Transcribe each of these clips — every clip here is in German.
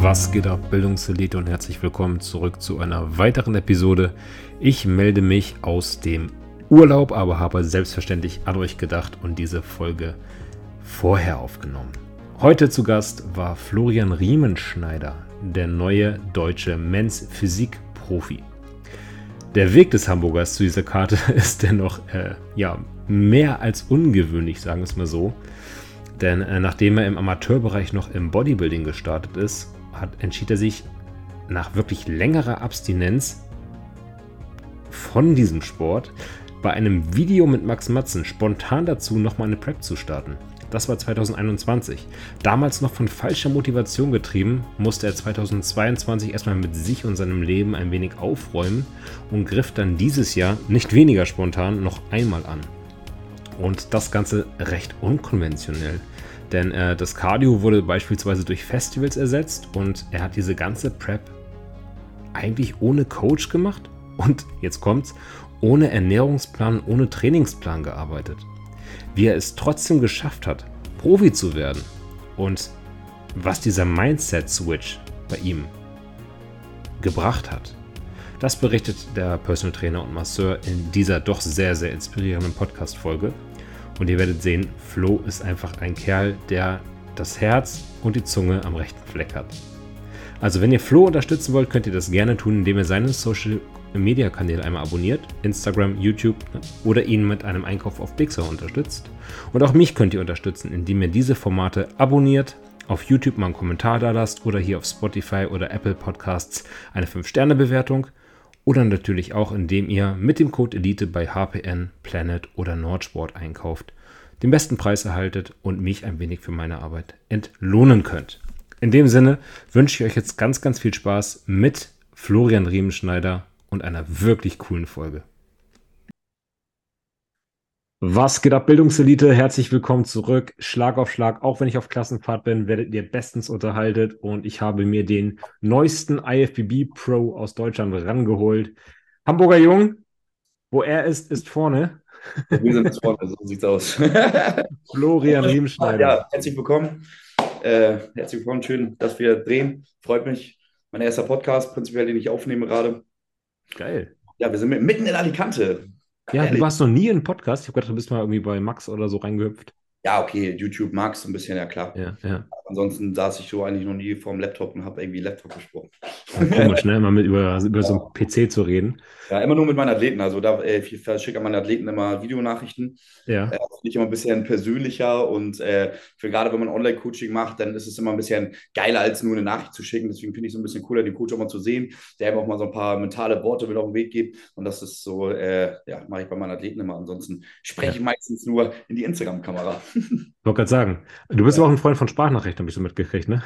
Was geht ab, Bildungselite und herzlich willkommen zurück zu einer weiteren Episode. Ich melde mich aus dem Urlaub, aber habe selbstverständlich an euch gedacht und diese Folge vorher aufgenommen. Heute zu Gast war Florian Riemenschneider, der neue deutsche Men's Physik-Profi. Der Weg des Hamburgers zu dieser Karte ist dennoch äh, ja, mehr als ungewöhnlich, sagen wir es mal so. Denn äh, nachdem er im Amateurbereich noch im Bodybuilding gestartet ist, hat, entschied er sich nach wirklich längerer Abstinenz von diesem Sport bei einem Video mit Max Matzen spontan dazu, nochmal eine Prep zu starten. Das war 2021. Damals noch von falscher Motivation getrieben, musste er 2022 erstmal mit sich und seinem Leben ein wenig aufräumen und griff dann dieses Jahr nicht weniger spontan noch einmal an. Und das Ganze recht unkonventionell. Denn äh, das Cardio wurde beispielsweise durch Festivals ersetzt und er hat diese ganze Prep eigentlich ohne Coach gemacht und jetzt kommt's, ohne Ernährungsplan, ohne Trainingsplan gearbeitet. Wie er es trotzdem geschafft hat, Profi zu werden und was dieser Mindset-Switch bei ihm gebracht hat. Das berichtet der Personal Trainer und Masseur in dieser doch sehr, sehr inspirierenden Podcast-Folge. Und ihr werdet sehen, Flo ist einfach ein Kerl, der das Herz und die Zunge am rechten Fleck hat. Also wenn ihr Flo unterstützen wollt, könnt ihr das gerne tun, indem ihr seine Social Media Kanäle einmal abonniert, Instagram, YouTube ne, oder ihn mit einem Einkauf auf Pixar unterstützt. Und auch mich könnt ihr unterstützen, indem ihr diese Formate abonniert, auf YouTube mal einen Kommentar da lasst oder hier auf Spotify oder Apple Podcasts eine 5-Sterne-Bewertung oder natürlich auch, indem ihr mit dem Code Elite bei HPN, Planet oder Nordsport einkauft, den besten Preis erhaltet und mich ein wenig für meine Arbeit entlohnen könnt. In dem Sinne wünsche ich euch jetzt ganz, ganz viel Spaß mit Florian Riemenschneider und einer wirklich coolen Folge. Was geht ab, Bildungselite? Herzlich willkommen zurück. Schlag auf Schlag. Auch wenn ich auf Klassenfahrt bin, werdet ihr bestens unterhaltet. Und ich habe mir den neuesten IFBB Pro aus Deutschland rangeholt. Hamburger Jung, wo er ist, ist vorne. Wir sind vorne, so sieht's aus. Florian Riemschneider. Ja, herzlich willkommen. Äh, herzlich willkommen. Schön, dass wir drehen. Freut mich. Mein erster Podcast, prinzipiell, den ich aufnehme gerade. Geil. Ja, wir sind mitten in Alicante. Ja, Ehrlich. du warst noch nie in Podcast. Ich habe gedacht, du bist mal irgendwie bei Max oder so reingehüpft. Ja, okay, YouTube Max ein bisschen, ja klar. Ja, ja. Ansonsten saß ich so eigentlich noch nie vorm Laptop und habe irgendwie Laptop gesprochen. Ja, komisch, ne? Immer mit über, über ja. so einen PC zu reden. Ja, immer nur mit meinen Athleten. Also da äh, ich verschicke an meine Athleten immer Videonachrichten. Ja. Äh, Finde ich immer ein bisschen persönlicher und äh, für gerade wenn man Online-Coaching macht, dann ist es immer ein bisschen geiler, als nur eine Nachricht zu schicken. Deswegen finde ich es ein bisschen cooler, den Coach auch mal zu sehen, der ihm auch mal so ein paar mentale Worte mit auf den Weg gibt. Und das ist so, äh, ja, mache ich bei meinen Athleten immer. Ansonsten spreche ich meistens nur in die Instagram-Kamera. Ich wollte gerade sagen, du bist ja auch ein Freund von Sprachnachrichten, habe ich so mitgekriegt, ne?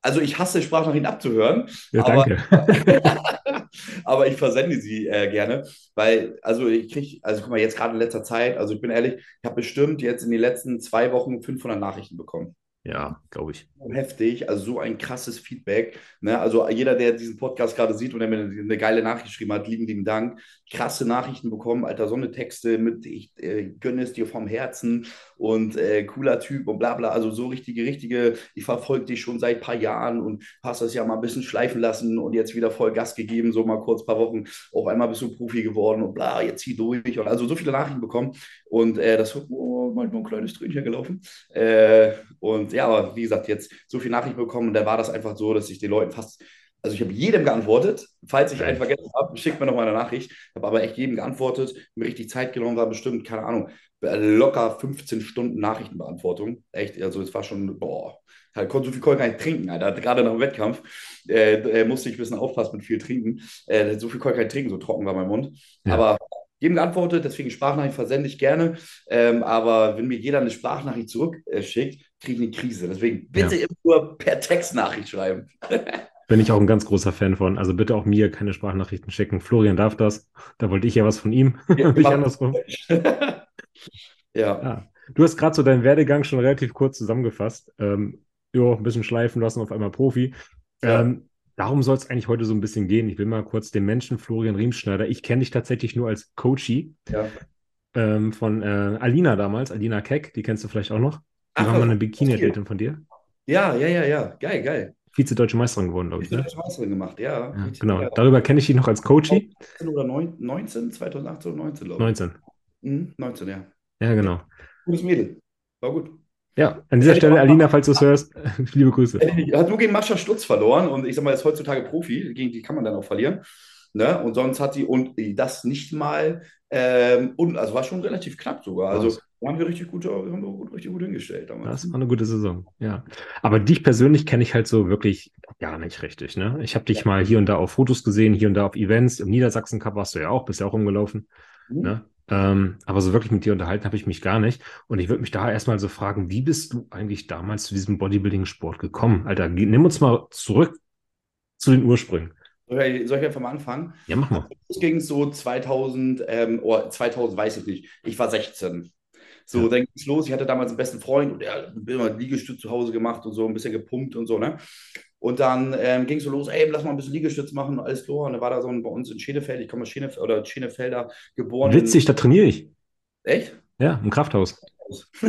Also ich hasse Sprachnachrichten abzuhören. Ja, aber, danke. aber ich versende sie äh, gerne, weil, also ich kriege, also guck mal, jetzt gerade in letzter Zeit, also ich bin ehrlich, ich habe bestimmt jetzt in den letzten zwei Wochen 500 Nachrichten bekommen. Ja, glaube ich. So heftig, also so ein krasses Feedback. Ne? Also jeder, der diesen Podcast gerade sieht und der mir eine, eine geile Nachricht geschrieben hat, lieben, lieben Dank. Krasse Nachrichten bekommen, Alter, so eine Texte mit, ich äh, gönne es dir vom Herzen und äh, cooler Typ und bla bla. Also so richtige, richtige, ich verfolge dich schon seit paar Jahren und hast das ja mal ein bisschen schleifen lassen und jetzt wieder voll Gas gegeben, so mal kurz paar Wochen. Auf einmal bist du Profi geworden und bla, jetzt zieh durch. Und also so viele Nachrichten bekommen und äh, das oh, manchmal ein kleines Tränchen gelaufen. Äh, und ja, aber wie gesagt, jetzt so viel Nachrichten bekommen und da war das einfach so, dass ich den Leuten fast, also ich habe jedem geantwortet. Falls ich einen vergessen habe, schickt mir noch mal eine Nachricht. Ich habe aber echt jedem geantwortet, mir richtig Zeit genommen, war bestimmt, keine Ahnung, locker 15 Stunden Nachrichtenbeantwortung. Echt, also es war schon, boah, halt konnte so viel Kohl gar nicht trinken, Alter. Gerade nach dem Wettkampf äh, äh, musste ich ein bisschen aufpassen mit viel Trinken. Äh, so viel Kohl gar nicht trinken, so trocken war mein Mund. Ja. Aber jedem geantwortet, deswegen Sprachnachricht versende ich gerne. Ähm, aber wenn mir jeder eine Sprachnachricht zurückschickt, kriege ich eine Krise. Deswegen bitte ja. immer nur per Textnachricht schreiben. Bin ich auch ein ganz großer Fan von. Also bitte auch mir keine Sprachnachrichten schicken. Florian darf das. Da wollte ich ja was von ihm. Ja, Nicht andersrum. ja. ja. Du hast gerade so deinen Werdegang schon relativ kurz zusammengefasst. Ähm, jo, ein bisschen schleifen lassen, auf einmal Profi. Ja. Ähm, darum soll es eigentlich heute so ein bisschen gehen. Ich will mal kurz den Menschen Florian Riemschneider. Ich kenne dich tatsächlich nur als Coachie. Ja. ähm, von äh, Alina damals, Alina Keck, die kennst du vielleicht auch noch. Die Ach, war mal eine okay. Bikini-Athletin von dir. Ja, ja, ja, ja. Geil, geil. Vize-Deutsche Meisterin geworden, glaube ich. Habe Ne? Meisterin gemacht, ja. Ja, genau. Darüber kenne ich dich noch als Coachy. 18 oder 9, 19, 2018 oder 19, glaube ich. 19. Mhm, 19, ja. Ja, genau. Gutes Mädel. War gut. Ja, an dieser Stelle, Alina, falls du es hörst, liebe Grüße. Hat nur gegen Mascha Stutz verloren und ich sag mal, ist heutzutage Profi, gegen die kann man dann auch verlieren. Ne? Und sonst hat sie, und das nicht mal, ähm, und, also war schon relativ knapp sogar. Also? Da haben wir richtig gut, haben wir gut, richtig gut hingestellt damals. Das war eine gute Saison, ja. Aber dich persönlich kenne ich halt so wirklich gar nicht richtig, ne? Ich habe dich mal hier und da auf Fotos gesehen, hier und da auf Events. Im Niedersachsen Cup warst du ja auch, bist ja auch rumgelaufen, Mhm. ne? Ähm, aber so wirklich mit dir unterhalten habe ich mich gar nicht. Und ich würde mich da erstmal so fragen, wie bist du eigentlich damals zu diesem Bodybuilding-Sport gekommen? Alter, nimm uns mal zurück zu den Ursprüngen. Soll ich, soll ich einfach mal anfangen? Ja, mach mal. Es ging so 2000, ähm, oder 2000 weiß ich nicht. Ich war 16. So, Ja. dann ging es los. Ich hatte damals einen besten Freund und der hat immer Liegestütz zu Hause gemacht und so, ein bisschen gepumpt und so, ne? Und dann ähm, ging es so los, ey, lass mal ein bisschen Liegestütz machen und alles klar. Und dann war da so ein, bei uns in Schenefeld, ich komme aus Schenefeld, oder Schenefelder geboren. Witzig, da trainiere ich. Echt? Ja, im Krafthaus.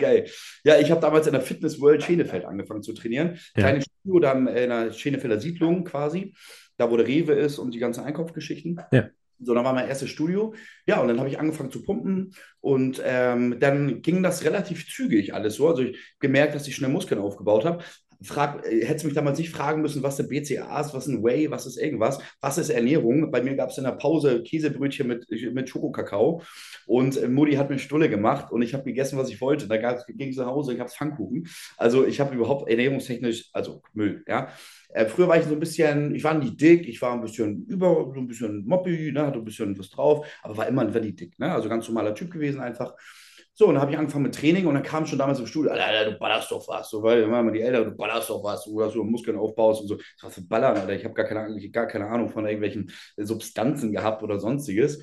Geil. Ja, ich habe damals in der Fitness World Schenefeld angefangen zu trainieren. Ja. Kleines Studio dann in der Schenefelder Siedlung quasi, da wo der Rewe ist und die ganzen Einkaufsgeschichten. Ja. So, dann war mein erstes Studio. Ja, und dann habe ich angefangen zu pumpen und ähm, dann ging das relativ zügig alles so. Also ich gemerkt, dass ich schnell Muskeln aufgebaut habe. Frag, äh, hättest mich damals nicht fragen müssen, was sind BCAAs, was sind Whey, was ist irgendwas, was ist Ernährung. Bei mir gab es in der Pause Käsebrötchen mit, mit Schokokakao und äh, Mutti hat mir Stulle gemacht und ich habe gegessen, was ich wollte. Da ging es nach Hause, ich habe Pfannkuchen. Also ich habe überhaupt ernährungstechnisch, also Müll, ja. Äh, früher war ich so ein bisschen, ich war nie dick, ich war ein bisschen über, so ein bisschen moppy, ne, hatte ein bisschen was drauf, aber war immer nie dick, ne? Also ganz normaler Typ gewesen einfach. So, und dann habe ich angefangen mit Training und dann kam schon damals im Studio, Alter, Alter, du ballerst doch was, so, weil immer die Eltern, du ballerst doch was, du, du Muskeln aufbaust und so. Was für Ballern, Alter, ich habe gar keine, gar keine Ahnung von irgendwelchen Substanzen gehabt oder sonstiges.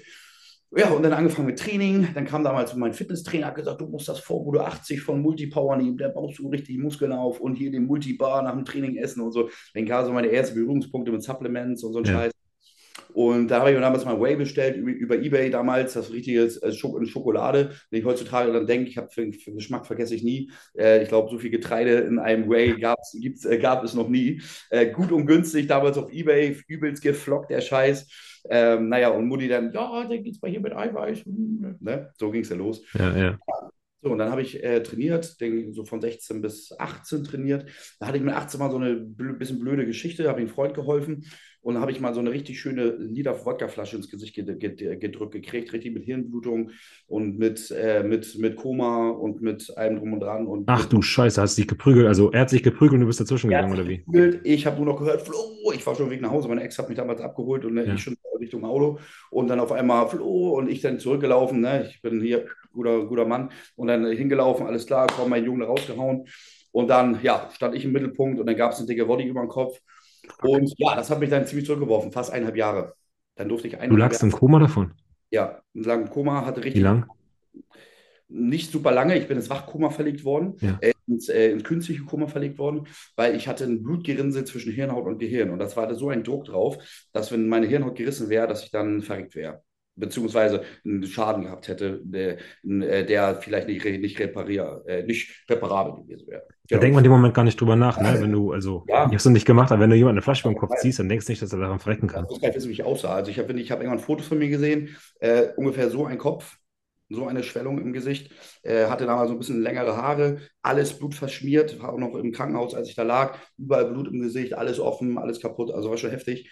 Ja, und dann angefangen mit Training. Dann kam damals mein Fitnesstrainer, hat gesagt, du musst das Vorbude 80 von Multipower nehmen, da baust du richtig Muskeln auf und hier den Multibar nach dem Training essen und so. Dann kamen so meine ersten Berührungspunkte mit Supplements und so ein Ja. Scheiß. Und da habe ich mir damals mal Whey bestellt, über, über Ebay damals, das richtige äh, Schok in Schokolade. Wenn ich heutzutage dann denke, ich habe für, für Geschmack vergesse ich nie. Äh, ich glaube, so viel Getreide in einem Whey gab's, gibt's, äh, gab es noch nie. Äh, gut und günstig, damals auf Ebay, übelst geflockt, der Scheiß. Ähm, naja, und Mutti dann, ja, dann geht's mal hier mit Eiweiß. Hm, Ne? So ging es ja los. Ja, ja. So, und dann habe ich äh, trainiert, den, so von 16 bis 18 trainiert. Da hatte ich mit 18 mal so eine blö bisschen blöde Geschichte, habe ihm Freund geholfen und dann habe ich mal so eine richtig schöne Liter-Wodka-Flasche ins Gesicht ged ged gedrückt gekriegt, richtig mit Hirnblutung und mit, äh, mit, mit Koma und mit allem drum und dran. Und Ach du Scheiße, hast dich geprügelt. Also er hat sich geprügelt und du bist dazwischen gegangen, oder wie? geprügelt. Ich habe nur noch gehört, Flo, ich war schon Weg nach Hause. Meine Ex hat mich damals abgeholt und ne, Ja. ich schon Richtung Auto. Und dann auf einmal Flo und ich dann zurückgelaufen. Ne? Ich bin hier guter, guter Mann. Und dann hingelaufen, alles klar, komm, mein Junge rausgehauen. Und dann, ja, stand ich im Mittelpunkt und dann gab es eine dicke Body über den Kopf. Und ja, das hat mich dann ziemlich zurückgeworfen, fast eineinhalb Jahre. Dann durfte ich Du lagst Jahre, im Koma davon. ja, im Koma, hatte Wie richtig lang? nicht super lange. Ich bin ins Wachkoma verlegt worden, Ja. äh, ins, äh, ins künstliche Koma verlegt worden, weil ich hatte ein Blutgerinnsel zwischen Hirnhaut und Gehirn. Und das war da so ein Druck drauf, dass wenn meine Hirnhaut gerissen wäre, dass ich dann verreckt wäre. Beziehungsweise einen Schaden gehabt hätte, der, äh, der vielleicht nicht, nicht, reparier, äh, nicht reparabel gewesen wäre. Da Genau. denkt man in dem Moment gar nicht drüber nach, ne? Wenn du, also, Ja. ich hab's noch nicht gemacht, aber wenn du jemand eine Flasche beim Kopf ziehst, dann denkst du nicht, dass er daran verrecken kann. Nicht wissen, wie ich aussah. Also ich habe ich hab irgendwann Fotos von mir gesehen, äh, ungefähr so ein Kopf, so eine Schwellung im Gesicht, äh, hatte damals so ein bisschen längere Haare, alles Blut verschmiert, war auch noch im Krankenhaus, als ich da lag, überall Blut im Gesicht, alles offen, alles kaputt, also war schon heftig.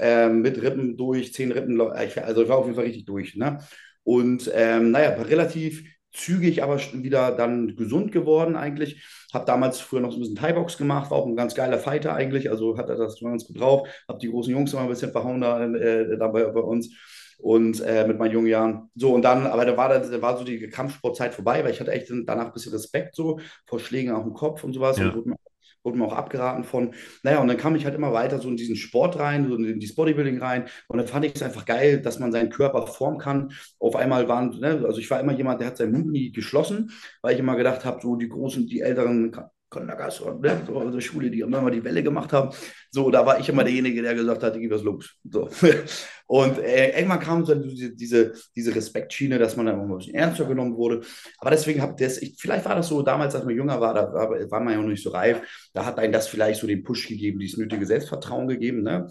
Ähm, mit Rippen durch, zehn Rippen, also ich war auf jeden Fall richtig durch. Ne? Und ähm, naja, relativ zügig, aber wieder dann gesund geworden eigentlich. Habe damals früher noch so ein bisschen Thai-Box gemacht, war auch ein ganz geiler Fighter eigentlich, also hatte das schon ganz gut drauf. Habe die großen Jungs immer ein bisschen verhauen da, äh, da bei, uns und äh, mit meinen jungen Jahren. So, und dann, aber da war, das, da war so die Kampfsportzeit vorbei, weil ich hatte echt danach ein bisschen Respekt so vor Schlägen auf dem Kopf und sowas Ja. und wurde mir, wurde mir auch abgeraten von. Naja, und dann kam ich halt immer weiter so in diesen Sport rein, so in dieses Bodybuilding rein und dann fand ich es einfach geil, dass man seinen Körper formen kann. Auf einmal waren, ne, also ich war immer jemand, der hat seinen Mund nie geschlossen, weil ich immer gedacht habe, so die großen, die älteren Kondagas und ne, so unsere Schule, die immer die Welle gemacht haben. So, da war ich immer derjenige, der gesagt hat, ich was los. So. Und äh, irgendwann kam so diese, diese, diese Respektschiene, dass man dann auch ein bisschen ernster genommen wurde. Aber deswegen habe das, ich, vielleicht war das so damals, als man jünger war, da war, war man ja noch nicht so reif, da hat einen das vielleicht so den Push gegeben, dieses nötige Selbstvertrauen gegeben. Ne?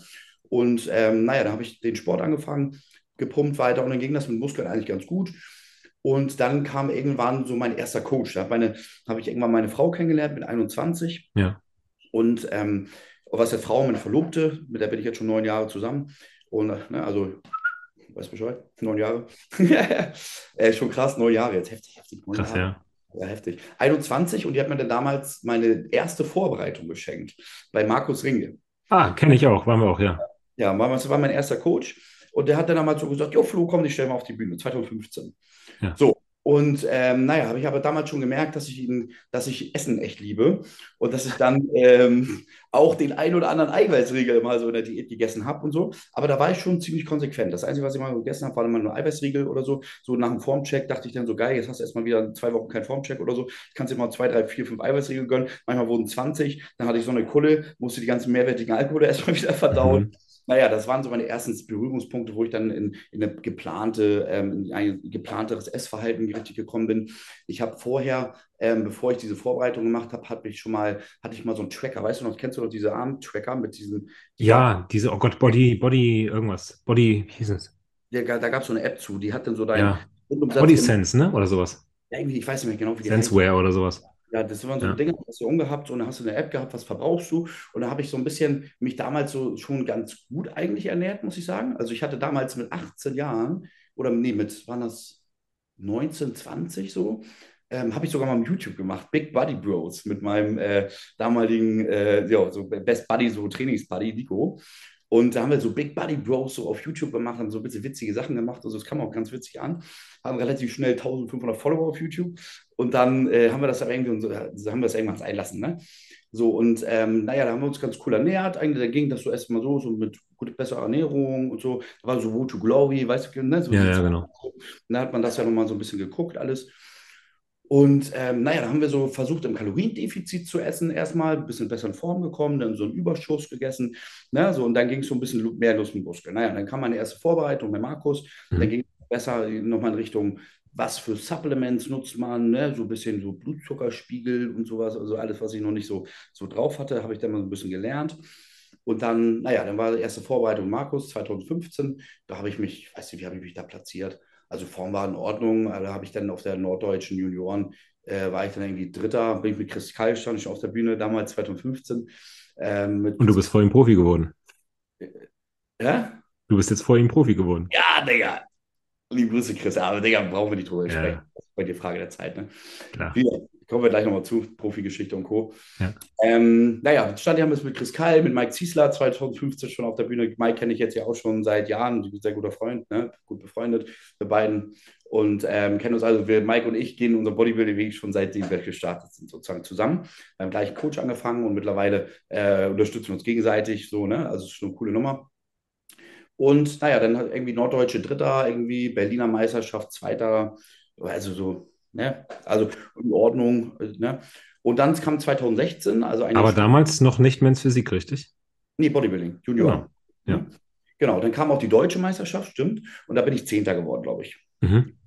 Und ähm, naja, da habe ich den Sport angefangen, gepumpt weiter und dann ging das mit Muskeln eigentlich ganz gut. Und dann kam irgendwann so mein erster Coach. Da habe hab ich irgendwann meine Frau kennengelernt mit 21. Ja. Und ähm, was der Frau, meine Verlobte, mit der bin ich jetzt schon neun Jahre zusammen. Und ne, also, weißt Bescheid, neun Jahre. äh, schon krass, neun Jahre jetzt, heftig, heftig. krass, Jahre. ja. Ja, heftig. 21 und die hat mir dann damals meine erste Vorbereitung geschenkt bei Markus Ringe. Ah, kenne ich auch, waren wir auch, ja. Ja, das war mein erster Coach. Und der hat dann damals so gesagt, jo, Flo, komm, ich stelle mal auf die Bühne, 2015. Ja. So, und ähm, naja, habe ich aber damals schon gemerkt, dass ich ihn, dass ich Essen echt liebe und dass ich dann ähm, auch den ein oder anderen Eiweißriegel mal so in der Diät gegessen habe und so. Aber da war ich schon ziemlich konsequent. Das Einzige, was ich mal gegessen habe, war immer nur Eiweißriegel oder so. So nach dem Formcheck dachte ich dann so, geil, jetzt hast du erstmal wieder zwei Wochen kein Formcheck oder so. Ich kann dir mal zwei, drei, vier, fünf Eiweißriegel gönnen. Manchmal wurden 20. Dann hatte ich so eine Kulle, musste die ganzen mehrwertigen Alkohole erstmal wieder verdauen. Mhm naja, das waren so meine ersten Berührungspunkte, wo ich dann in, in eine geplante, ähm, in ein geplanteres Essverhalten richtig gekommen bin. Ich habe vorher, ähm, bevor ich diese Vorbereitung gemacht habe, hatte ich schon mal, hatte ich mal so einen Tracker, weißt du noch, kennst du noch diese Arm-Tracker mit diesen. Ja, diese, oh Gott, Body, Body, irgendwas. Body, wie hieß es? Ja, da gab es so eine App zu, die hat dann so dein ja. Body Sense, ne? Oder sowas. Ja, irgendwie, ich weiß nicht mehr genau, wie die Senseware oder sowas. Ja, das waren so ja. Dinge, hast du umgehabt und dann hast du eine App gehabt, was verbrauchst du? Und da habe ich so ein bisschen mich damals so schon ganz gut eigentlich ernährt, muss ich sagen. Also ich hatte damals mit 18 Jahren, oder nee, mit, waren das 19, 20 so, ähm, habe ich sogar mal auf YouTube gemacht, Big Buddy Bros, mit meinem äh, damaligen, äh, ja, so Best Buddy, so Trainingsbuddy, Nico. Und da haben wir so Big Buddy Bros so auf YouTube gemacht, haben so ein bisschen witzige Sachen gemacht. Also, das kam auch ganz witzig an. Haben relativ schnell 1500 Follower auf YouTube. Und dann äh, haben wir das aber irgendwie, so, haben wir das irgendwann sein lassen. Ne? So, und ähm, naja, da haben wir uns ganz cool ernährt. Eigentlich, da ging das so erstmal so, so mit gut, besserer Ernährung und so. Da war so Wood to Glory, weißt du, ne? So ja, ja, genau. Da hat man das ja nochmal so ein bisschen geguckt, alles. Und ähm, naja, da haben wir so versucht, im Kaloriendefizit zu essen, erstmal ein bisschen besser in Form gekommen, dann so einen Überschuss gegessen. Ne, so, und dann ging es so ein bisschen mehr los mit Muskeln. Naja, dann kam meine erste Vorbereitung bei Markus. Mhm. Dann ging es besser nochmal in Richtung, was für Supplements nutzt man, ne? so ein bisschen so Blutzuckerspiegel und sowas. Also alles, was ich noch nicht so, so drauf hatte, habe ich dann mal so ein bisschen gelernt. Und dann, naja, dann war die erste Vorbereitung Markus 2015. Da habe ich mich, ich weiß nicht, wie habe ich mich da platziert? Also Form war in Ordnung. Da habe ich dann auf der norddeutschen Junioren, äh, war ich dann irgendwie Dritter, bin ich mit Chris Kall, stand ich auf der Bühne damals 2015. Ähm, Und du bist vor ihm Profi geworden. Äh, ja? Du bist jetzt vor ihm Profi geworden. Ja, Digga. Liebe Grüße, Chris. Aber Digga, brauchen wir nicht drüber ja. sprechen. Das ist bei dir Frage der Zeit. Ne? Klar. Wir, kommen wir gleich nochmal zu, Profi-Geschichte und Co. Ja. Ähm, naja, stand haben wir es mit Chris Kall, mit Mike Ziesler 2015 schon auf der Bühne. Mike kenne ich jetzt ja auch schon seit Jahren, sehr guter Freund, ne? gut befreundet, wir beiden. Und ähm, kennen uns also, wir, Mike und ich gehen unser Bodybuilding-Weg schon seitdem wir gestartet sind, sozusagen zusammen. Wir haben gleich Coach angefangen und mittlerweile äh, unterstützen wir uns gegenseitig, so, ne? Also, es ist schon eine coole Nummer. Und naja, dann hat irgendwie Norddeutsche Dritter, irgendwie Berliner Meisterschaft Zweiter, also so Ne? Also in Ordnung. Ne? Und dann kam 2016, also Aber damals noch nicht Men's Physik, richtig? Nee, Bodybuilding, Junior. Genau. Ja. Genau, dann kam auch die deutsche Meisterschaft, stimmt. Und da bin ich Zehnter geworden, glaube ich. Mhm.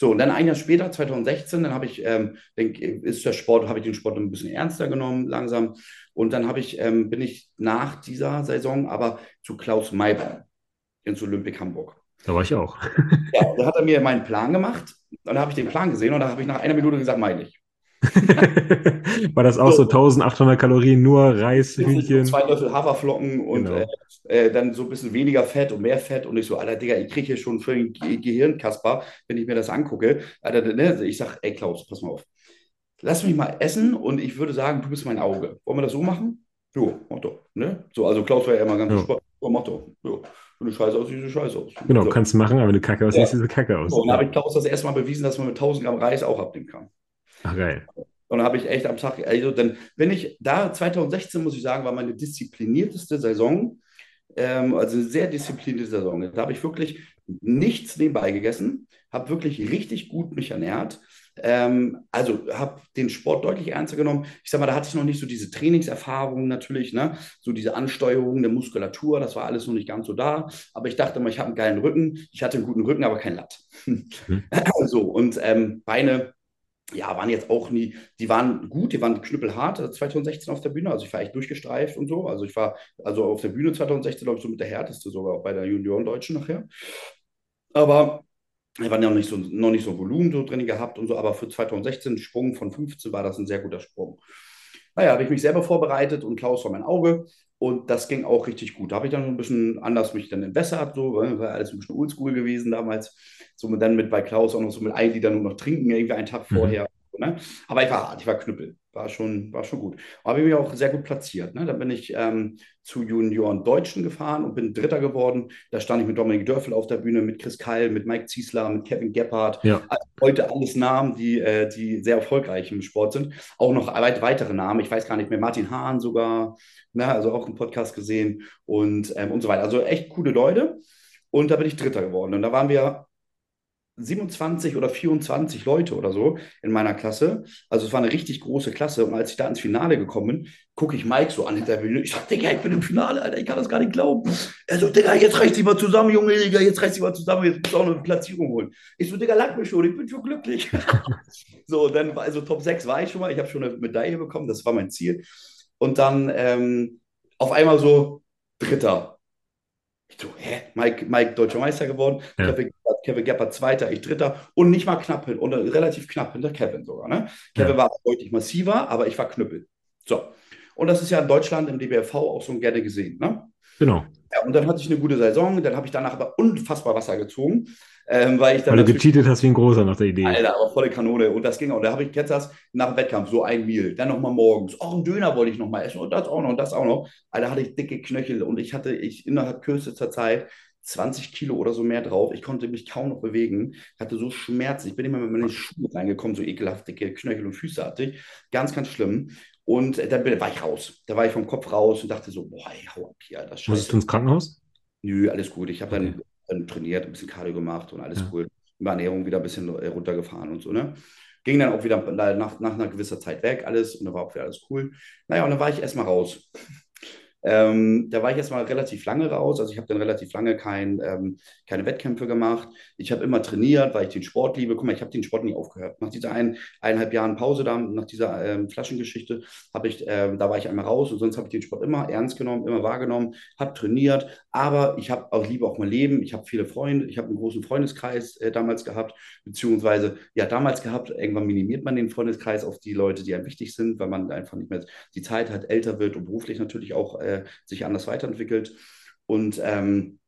So, und dann ein Jahr später, 2016, dann habe ich, ähm, denk, ist der Sport, habe ich den Sport ein bisschen ernster genommen, langsam. Und dann habe ich, ähm, bin ich nach dieser Saison aber zu Klaus Maybaum ins Olympic Hamburg. Da war ich auch. ja, da hat er mir meinen Plan gemacht. Dann habe ich den Plan gesehen und da habe ich nach einer Minute gesagt, meine ich. War das auch so, so 1800 Kalorien, nur Reis, Hühnchen? Zwei Löffel Haferflocken und genau. äh, äh, dann so ein bisschen weniger Fett und mehr Fett. Und ich so, Alter, Digga, ich kriege hier schon für ein Ge Gehirnkasper, wenn ich mir das angucke. Alter, ne? Ich sage, ey Klaus, pass mal auf. Lass mich mal essen und ich würde sagen, du bist mein Auge. Wollen wir das so machen? Jo, mach doch. Ne? So, also Klaus war ja immer ganz. Sport. So, mach doch. Jo. Wenn du scheiße aussiehst, siehst du scheiße aus. Genau, so. kannst du machen, aber wenn du kacke aussiehst, ja. siehst du kacke aus. So, und dann habe ich Klaus das erste Mal bewiesen, dass man mit 1000 Gramm Reis auch abnehmen kann. Ach, geil. Und dann habe ich echt am Tag, also dann, wenn ich da 2016, muss ich sagen, war meine disziplinierteste Saison, ähm, also eine sehr disziplinierte Saison. Da habe ich wirklich nichts nebenbei gegessen, habe wirklich richtig gut mich ernährt. Ähm, also habe den Sport deutlich ernster genommen. Ich sag mal, da hatte ich noch nicht so diese Trainingserfahrung natürlich, ne? so diese Ansteuerung der Muskulatur, das war alles noch nicht ganz so da. Aber ich dachte immer, ich habe einen geilen Rücken. Ich hatte einen guten Rücken, aber kein Latt. Mhm. so, und ähm, Beine, ja, waren jetzt auch nie, die waren gut, die waren knüppelhart 2016 äh, auf der Bühne. Also ich war echt durchgestreift und so. Also ich war also auf der Bühne 2016, glaube ich, so mit der härteste sogar bei der Junioren-Deutschen nachher. Aber wir waren ja noch nicht so, noch nicht so Volumen so drin gehabt und so, aber für 2016 Sprung von 15 war das ein sehr guter Sprung. Naja, habe ich mich selber vorbereitet und Klaus war mein Auge und das ging auch richtig gut. Da habe ich dann ein bisschen anders mich dann entwässert, so, war alles ein bisschen oldschool gewesen damals. So dann mit bei Klaus auch noch so mit ein Liter nur noch trinken, irgendwie einen Tag mhm. vorher. Ne? Aber ich war hart, ich war Knüppel war schon, war schon gut. Habe ich mich auch sehr gut platziert. Ne? Dann bin ich ähm, zu Junioren Deutschen gefahren und bin Dritter geworden. Da stand ich mit Dominik Dörfel auf der Bühne, mit Chris Keil, mit Mike Ziesler, mit Kevin Gebhardt. Ja. Also heute alles Namen, die, äh, die sehr erfolgreich im Sport sind. Auch noch weit weitere Namen. Ich weiß gar nicht mehr, Martin Hahn sogar, ne? also auch im Podcast gesehen und, ähm, und so weiter. Also echt coole Leute. Und da bin ich Dritter geworden. Und da waren wir 27 oder 24 Leute oder so in meiner Klasse. Also es war eine richtig große Klasse. Und als ich da ins Finale gekommen bin, gucke ich Mike so an hinter der Bühne. Ich sage, Digga, ich bin im Finale, Alter, ich kann das gar nicht glauben. Er so, Digga, jetzt reißt dich mal zusammen, Junge, Digga, jetzt reißt dich mal zusammen, jetzt musst du auch eine Platzierung holen. Ich so, Digga, lag mir schon, ich bin schon glücklich. so, dann war also Top 6 war ich schon mal, ich habe schon eine Medaille bekommen, das war mein Ziel. Und dann ähm, auf einmal so Dritter. Ich so, hä? Mike, Mike deutscher Meister geworden, ja. Kevin, Kevin Gepper Zweiter, ich Dritter und nicht mal knapp hin, und relativ knapp hinter Kevin sogar. Ne? Kevin ja. war deutlich massiver, aber ich war Knüppel. So. Und das ist ja in Deutschland im DBFV auch so gerne gesehen. Ne? Genau. Ja, und dann hatte ich eine gute Saison, dann habe ich danach aber unfassbar Wasser gezogen. Ähm, weil ich dann weil du gecheatet hast wie ein Großer nach der Idee. Alter, aber volle Kanone. Und das ging auch. Da habe ich jetzt das nach dem Wettkampf, so ein Meal. Dann nochmal morgens. Auch einen Döner wollte ich nochmal essen. Und das auch noch und das auch noch. Alter, hatte ich dicke Knöchel. Und ich hatte ich innerhalb kürzester Zeit 20 Kilo oder so mehr drauf. Ich konnte mich kaum noch bewegen. Ich hatte so Schmerzen. Ich bin immer mit meinen Schuhe reingekommen, so ekelhaft dicke Knöchel und Füße hatte ich. Ganz, ganz schlimm. Und dann war ich raus. Da war ich vom Kopf raus und dachte so, boah, ey, hau ab hier. Das Musstest du ins Krankenhaus? Nö, alles gut. Ich habe okay. dann, dann, trainiert, ein bisschen Cardio gemacht und alles ja. cool. Über Ernährung wieder ein bisschen äh, runtergefahren und so, ne? Ging dann auch wieder nach, nach einer gewisser Zeit weg, alles, und dann war auch wieder alles cool. Naja, und dann war ich erstmal raus. Ähm, da war ich erstmal relativ lange raus. Also ich habe dann relativ lange kein, ähm, keine Wettkämpfe gemacht. Ich habe immer trainiert, weil ich den Sport liebe. Guck mal, ich habe den Sport nie aufgehört. Nach dieser ein, eineinhalb Jahren Pause da, nach dieser ähm, Flaschengeschichte, habe ich, äh, da war ich einmal raus und sonst habe ich den Sport immer ernst genommen, immer wahrgenommen, habe trainiert. Aber ich habe auch liebe auch mein Leben. Ich habe viele Freunde. Ich habe einen großen Freundeskreis äh, damals gehabt, beziehungsweise ja damals gehabt. Irgendwann minimiert man den Freundeskreis auf die Leute, die einem wichtig sind, weil man einfach nicht mehr die Zeit hat, älter wird und beruflich natürlich auch äh, sich anders weiterentwickelt. Und ähm,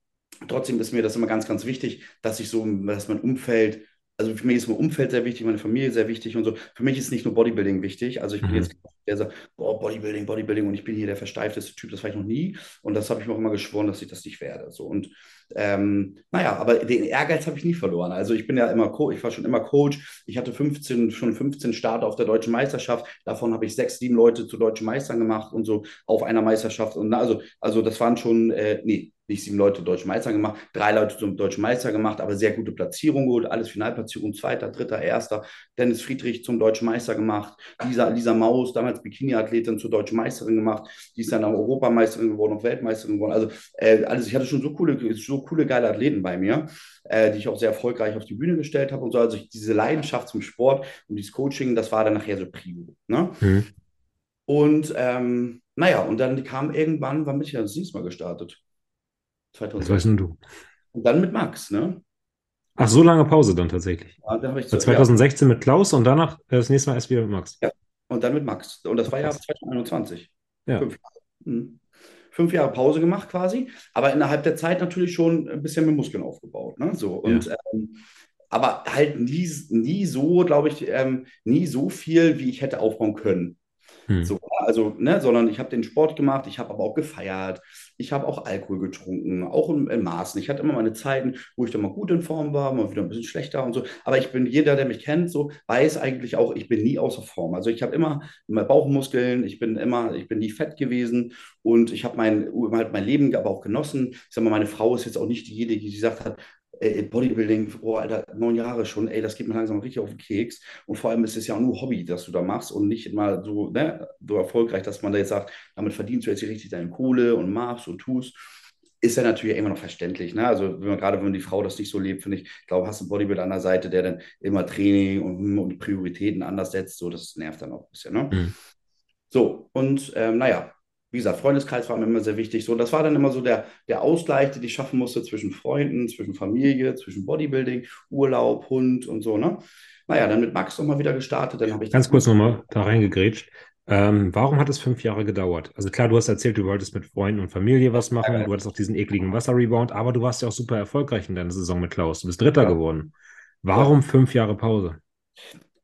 trotzdem ist mir das immer ganz, ganz wichtig, dass ich so, dass mein Umfeld also für mich ist mein Umfeld sehr wichtig, meine Familie sehr wichtig und so. Für mich ist nicht nur Bodybuilding wichtig. Also ich bin mhm. jetzt der sagt, boah, Bodybuilding, Bodybuilding und ich bin hier der versteifteste Typ, das war ich noch nie. Und das habe ich mir auch immer geschworen, dass ich das nicht werde. So. Und ähm, naja, aber den Ehrgeiz habe ich nie verloren. Also ich bin ja immer Coach, ich war schon immer Coach. Ich hatte 15, schon 15 Starte auf der deutschen Meisterschaft. Davon habe ich sechs, sieben Leute zu deutschen Meistern gemacht und so auf einer Meisterschaft. Und also, also das waren schon, äh, nee, nicht sieben Leute deutschen Meister gemacht, drei Leute zum deutschen Meister gemacht, aber sehr gute Platzierung geholt, alles Finalplatzierung, zweiter, dritter, erster. Dennis Friedrich zum deutschen Meister gemacht, Lisa, Lisa Maus, damals Bikini-Athletin zur deutschen Meisterin gemacht, die ist dann auch Europameisterin geworden, auch Weltmeisterin geworden. Also, äh, also ich hatte schon so coole, so coole, geile Athleten bei mir, äh, die ich auch sehr erfolgreich auf die Bühne gestellt habe und so. Also ich, diese Leidenschaft zum Sport und dieses Coaching, das war dann nachher so Prio. Ne? Mhm. Und ähm, naja, und dann kam irgendwann, wann bin ich ja das nächste Mal gestartet? 2000. Das weißt nur du. Und dann mit Max, ne? Ach, so lange Pause dann tatsächlich. Ja, ich so, 2016 ja. mit Klaus und danach äh, das nächste Mal erst wieder mit Max. Ja, und dann mit Max. Und das war ja 2021. Ja. Fünf Jahre. Mhm. Fünf Jahre Pause gemacht quasi, aber innerhalb der Zeit natürlich schon ein bisschen mit Muskeln aufgebaut. Ne? So, und ja. ähm, aber halt nie, nie so, glaube ich, ähm, nie so viel, wie ich hätte aufbauen können. Hm. So, also, ne, sondern ich habe den Sport gemacht, ich habe aber auch gefeiert, ich habe auch Alkohol getrunken, auch in, in, Maßen. Ich hatte immer meine Zeiten, wo ich dann mal gut in Form war, mal wieder ein bisschen schlechter und so. Aber ich bin, jeder, der mich kennt, so weiß eigentlich auch, ich bin nie außer Form. Also ich habe immer, immer Bauchmuskeln, ich bin immer, ich bin nie fett gewesen und ich habe mein, halt mein Leben aber auch genossen. Ich sag mal, meine Frau ist jetzt auch nicht diejenige, die gesagt hat, ey, Bodybuilding, oh, Alter, neun Jahre schon, ey, das geht mir langsam richtig auf den Keks. Und vor allem ist es ja auch nur Hobby, das du da machst und nicht immer so, ne, so erfolgreich, dass man da jetzt sagt, damit verdienst du jetzt hier richtig deine Kohle und machst und tust ist ja natürlich immer noch verständlich. Ne? Also wenn man, gerade wenn die Frau das nicht so lebt, finde ich, ich glaube, hast du einen Bodybuilder an der Seite, der dann immer Training und, und Prioritäten anders setzt, so das nervt dann auch ein bisschen. Ne? Mhm. So, und ähm, naja, wie gesagt, Freundeskreis war mir immer sehr wichtig. So, das war dann immer so der, der Ausgleich, den ich schaffen musste zwischen Freunden, zwischen Familie, zwischen Bodybuilding, Urlaub, Hund und so. Ne? Naja, dann mit Max nochmal wieder gestartet. Dann habe ich Ganz kurz nochmal da reingegrätscht. Ähm, warum hat es fünf Jahre gedauert? Also klar, du hast erzählt, du wolltest mit Freunden und Familie was machen, du hattest auch diesen ekligen Wasserrebound, aber du warst ja auch super erfolgreich in deiner Saison mit Klaus. Du bist Dritter ja. geworden. Warum ja. fünf Jahre Pause?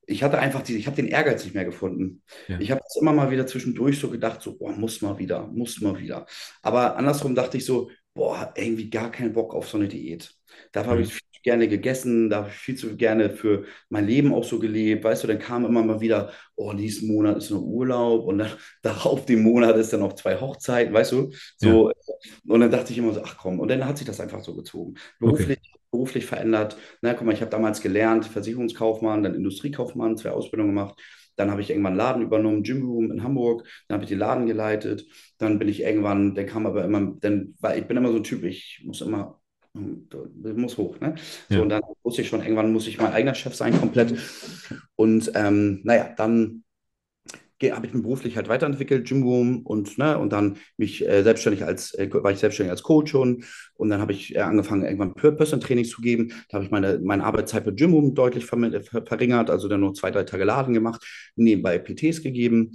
Ich hatte einfach die, ich habe den Ehrgeiz nicht mehr gefunden. Ja. Ich habe es immer mal wieder zwischendurch so gedacht, so, boah, muss mal wieder, muss mal wieder. Aber andersrum dachte ich so, boah, irgendwie gar keinen Bock auf so eine Diät. Da mhm. habe ich gerne gegessen, da habe ich viel zu gerne für mein Leben auch so gelebt. Weißt du, dann kam immer mal wieder, oh, nächsten Monat ist noch Urlaub und dann darauf den Monat ist dann noch zwei Hochzeiten, weißt du? So, ja. und dann dachte ich immer so, ach komm, und dann hat sich das einfach so gezogen. Beruflich, okay. Beruflich verändert. Na, guck mal, ich habe damals gelernt, Versicherungskaufmann, dann Industriekaufmann, zwei Ausbildungen gemacht. Dann habe ich irgendwann einen Laden übernommen, Gym Room in Hamburg. Dann habe ich den Laden geleitet. Dann bin ich irgendwann, der kam aber immer, dann, weil ich bin immer so ein Typ, ich muss immer muss hoch. Ne? So, ja. und dann wusste ich schon, irgendwann muss ich mein eigener Chef sein, komplett. Und ähm, naja, dann habe ich mich beruflich halt weiterentwickelt, Gym Room und, ne, und dann mich äh, selbstständig als, äh, war ich selbstständig als Coach schon und dann habe ich äh, angefangen, irgendwann Personal Trainings zu geben. Da habe ich meine, meine Arbeitszeit mit Gym Room deutlich ver verringert, also dann nur zwei, drei Tage Laden gemacht, nebenbei PTs gegeben.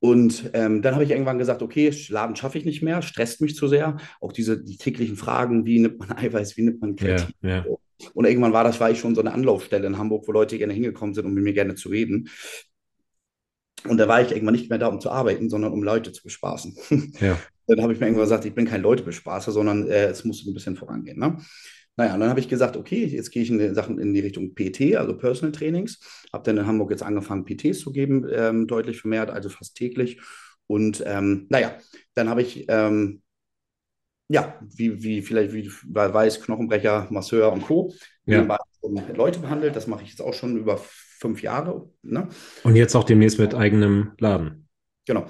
Und ähm, dann habe ich irgendwann gesagt, okay, Laden schaffe ich nicht mehr, stresst mich zu sehr. Auch diese die täglichen Fragen, wie nimmt man Eiweiß, wie nimmt man Kreatin. Ja, ja. Und irgendwann war das, war ich schon so eine Anlaufstelle in Hamburg, wo Leute gerne hingekommen sind, um mit mir gerne zu reden. Und da war ich irgendwann nicht mehr da, um zu arbeiten, sondern um Leute zu bespaßen. Ja. Dann habe ich mir irgendwann gesagt, ich bin kein Leutebespaßer, sondern äh, es muss ein bisschen vorangehen. Ne? Naja, und dann habe ich gesagt, okay, jetzt gehe ich in die Sachen in die Richtung PT, also Personal Trainings. Habe dann in Hamburg jetzt angefangen, PTs zu geben, ähm, deutlich vermehrt, also fast täglich. Und ähm, naja, dann habe ich, ähm, ja, wie, wie vielleicht wie weiß, Knochenbrecher, Masseur und Co. Ja. Leute behandelt. Das mache ich jetzt auch schon über fünf Jahre. Ne? Und jetzt auch demnächst mit eigenem Laden. Genau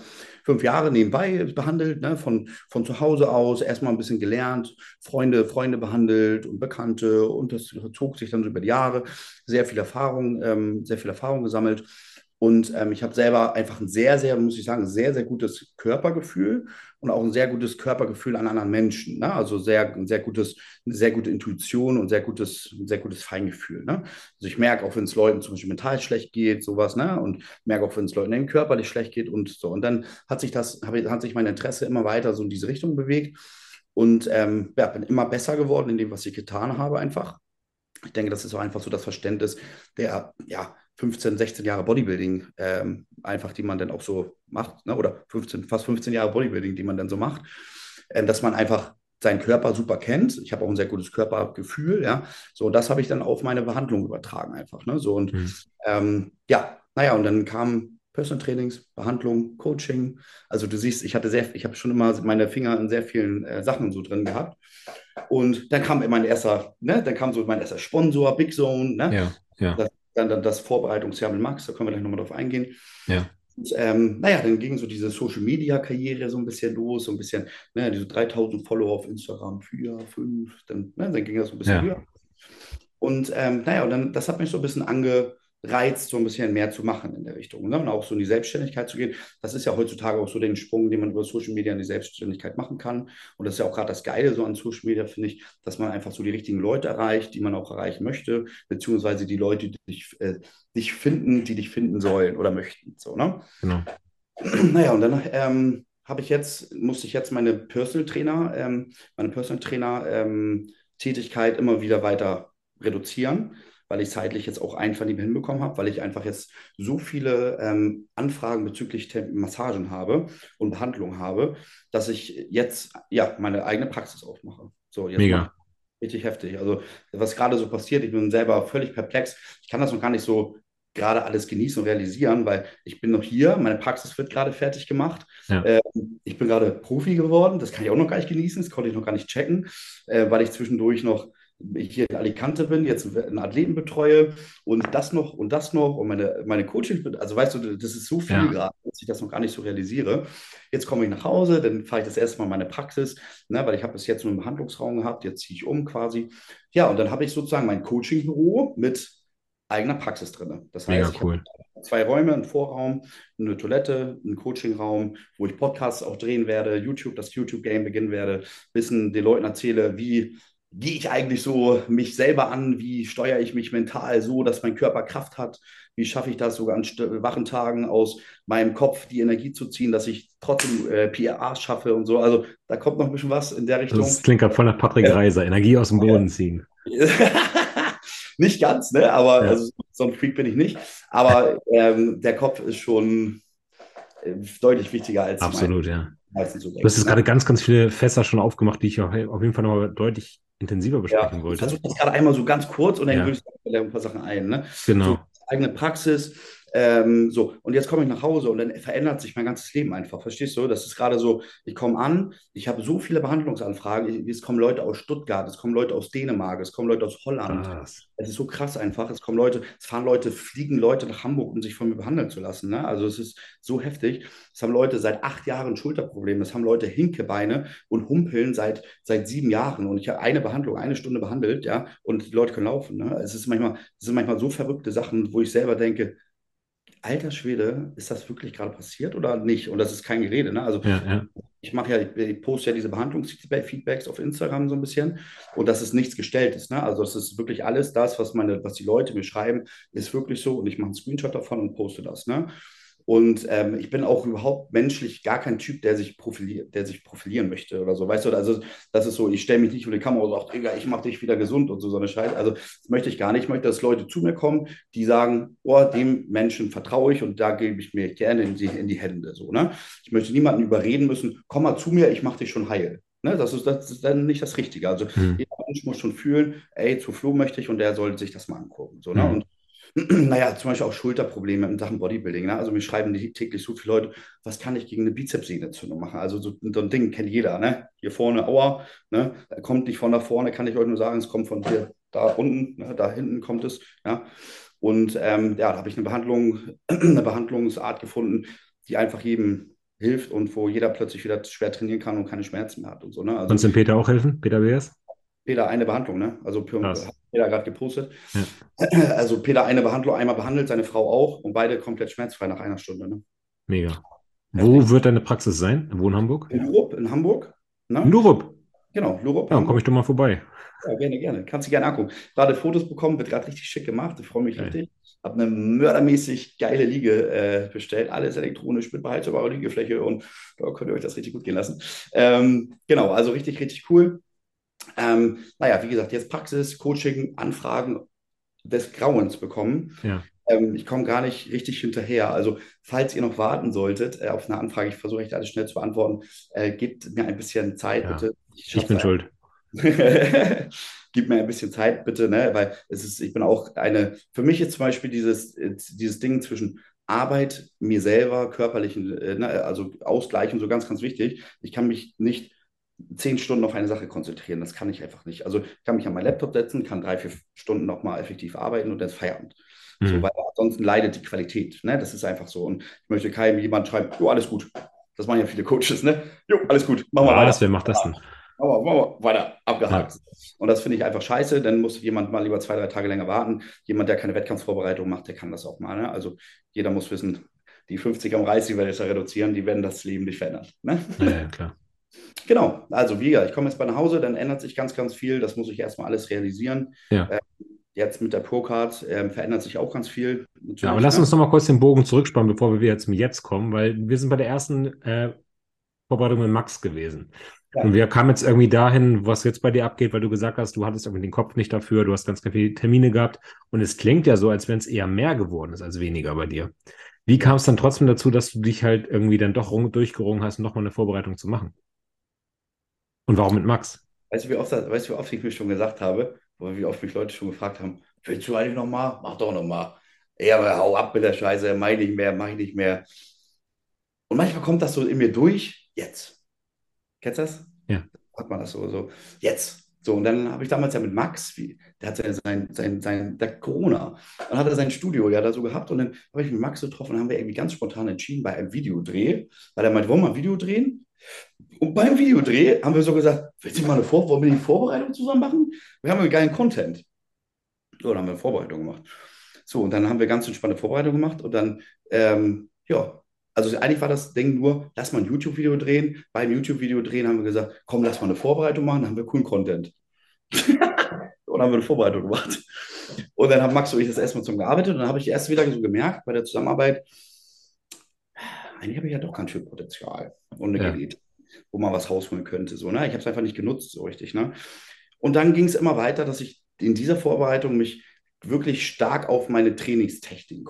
fünf Jahre nebenbei behandelt, ne? von, von zu Hause aus, erstmal ein bisschen gelernt, Freunde, Freunde behandelt und Bekannte und das zog sich dann so über die Jahre, sehr viel Erfahrung, ähm, sehr viel Erfahrung gesammelt. Und ähm, ich habe selber einfach ein sehr, sehr, muss ich sagen, sehr, sehr gutes Körpergefühl und auch ein sehr gutes Körpergefühl an anderen Menschen. Ne? Also sehr, sehr gutes, sehr gute Intuition und sehr gutes, sehr gutes Feingefühl. Ne? Also ich merke auch, wenn es Leuten zum Beispiel mental schlecht geht, sowas, ne? Und merke auch, wenn es Leuten körperlich schlecht geht und so. Und dann hat sich das, hat sich mein Interesse immer weiter so in diese Richtung bewegt. Und ähm, ja, bin immer besser geworden in dem, was ich getan habe, einfach. Ich denke, das ist auch einfach so das Verständnis der, ja, 15, 16 Jahre Bodybuilding ähm, einfach, die man dann auch so macht, ne? oder 15, fast 15 Jahre Bodybuilding, die man dann so macht, ähm, dass man einfach seinen Körper super kennt. Ich habe auch ein sehr gutes Körpergefühl, ja. So, das habe ich dann auf meine Behandlung übertragen einfach, ne? So und mhm. ähm, ja, naja, und dann kam Personal Trainings, Behandlung, Coaching. Also du siehst, ich hatte sehr, ich habe schon immer meine Finger in sehr vielen äh, Sachen so drin gehabt. Und dann kam mein erster, ne, dann kam so mein erster Sponsor, Big Zone, ne? Ja, ja. Das dann, dann das Vorbereitungsjahr mit Max, da können wir gleich nochmal drauf eingehen. Ja. Und, ähm, naja, dann ging so diese Social Media Karriere so ein bisschen los, so ein bisschen, ne, diese 3000 Follower auf Instagram, vier, fünf, dann, ne, dann ging das so ein bisschen ja. höher. Und ähm, naja, und dann, das hat mich so ein bisschen ange, reizt, so ein bisschen mehr zu machen in der Richtung. Ne? Und auch so in die Selbstständigkeit zu gehen. Das ist ja heutzutage auch so den Sprung, den man über Social Media in die Selbstständigkeit machen kann. Und das ist ja auch gerade das Geile so an Social Media, finde ich, dass man einfach so die richtigen Leute erreicht, die man auch erreichen möchte, beziehungsweise die Leute, die dich, äh, dich finden, die dich finden sollen oder möchten. So, ne? Genau. Naja, und dann ähm, habe ich jetzt, musste ich jetzt meine Personal Trainer, ähm, meine Personal Trainer ähm, Tätigkeit immer wieder weiter reduzieren weil ich zeitlich jetzt auch einfach nicht mehr hinbekommen habe, weil ich einfach jetzt so viele ähm, Anfragen bezüglich Massagen habe und Behandlung habe, dass ich jetzt ja meine eigene Praxis aufmache. So, jetzt Mega. Richtig heftig. Also, was gerade so passiert, ich bin selber völlig perplex. Ich kann das noch gar nicht so gerade alles genießen und realisieren, weil ich bin noch hier, meine Praxis wird gerade fertig gemacht. Ja. Ähm, ich bin gerade Profi geworden, das kann ich auch noch gar nicht genießen, das konnte ich noch gar nicht checken, äh, weil ich zwischendurch noch hier in Alicante bin, jetzt einen Athleten betreue und das noch und das noch und meine, meine Coaching, also weißt du, das ist so viel Ja. gerade, dass ich das noch gar nicht so realisiere. Jetzt komme ich nach Hause, dann fahre ich das erste Mal in meine Praxis, ne, weil ich habe bis jetzt nur einen Behandlungsraum gehabt, jetzt ziehe ich um quasi. Ja, und dann habe ich sozusagen mein Coachingbüro mit eigener Praxis drin. Das Mega heißt, habe cool. zwei Räume, einen Vorraum, eine Toilette, einen Coachingraum, wo ich Podcasts auch drehen werde, YouTube, das YouTube-Game beginnen werde, bisschen den Leuten erzähle, wie gehe ich eigentlich so mich selber an, wie steuere ich mich mental so, dass mein Körper Kraft hat, wie schaffe ich das sogar an wachen Tagen aus meinem Kopf die Energie zu ziehen, dass ich trotzdem äh, PRA schaffe und so. Also da kommt noch ein bisschen was in der Richtung. Das klingt gerade voll nach Patrick Ja. Reiser. Energie aus dem Boden ziehen. Nicht ganz, ne? Aber Ja. also, so ein Freak bin ich nicht. Aber ähm, der Kopf ist schon äh, deutlich wichtiger als Absolut, ja. mein, so Du hast jetzt gerade ganz, ganz viele Fässer schon aufgemacht, die ich auf jeden Fall noch deutlich intensiver Ja, besprechen ich wollte. versuche das gerade einmal so ganz kurz und dann Ja. würde ich ein paar Sachen ein. Ne? Genau. So, eigene Praxis. Ähm, so, und jetzt komme ich nach Hause und dann verändert sich mein ganzes Leben einfach. Verstehst du? Das ist gerade so, ich komme an, ich habe so viele Behandlungsanfragen. Es kommen Leute aus Stuttgart, es kommen Leute aus Dänemark, es kommen Leute aus Holland. Krass. Es ist so krass einfach. Es kommen Leute, es fahren Leute, fliegen Leute nach Hamburg, um sich von mir behandeln zu lassen. Ne? Also es ist so heftig. Es haben Leute seit acht Jahren Schulterprobleme. Es haben Leute Hinkebeine und humpeln seit, seit sieben Jahren. Und ich habe eine Behandlung, eine Stunde behandelt, ja, und die Leute können laufen. Ne? Es ist manchmal, es sind manchmal so verrückte Sachen, wo ich selber denke, alter Schwede, ist das wirklich gerade passiert oder nicht? Und das ist kein Gerede. Ne? Also Ja, ja. ich mache ja, ich, poste ja diese Behandlungsfeedbacks auf Instagram so ein bisschen und das ist nichts Gestelltes. Ne? Also das ist wirklich alles das, was meine, was die Leute mir schreiben, ist wirklich so und ich mache einen Screenshot davon und poste das. Ne? Und ähm, ich bin auch überhaupt menschlich gar kein Typ, der sich profiliert, der sich profilieren möchte oder so. Weißt du, also das ist so, ich stelle mich nicht vor die Kamera und sage, Digga, ich mache dich wieder gesund und so, so eine Scheiße. Also das möchte ich gar nicht. Ich möchte, dass Leute zu mir kommen, die sagen, oh, dem Menschen vertraue ich und da gebe ich mir gerne in die, in die Hände. So, ne? Ich möchte niemanden überreden müssen, komm mal zu mir, ich mache dich schon heil. Ne? Das, ist, das ist dann nicht das Richtige. Also Hm. jeder Mensch muss schon fühlen, ey, zu Flo möchte ich und der soll sich das mal angucken. So, ne? Hm. Und naja, zum Beispiel auch Schulterprobleme in Sachen Bodybuilding. Ne? Also mir schreiben täglich so viele Leute, was kann ich gegen eine Bizepssehnenentzündung machen? Also so, so ein Ding kennt jeder. Ne? Hier vorne, aua, ne? kommt nicht von da vorne, kann ich euch nur sagen, es kommt von hier da unten, ne? da hinten kommt es. Ja? Und ähm, ja, da habe ich eine Behandlung, eine Behandlungsart gefunden, die einfach jedem hilft und wo jeder plötzlich wieder schwer trainieren kann und keine Schmerzen mehr hat und so. Ne? Also Kannst du dem Peter auch helfen? Peter Beers? Peter eine Behandlung, ne? Also Krass. hat Peter gerade gepostet. Ja. Also Peter eine Behandlung einmal behandelt, seine Frau auch und beide komplett schmerzfrei nach einer Stunde. Ne? Mega. Wo wird deine Praxis sein? Wo in Hamburg? In Lurup in Hamburg. Ne? In Lurup. Genau, Lurup. Ja, dann komme ich doch mal vorbei. Ja, gerne, gerne. Kannst du gerne angucken. Gerade Fotos bekommen, wird gerade richtig schick gemacht. Ich freue mich Geil. richtig. Habe eine mördermäßig geile Liege äh, bestellt. Alles elektronisch mit beheizbarer Liegefläche und da könnt ihr euch das richtig gut gehen lassen. Ähm, genau, also richtig, richtig cool. Ähm, naja, wie gesagt, jetzt Praxis, Coaching, Anfragen des Grauens bekommen. Ja. Ähm, ich komme gar nicht richtig hinterher. Also, falls ihr noch warten solltet äh, auf eine Anfrage, ich versuche echt alles schnell zu beantworten, äh, gebt mir ein bisschen Zeit, Ja. bitte. Ich schaff's bin einfach schuld. Gib mir ein bisschen Zeit, bitte, ne? Weil es ist, ich bin auch eine, für mich ist zum Beispiel dieses, dieses Ding zwischen Arbeit, mir selber, körperlichen, äh, ne, also Ausgleich und so ganz, ganz wichtig. Ich kann mich nicht zehn Stunden auf eine Sache konzentrieren. Das kann ich einfach nicht. Also ich kann mich an meinen Laptop setzen, kann drei, vier Stunden nochmal effektiv arbeiten und dann ist Feierabend. So, Mhm. weil ansonsten leidet die Qualität. Ne? Das ist einfach so. Und ich möchte keinem jemand schreiben, jo, alles gut. Das machen ja viele Coaches, ne? Jo, alles gut, machen wir weiter. Was, wer macht das denn? Aber wir weiter, abgehakt. Und das finde ich einfach scheiße. Dann muss jemand mal lieber zwei, drei Tage länger warten. Jemand, der keine Wettkampfvorbereitung macht, der kann das auch mal. Ne? Also jeder muss wissen, die 50 am Reis, die wir jetzt reduzieren, die werden das Leben nicht verändern. Ne? Ja, ja, klar. Genau, also wie gesagt, ich komme jetzt bei nach Hause, dann ändert sich ganz, ganz viel. Das muss ich erstmal alles realisieren. Ja. Äh, jetzt mit der Procard ähm, verändert sich auch ganz viel. Ja, aber lass ne? uns noch mal kurz den Bogen zurückspannen, bevor wir jetzt zum Jetzt kommen, weil wir sind bei der ersten äh, Vorbereitung mit Max gewesen. Ja. Und wir kamen jetzt irgendwie dahin, was jetzt bei dir abgeht, weil du gesagt hast, du hattest irgendwie den Kopf nicht dafür, du hast ganz, ganz viele Termine gehabt und es klingt ja so, als wenn es eher mehr geworden ist als weniger bei dir. Wie kam es dann trotzdem dazu, dass du dich halt irgendwie dann doch rung- durchgerungen hast, nochmal eine Vorbereitung zu machen? Und warum mit Max? Weißt du, wie oft, weißt du, wie oft ich mir schon gesagt habe, oder wie oft mich Leute schon gefragt haben, willst du eigentlich nochmal? Mach doch nochmal. Ja, aber hau ab mit der Scheiße, mach ich nicht mehr, mach ich nicht mehr. Und manchmal kommt das so in mir durch, jetzt. Kennst du das? Ja. Hat man das so, so, jetzt. So, und dann habe ich damals ja mit Max, wie, der hat ja sein, sein, sein, der Corona, dann hat er sein Studio ja da so gehabt und dann habe ich mit Max getroffen und haben wir irgendwie ganz spontan entschieden bei einem Videodreh, weil er meinte, wollen wir ein Video drehen? Und beim Videodreh haben wir so gesagt, willst du mal eine Vor wollen wir die Vorbereitung zusammen machen? Wir haben einen geilen Content. So, dann haben wir eine Vorbereitung gemacht. So, und dann haben wir ganz entspannte Vorbereitung gemacht und dann, ähm, ja, also eigentlich war das Ding nur, lass mal ein YouTube-Video drehen. Beim YouTube-Video drehen haben wir gesagt, komm, lass mal eine Vorbereitung machen, dann haben wir coolen Content. und dann haben wir eine Vorbereitung gemacht. Und dann haben Max und ich das erstmal zum gearbeitet und dann habe ich erst wieder so gemerkt bei der Zusammenarbeit, eigentlich habe ich ja doch ganz viel Potenzial und eine ja. Gerät, wo man was rausholen könnte. So, ne? Ich habe es einfach nicht genutzt so richtig. Ne? Und dann ging es immer weiter, dass ich in dieser Vorbereitung mich wirklich stark auf meine Trainingstechniken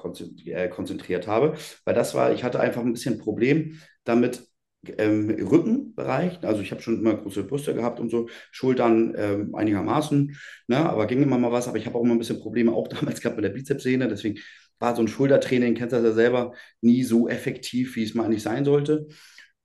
äh, konzentriert habe, weil das war, ich hatte einfach ein bisschen ein Problem damit, ähm, Rückenbereich, also ich habe schon immer große Brüste gehabt und so, Schultern ähm, einigermaßen, ne, aber ging immer mal was, aber ich habe auch immer ein bisschen Probleme, auch damals gehabt mit der Bizepssehne, deswegen war so ein Schultertraining, kennst du das ja selber, nie so effektiv, wie es mal eigentlich sein sollte.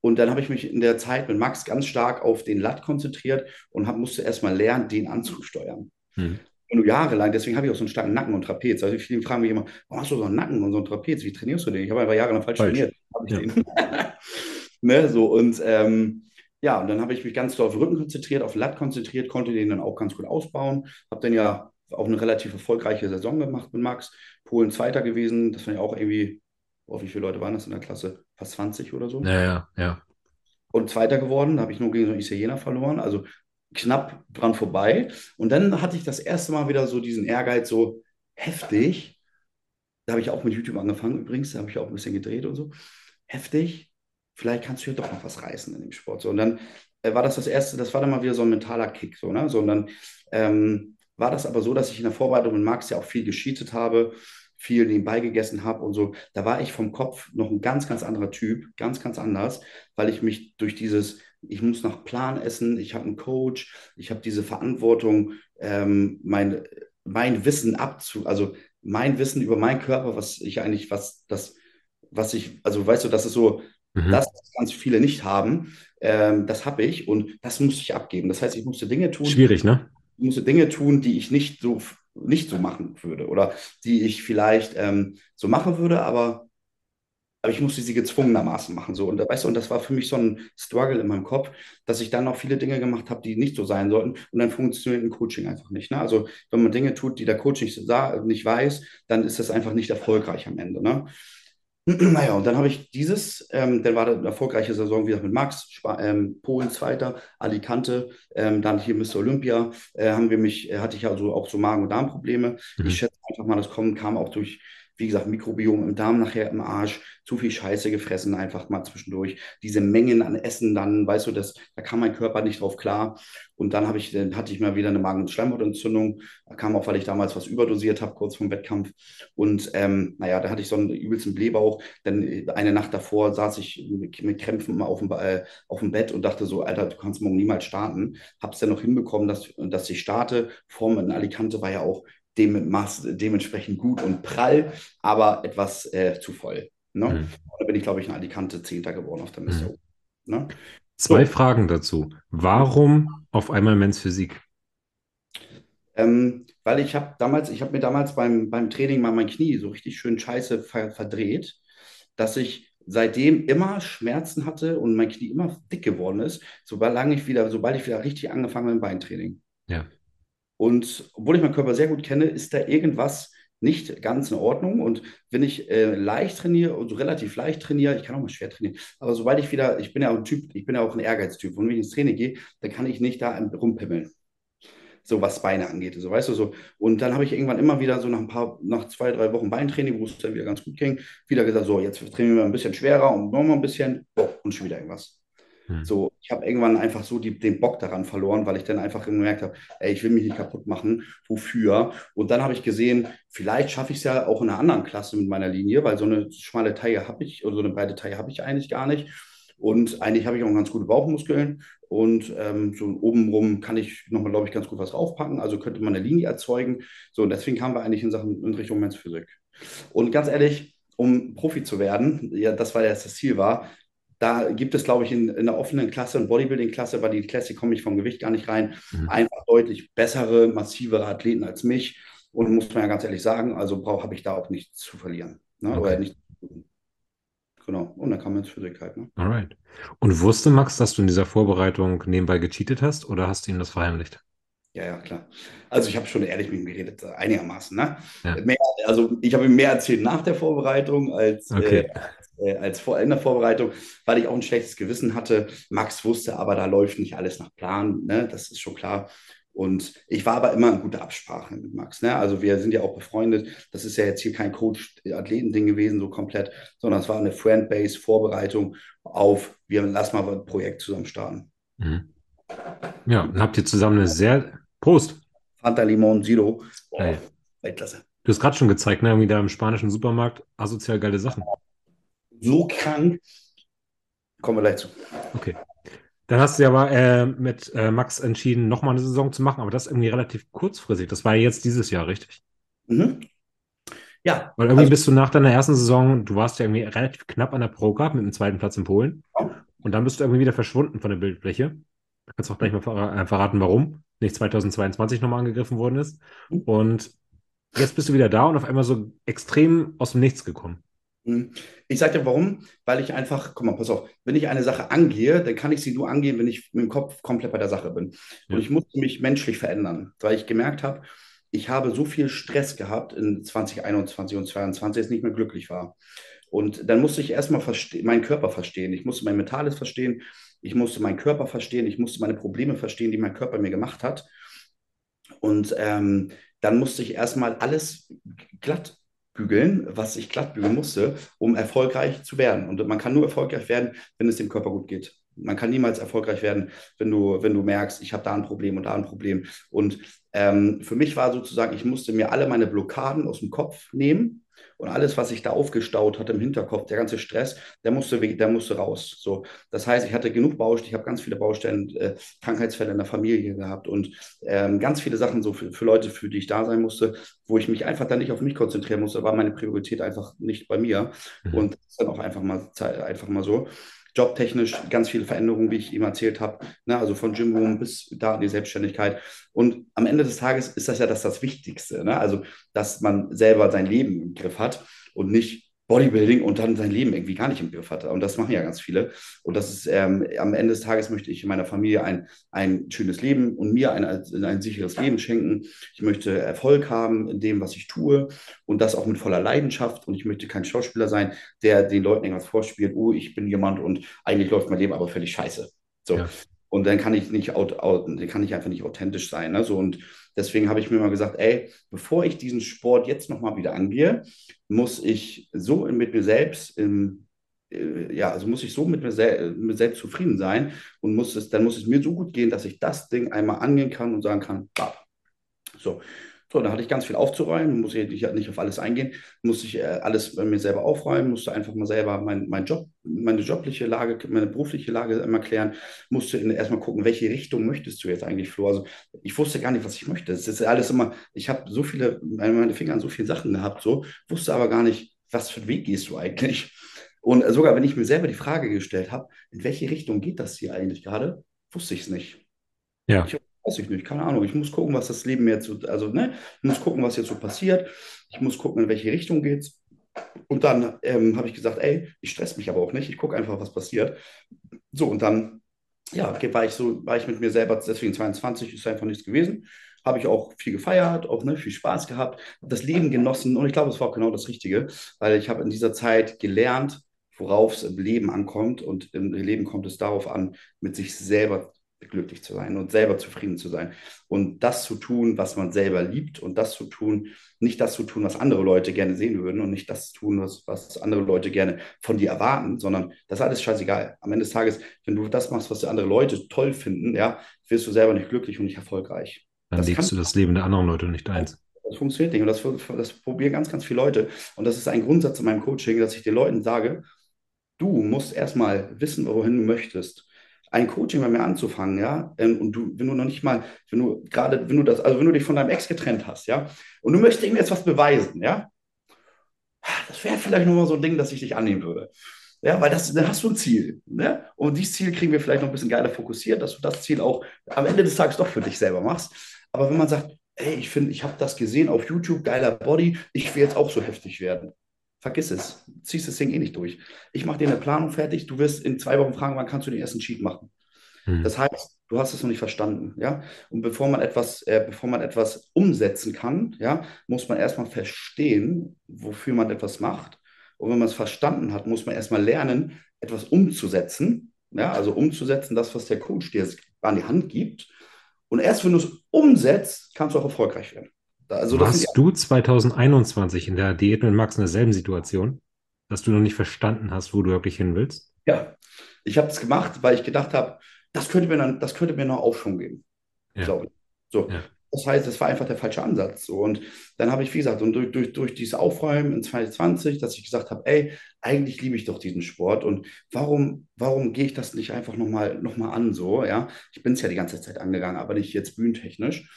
Und dann habe ich mich in der Zeit mit Max ganz stark auf den Lat konzentriert und hab, musste erstmal lernen, den anzusteuern. Hm nur jahrelang, deswegen habe ich auch so einen starken Nacken und Trapez. Also viele fragen mich immer, warum hast du so einen Nacken und so einen Trapez? Wie trainierst du den? Ich habe einfach jahrelang falsch, falsch. trainiert. Ja. ne, so, und ähm, ja, und dann habe ich mich ganz doll auf Rücken konzentriert, auf Lat konzentriert, konnte den dann auch ganz gut ausbauen. Habe dann ja auch eine relativ erfolgreiche Saison gemacht mit Max. Polen Zweiter gewesen, das fand ich auch irgendwie, oh, wie viele Leute waren das in der Klasse? Fast 20 oder so. Ja, ja, ja. Und Zweiter geworden, da habe ich nur gegen so einen Italiener verloren. Also knapp dran vorbei. Und dann hatte ich das erste Mal wieder so diesen Ehrgeiz, so heftig. Da habe ich auch mit YouTube angefangen übrigens, da habe ich auch ein bisschen gedreht und so. Heftig, vielleicht kannst du ja doch noch was reißen in dem Sport. So, und dann äh, war das das erste, das war dann mal wieder so ein mentaler Kick. So, ne? so, und dann ähm, war das aber so, dass ich in der Vorbereitung mit Max ja auch viel gescheatet habe, viel nebenbei gegessen habe und so. Da war ich vom Kopf noch ein ganz, ganz anderer Typ, ganz, ganz anders, weil ich mich durch dieses ich muss nach Plan essen, ich habe einen Coach, ich habe diese Verantwortung, ähm, mein, mein Wissen abzu, also mein Wissen über meinen Körper, was ich eigentlich, was das, was ich, also weißt du, das ist so, mhm. das ganz viele nicht haben, ähm, das habe ich und das musste ich abgeben. Das heißt, ich musste Dinge tun. Schwierig, ne? Musste Dinge tun, die ich nicht so nicht so machen würde oder die ich vielleicht ähm, so machen würde, aber aber ich musste sie gezwungenermaßen machen. So. Und, weißt du, und das war für mich so ein Struggle in meinem Kopf, dass ich dann auch viele Dinge gemacht habe, die nicht so sein sollten. Und dann funktioniert ein Coaching einfach nicht. Ne? Also wenn man Dinge tut, die der Coach nicht, nicht weiß, dann ist das einfach nicht erfolgreich am Ende. Ne? Naja, und dann habe ich dieses, ähm, dann war eine erfolgreiche Saison wieder mit Max, Sp ähm, Polen Zweiter, Alicante, ähm, dann hier Mr. Olympia, äh, haben wir mich, äh, hatte ich also auch so Magen- und Darmprobleme. Mhm. Ich schätze einfach mal, das kommen, kam auch durch wie gesagt, Mikrobiom im Darm nachher im Arsch, zu viel Scheiße gefressen einfach mal zwischendurch. Diese Mengen an Essen dann, weißt du, das, da kam mein Körper nicht drauf klar. Und dann ich, dann hatte ich mal wieder eine Magen- und Schleimhautentzündung. Kam auch, weil ich damals was überdosiert habe, kurz vorm Wettkampf. Und ähm, naja, da hatte ich so einen übelsten Blähbauch. Dann äh, eine Nacht davor saß ich mit, mit Krämpfen auf dem, äh, auf dem Bett und dachte so, Alter, du kannst morgen niemals starten. Hab's dann noch hinbekommen, dass, dass ich starte. Form in Alicante war ja auch dem, dementsprechend gut und prall, aber etwas äh, zu voll. Ne? Mhm. Da bin ich, glaube ich, in Alicante Zehnter geworden auf der Mission. Mhm. Ne? Zwei so. Fragen dazu. Warum auf einmal Men's Physik? Ähm, weil ich habe damals, ich habe mir damals beim, beim Training mal mein Knie so richtig schön scheiße ver verdreht, dass ich seitdem immer Schmerzen hatte und mein Knie immer dick geworden ist, sobald ich wieder, sobald ich wieder richtig angefangen habe mit dem Beintraining. Ja. Und obwohl ich meinen Körper sehr gut kenne, ist da irgendwas nicht ganz in Ordnung. Und wenn ich äh, leicht trainiere, also relativ leicht trainiere, ich kann auch mal schwer trainieren, aber sobald ich wieder, ich bin ja auch ein Typ, ich bin ja auch ein Ehrgeiztyp. Und wenn ich ins Training gehe, dann kann ich nicht da rumpimmeln. So was Beine angeht, so weißt du so. Und dann habe ich irgendwann immer wieder so nach ein paar, nach zwei, drei Wochen Beintraining, wo es dann wieder ganz gut ging, wieder gesagt, so, jetzt trainieren wir ein bisschen schwerer und nochmal ein bisschen, und schon wieder irgendwas. Hm. So, ich habe irgendwann einfach so die, den Bock daran verloren, weil ich dann einfach gemerkt habe, ey, ich will mich nicht kaputt machen. Wofür? Und dann habe ich gesehen, vielleicht schaffe ich es ja auch in einer anderen Klasse mit meiner Linie, weil so eine schmale Taille habe ich, oder so eine breite Taille habe ich eigentlich gar nicht. Und eigentlich habe ich auch ganz gute Bauchmuskeln und ähm, so obenrum kann ich nochmal, glaube ich, ganz gut was raufpacken. Also könnte man eine Linie erzeugen. So, und deswegen kamen wir eigentlich in Sachen in Richtung Mensch Physik. Und ganz ehrlich, um Profi zu werden, ja, das war ja das Ziel war, da gibt es, glaube ich, in, in der offenen Klasse und Bodybuilding-Klasse, weil die Classic komme ich vom Gewicht gar nicht rein, mhm. einfach deutlich bessere, massivere Athleten als mich. Und muss man ja ganz ehrlich sagen, also habe ich da auch nichts zu verlieren. Ne? Okay. Oder nicht. Genau. Und dann kam man ins Physik halt. Ne? Alright. Und wusste Max, dass du in dieser Vorbereitung nebenbei gecheatet hast oder hast du ihm das verheimlicht? Ja, ja, klar. Also ich habe schon ehrlich mit ihm geredet, einigermaßen. Ne? Ja. Mehr, also ich habe ihm mehr erzählt nach der Vorbereitung als, okay. äh, äh, als vor, in der Vorbereitung, weil ich auch ein schlechtes Gewissen hatte. Max wusste aber, da läuft nicht alles nach Plan. Ne? Das ist schon klar. Und ich war aber immer in guter Absprache mit Max. Ne? Also wir sind ja auch befreundet. Das ist ja jetzt hier kein Coach-Athleten-Ding gewesen, so komplett, sondern es war eine Friend-Base-Vorbereitung auf, wir lassen mal ein Projekt zusammen starten. Mhm. Ja, und habt ihr zusammen eine sehr Prost. Fanta Limon Zero. Hey. Weltklasse. Du hast gerade schon gezeigt, ne? Irgendwie da im spanischen Supermarkt asozial geile Sachen. So krank. Kommen wir gleich zu. Okay. Dann hast du ja aber äh, mit äh, Max entschieden, nochmal eine Saison zu machen, aber das irgendwie relativ kurzfristig. Das war jetzt dieses Jahr, richtig? Mhm. Ja. Weil irgendwie also, bist du nach deiner ersten Saison, du warst ja irgendwie relativ knapp an der Pro Cup mit dem zweiten Platz in Polen. Ja. Und dann bist du irgendwie wieder verschwunden von der Bildfläche. Du kannst auch gleich mal ver äh, verraten, warum nicht 2022 nochmal angegriffen worden ist. Mhm. Und jetzt bist du wieder da und auf einmal so extrem aus dem Nichts gekommen. Mhm. Ich sage dir warum, weil ich einfach, guck mal, pass auf, wenn ich eine Sache angehe, dann kann ich sie nur angehen, wenn ich mit dem Kopf komplett bei der Sache bin. Ja. Und ich musste mich menschlich verändern, weil ich gemerkt habe, ich habe so viel Stress gehabt in 2021 und 2022, dass ich nicht mehr glücklich war. Und dann musste ich erstmal meinen Körper verstehen. Ich musste mein Mentales verstehen ich musste meinen Körper verstehen, ich musste meine Probleme verstehen, die mein Körper mir gemacht hat. Und ähm, dann musste ich erstmal alles glatt bügeln, was ich glatt bügeln musste, um erfolgreich zu werden. Und man kann nur erfolgreich werden, wenn es dem Körper gut geht. Man kann niemals erfolgreich werden, wenn du, wenn du merkst, ich habe da ein Problem und da ein Problem. Und ähm, für mich war sozusagen, ich musste mir alle meine Blockaden aus dem Kopf nehmen und alles, was sich da aufgestaut hat im Hinterkopf, der ganze Stress, der musste, der musste raus. So, das heißt, ich hatte genug Baustellen, ich habe ganz viele Baustellen, äh, Krankheitsfälle in der Familie gehabt und ähm, ganz viele Sachen so für, für, Leute, für die ich da sein musste, wo ich mich einfach dann nicht auf mich konzentrieren musste, war meine Priorität einfach nicht bei mir. Mhm. Und das ist dann auch einfach mal, einfach mal so jobtechnisch ganz viele Veränderungen, wie ich ihm erzählt habe. Ne? Also von Gym Room bis da in die Selbstständigkeit. Und am Ende des Tages ist das ja das, das Wichtigste. Ne? Also, dass man selber sein Leben im Griff hat und nicht Bodybuilding und dann sein Leben irgendwie gar nicht im Griff hatte. Und das machen ja ganz viele. Und das ist ähm, am Ende des Tages möchte ich meiner Familie ein, ein schönes Leben und mir ein, ein sicheres Leben schenken. Ich möchte Erfolg haben in dem, was ich tue und das auch mit voller Leidenschaft. Und ich möchte kein Schauspieler sein, der den Leuten irgendwas vorspielt, oh, ich bin jemand und eigentlich läuft mein Leben aber völlig scheiße. So. Ja. Und dann kann ich nicht, out, out, kann ich einfach nicht authentisch sein. Ne? So, und deswegen habe ich mir mal gesagt, ey, bevor ich diesen Sport jetzt nochmal wieder angehe, muss ich so mit mir selbst im, äh, ja, also muss ich so mit mir, sel mit selbst zufrieden sein und muss es, dann muss es mir so gut gehen, dass ich das Ding einmal angehen kann und sagen kann, bab. So. So, da hatte ich ganz viel aufzuräumen, muss ich nicht auf alles eingehen, musste ich äh, alles bei mir selber aufräumen, musste einfach mal selber mein, mein Job, meine jobliche Lage, meine berufliche Lage immer klären, musste erstmal gucken, welche Richtung möchtest du jetzt eigentlich, Flo? Also ich wusste gar nicht, was ich möchte. Es ist alles immer, ich habe so viele, meine Finger an so vielen Sachen gehabt, so, wusste aber gar nicht, was für einen Weg gehst du eigentlich? Und sogar wenn ich mir selber die Frage gestellt habe, in welche Richtung geht das hier eigentlich gerade, wusste ich es nicht. Ja. Ich Weiß ich nicht, keine Ahnung. Ich muss gucken, was das Leben jetzt so, also, ne, muss gucken, was jetzt so passiert. Ich muss gucken, in welche Richtung geht's. Und dann ähm, habe ich gesagt, ey, ich stress mich aber auch nicht. Ich gucke einfach, was passiert. So, und dann, ja, war ich so, war ich mit mir selber, deswegen 22 ist einfach nichts gewesen. Habe ich auch viel gefeiert, auch ne, viel Spaß gehabt, das Leben genossen und ich glaube, es war auch genau das Richtige, weil ich habe in dieser Zeit gelernt, worauf es im Leben ankommt und im Leben kommt es darauf an, mit sich selber glücklich zu sein und selber zufrieden zu sein und das zu tun, was man selber liebt und das zu tun, nicht das zu tun, was andere Leute gerne sehen würden und nicht das zu tun, was, was andere Leute gerne von dir erwarten, sondern das ist alles scheißegal. Am Ende des Tages, wenn du das machst, was andere Leute toll finden, ja, wirst du selber nicht glücklich und nicht erfolgreich. Dann das lebst du das Leben der anderen Leute nicht eins. Das funktioniert nicht und das, das probieren ganz, ganz viele Leute. Und das ist ein Grundsatz in meinem Coaching, dass ich den Leuten sage, du musst erstmal wissen, wohin du möchtest ein Coaching bei mir anzufangen, ja, ähm, und du, wenn du noch nicht mal, wenn du gerade, wenn du das, also wenn du dich von deinem Ex getrennt hast, ja, und du möchtest ihm jetzt was beweisen, ja, das wäre vielleicht nochmal so ein Ding, dass ich dich annehmen würde. Ja, weil das, dann hast du ein Ziel. Ne? Und dieses Ziel kriegen wir vielleicht noch ein bisschen geiler fokussiert, dass du das Ziel auch am Ende des Tages doch für dich selber machst. Aber wenn man sagt, ey, ich finde, ich habe das gesehen auf YouTube, geiler Body, ich will jetzt auch so heftig werden. Vergiss es. Ziehst das Ding eh nicht durch. Ich mache dir eine Planung fertig, du wirst in zwei Wochen fragen, wann kannst du den ersten Cheat machen. Hm. Das heißt, du hast es noch nicht verstanden, ja. Und bevor man etwas, äh, bevor man etwas umsetzen kann, ja, muss man erstmal verstehen, wofür man etwas macht. Und wenn man es verstanden hat, muss man erstmal lernen, etwas umzusetzen. Ja, also umzusetzen, das, was der Coach dir an die Hand gibt. Und erst wenn du es umsetzt, kannst du auch erfolgreich werden. Also, Warst du 2021 in der Diät mit Max in derselben Situation, dass du noch nicht verstanden hast, wo du wirklich hin willst? Ja, ich habe es gemacht, weil ich gedacht habe, das könnte mir dann, das könnte mir noch Aufschwung geben, ja. glaube ich. So. Ja. Das heißt, es war einfach der falsche Ansatz. Und dann habe ich, wie gesagt, und durch, durch, durch dieses Aufräumen in 2020, dass ich gesagt habe, ey, eigentlich liebe ich doch diesen Sport und warum, warum gehe ich das nicht einfach nochmal noch mal an so, ja? Ich bin es ja die ganze Zeit angegangen, aber nicht jetzt bühnentechnisch.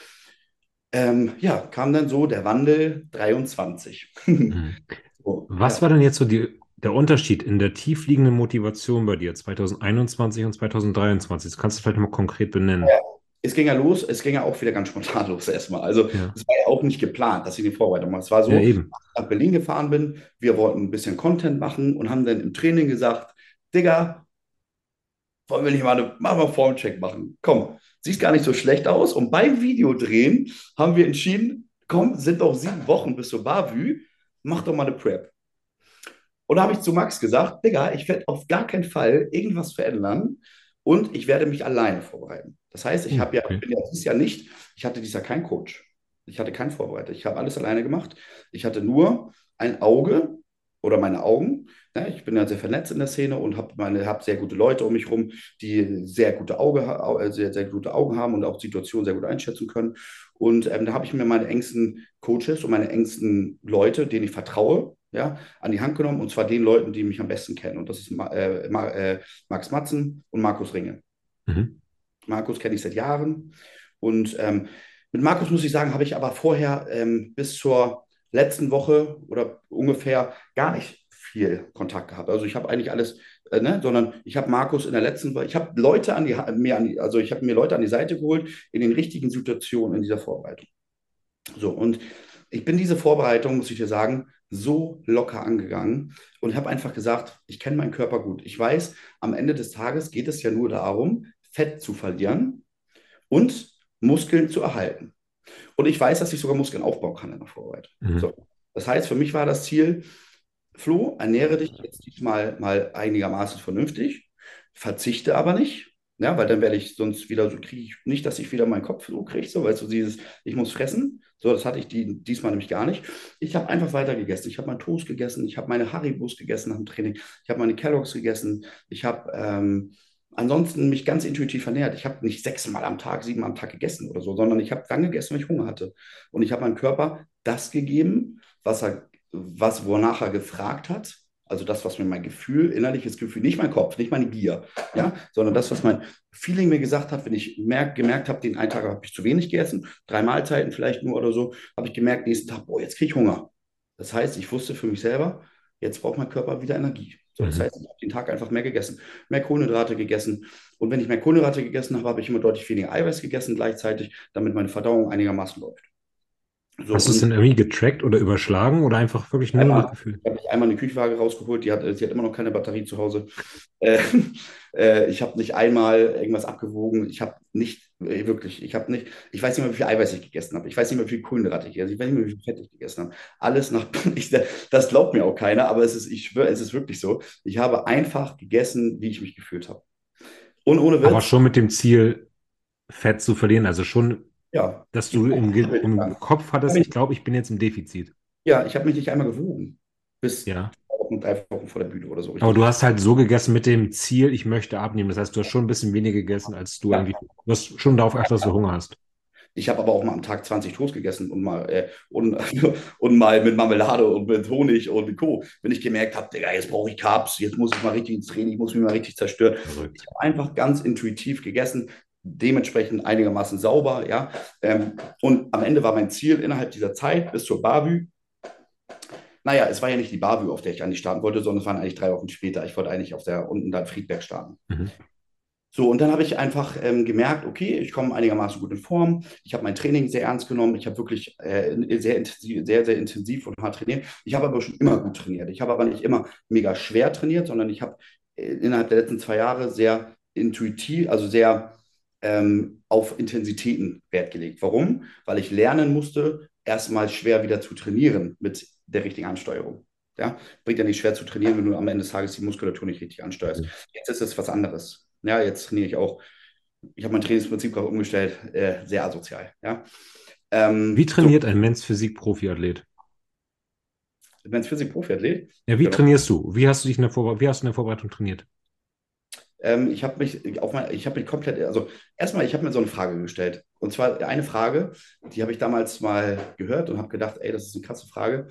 Ähm, ja, kam dann so der Wandel 23. Mhm. so, Was ja. war denn jetzt so die, der Unterschied in der tiefliegenden Motivation bei dir 2021 und 2023? Das kannst du vielleicht mal konkret benennen. Ja, es ging ja los, es ging ja auch wieder ganz spontan los erstmal. Also es ja. war ja auch nicht geplant, dass ich die Vorbereitung mache. Es war so, ja, eben. dass ich nach Berlin gefahren bin, wir wollten ein bisschen Content machen und haben dann im Training gesagt, Digga, wollen wir nicht mal eine, machen wir Formcheck machen. Komm, sieht gar nicht so schlecht aus. Und beim Videodrehen haben wir entschieden, komm, sind noch sieben Wochen bis zur Bavü, mach doch mal eine Prep. Und da habe ich zu Max gesagt, Digga, ich werde auf gar keinen Fall irgendwas verändern und ich werde mich alleine vorbereiten. Das heißt, ich habe ja, okay. bin ja dieses Jahr nicht, ich hatte dieses Jahr keinen Coach. Ich hatte keinen Vorbereiter. Ich habe alles alleine gemacht. Ich hatte nur ein Auge oder meine Augen. Ja, ich bin ja sehr vernetzt in der Szene und habe hab sehr gute Leute um mich herum, die sehr gute, Auge, äh, sehr, sehr gute Augen haben und auch Situationen sehr gut einschätzen können. Und ähm, da habe ich mir meine engsten Coaches und meine engsten Leute, denen ich vertraue, ja, an die Hand genommen. Und zwar den Leuten, die mich am besten kennen. Und das ist äh, äh, Max Matzen und Markus Ringe. Mhm. Markus kenne ich seit Jahren. Und ähm, mit Markus muss ich sagen, habe ich aber vorher ähm, bis zur letzten Woche oder ungefähr gar nicht viel Kontakt gehabt. Also ich habe eigentlich alles, äh, ne, sondern ich habe Markus in der letzten Woche, ich habe Leute an die, mir an die, also ich habe mir Leute an die Seite geholt in den richtigen Situationen in dieser Vorbereitung. So, und ich bin diese Vorbereitung, muss ich dir sagen, so locker angegangen und habe einfach gesagt, ich kenne meinen Körper gut. Ich weiß, am Ende des Tages geht es ja nur darum, Fett zu verlieren und Muskeln zu erhalten. Und ich weiß, dass ich sogar Muskeln aufbauen kann in der Vorbereitung. Mhm. So. Das heißt, für mich war das Ziel, Flo, ernähre dich jetzt diesmal mal einigermaßen vernünftig, verzichte aber nicht, ja, weil dann werde ich sonst wieder so, kriege ich nicht, dass ich wieder meinen Kopf so kriege, so, weißt du, dieses, ich muss fressen. So, das hatte ich die, diesmal nämlich gar nicht. Ich habe einfach weiter gegessen. Ich habe meinen Toast gegessen, ich habe meine Haribos gegessen nach dem Training, ich habe meine Kelloggs gegessen, ich habe ähm, ansonsten mich ganz intuitiv ernährt. Ich habe nicht sechsmal am Tag, siebenmal am Tag gegessen oder so, sondern ich habe dann gegessen, wenn ich Hunger hatte. Und ich habe meinem Körper das gegeben, was er, was, wonach er gefragt hat also das, was mir mein Gefühl, innerliches Gefühl, nicht mein Kopf, nicht meine Gier, ja, sondern das, was mein Feeling mir gesagt hat, wenn ich merk, gemerkt habe, den einen Tag habe ich zu wenig gegessen, drei Mahlzeiten vielleicht nur oder so, habe ich gemerkt, nächsten Tag, boah, jetzt kriege ich Hunger. Das heißt, ich wusste für mich selber, jetzt braucht mein Körper wieder Energie. So, das mhm. heißt, ich habe den Tag einfach mehr gegessen, mehr Kohlenhydrate gegessen. Und wenn ich mehr Kohlenhydrate gegessen habe, habe ich immer deutlich weniger Eiweiß gegessen gleichzeitig, damit meine Verdauung einigermaßen läuft. So, Hast du es denn irgendwie getrackt oder überschlagen oder einfach wirklich nur einmal, Gefühl? Ich habe einmal eine Küchenwaage rausgeholt, die hat, sie hat immer noch keine Batterie zu Hause. Äh, äh, ich habe nicht einmal irgendwas abgewogen. Ich habe nicht, äh, wirklich, ich habe nicht, ich weiß nicht mehr, wie viel Eiweiß ich gegessen habe. Ich weiß nicht mehr, wie viel Kohlenhydrate ich gegessen habe. Ich weiß nicht mehr, wie viel Fett ich gegessen habe. Alles nach, ich, das glaubt mir auch keiner, aber es ist, ich schwöre, es ist wirklich so. Ich habe einfach gegessen, wie ich mich gefühlt habe. Und ohne Witz. Aber schon mit dem Ziel, Fett zu verlieren, also schon ja. Dass du im, im Kopf hattest, ich glaube, ich bin jetzt im Defizit. Ja, ich habe mich nicht einmal gewogen. Bis ja. Wochen, drei Wochen vor der Bühne oder so. Aber du hast halt so gegessen mit dem Ziel, ich möchte abnehmen. Das heißt, du hast schon ein bisschen weniger gegessen, als du ja. irgendwie. Du hast schon darauf geachtet, dass du Hunger hast. Ich habe aber auch mal am Tag 20 Toast gegessen und mal, äh, und, und mal mit Marmelade und mit Honig und Co. Wenn ich gemerkt habe, Digga, jetzt brauche ich Carbs, jetzt muss ich mal richtig ins Training, ich muss mich mal richtig zerstören. Ich habe einfach ganz intuitiv gegessen dementsprechend einigermaßen sauber, ja. Ähm, und am Ende war mein Ziel innerhalb dieser Zeit bis zur Barbü naja, es war ja nicht die Bavü, auf der ich eigentlich starten wollte, sondern es waren eigentlich drei Wochen später. Ich wollte eigentlich auf der unten dann Friedberg starten. Mhm. So, und dann habe ich einfach ähm, gemerkt, okay, ich komme einigermaßen gut in Form. Ich habe mein Training sehr ernst genommen. Ich habe wirklich äh, sehr, intensiv, sehr, sehr intensiv und hart trainiert. Ich habe aber schon immer gut trainiert. Ich habe aber nicht immer mega schwer trainiert, sondern ich habe äh, innerhalb der letzten zwei Jahre sehr intuitiv, also sehr ähm, auf Intensitäten Wert gelegt. Warum? Weil ich lernen musste, erstmal schwer wieder zu trainieren mit der richtigen Ansteuerung. Ja? Bringt ja nicht schwer zu trainieren, wenn du am Ende des Tages die Muskulatur nicht richtig ansteuerst. Mhm. Jetzt ist es was anderes. Ja, jetzt trainiere ich auch. Ich habe mein Trainingsprinzip gerade umgestellt, äh, sehr asozial. Ja. Ähm, wie trainiert so, ein Men's Physik-Profi-Athlet? Men's Physik-Profi-Athlet? Ja, wie genau. trainierst du? Wie hast du dich in der, Vorbe wie hast du in der Vorbereitung trainiert? Ähm, ich habe mich auf mein, ich habe mich komplett, also erstmal, ich habe mir so eine Frage gestellt. Und zwar eine Frage, die habe ich damals mal gehört und habe gedacht, ey, das ist eine krasse Frage.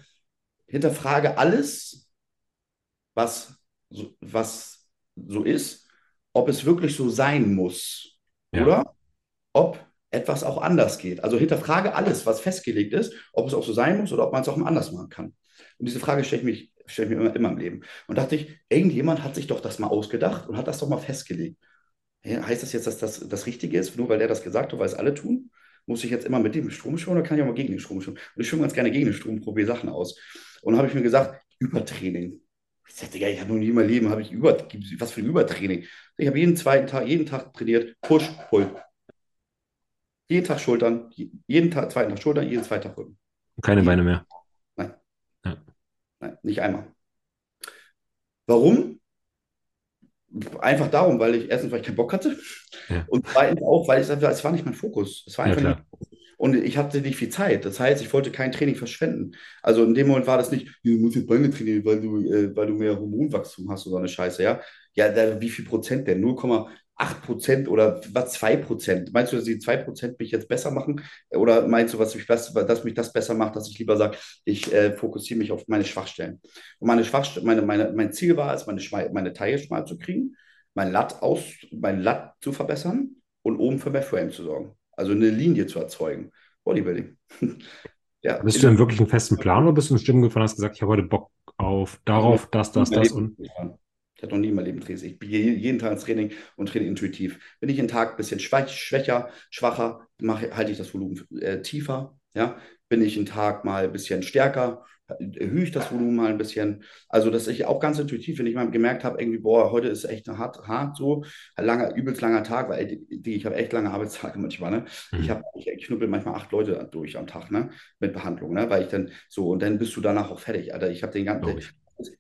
Hinterfrage alles, was, was so ist ob es wirklich so sein muss ja. oder ob etwas auch anders geht. Also hinterfrage alles, was festgelegt ist, ob es auch so sein muss oder ob man es auch anders machen kann. Und diese Frage stelle ich, mich, stelle ich mir immer, immer im Leben. Und dachte ich, irgendjemand hat sich doch das mal ausgedacht und hat das doch mal festgelegt. Ja, heißt das jetzt, dass das das Richtige ist, nur weil der das gesagt hat, weil es alle tun? Muss ich jetzt immer mit dem Strom schwimmen oder kann ich auch mal gegen den Strom schwimmen? Und ich schwimme ganz gerne gegen den Strom, probiere Sachen aus. Und dann habe ich mir gesagt, Übertraining. Ich sagte, ja, ich habe noch nie in meinem Leben, habe ich über, was für ein Übertraining. Ich habe jeden zweiten Tag, jeden Tag trainiert, Push, Pull. Jeden Tag Schultern, jeden Tag, zweiten Tag Schultern, jeden zweiten Tag Pull. Keine Beine mehr. Nein, nicht einmal. Warum? Einfach darum, weil ich erstens, weil ich keinen Bock hatte ja. und zweitens auch, weil ich, es war nicht mein Fokus. Es war einfach ja, nicht, und ich hatte nicht viel Zeit. Das heißt, ich wollte kein Training verschwenden. Also in dem Moment war das nicht, du musst jetzt Bäume trainieren, weil du, äh, weil du mehr Hormonwachstum hast oder eine Scheiße, ja. Ja, da, wie viel Prozent denn? 0, 8% oder was 2%? Meinst du, dass die 2% mich jetzt besser machen? Oder meinst du, was mich das, dass mich das besser macht, dass ich lieber sage, ich äh, fokussiere mich auf meine Schwachstellen? Und meine Schwachstellen, meine, meine, mein Ziel war es, meine, Schme meine Taille schmal zu kriegen, mein Latt, aus, mein Lat zu verbessern und oben für mehr Frame zu sorgen. Also eine Linie zu erzeugen. Bodybuilding. ja, bist du denn wirklich einen festen Plan oder bist du in Gym gefahren und hast gesagt, ich habe heute Bock auf darauf, das, das, das und. Gefahren. Ich hatte noch nie in meinem Leben Training. Ich gehe jeden Tag ins Training und trainiere intuitiv. Bin ich einen Tag ein bisschen schwach, schwächer, schwacher, mache, halte ich das Volumen äh, tiefer. Ja? Bin ich einen Tag mal ein bisschen stärker, erhöhe ich das Volumen mal ein bisschen. Also, dass ich auch ganz intuitiv, wenn ich mal gemerkt habe, irgendwie, boah, heute ist echt hart, hart so, langer, übelst langer Tag, weil die, ich habe echt lange Arbeitstage manchmal, ne? Mhm. Ich habe, ich knuppel manchmal acht Leute durch am Tag, ne? Mit Behandlung, ne? Weil ich dann so, und dann bist du danach auch fertig, Alter. Ich habe den ganzen,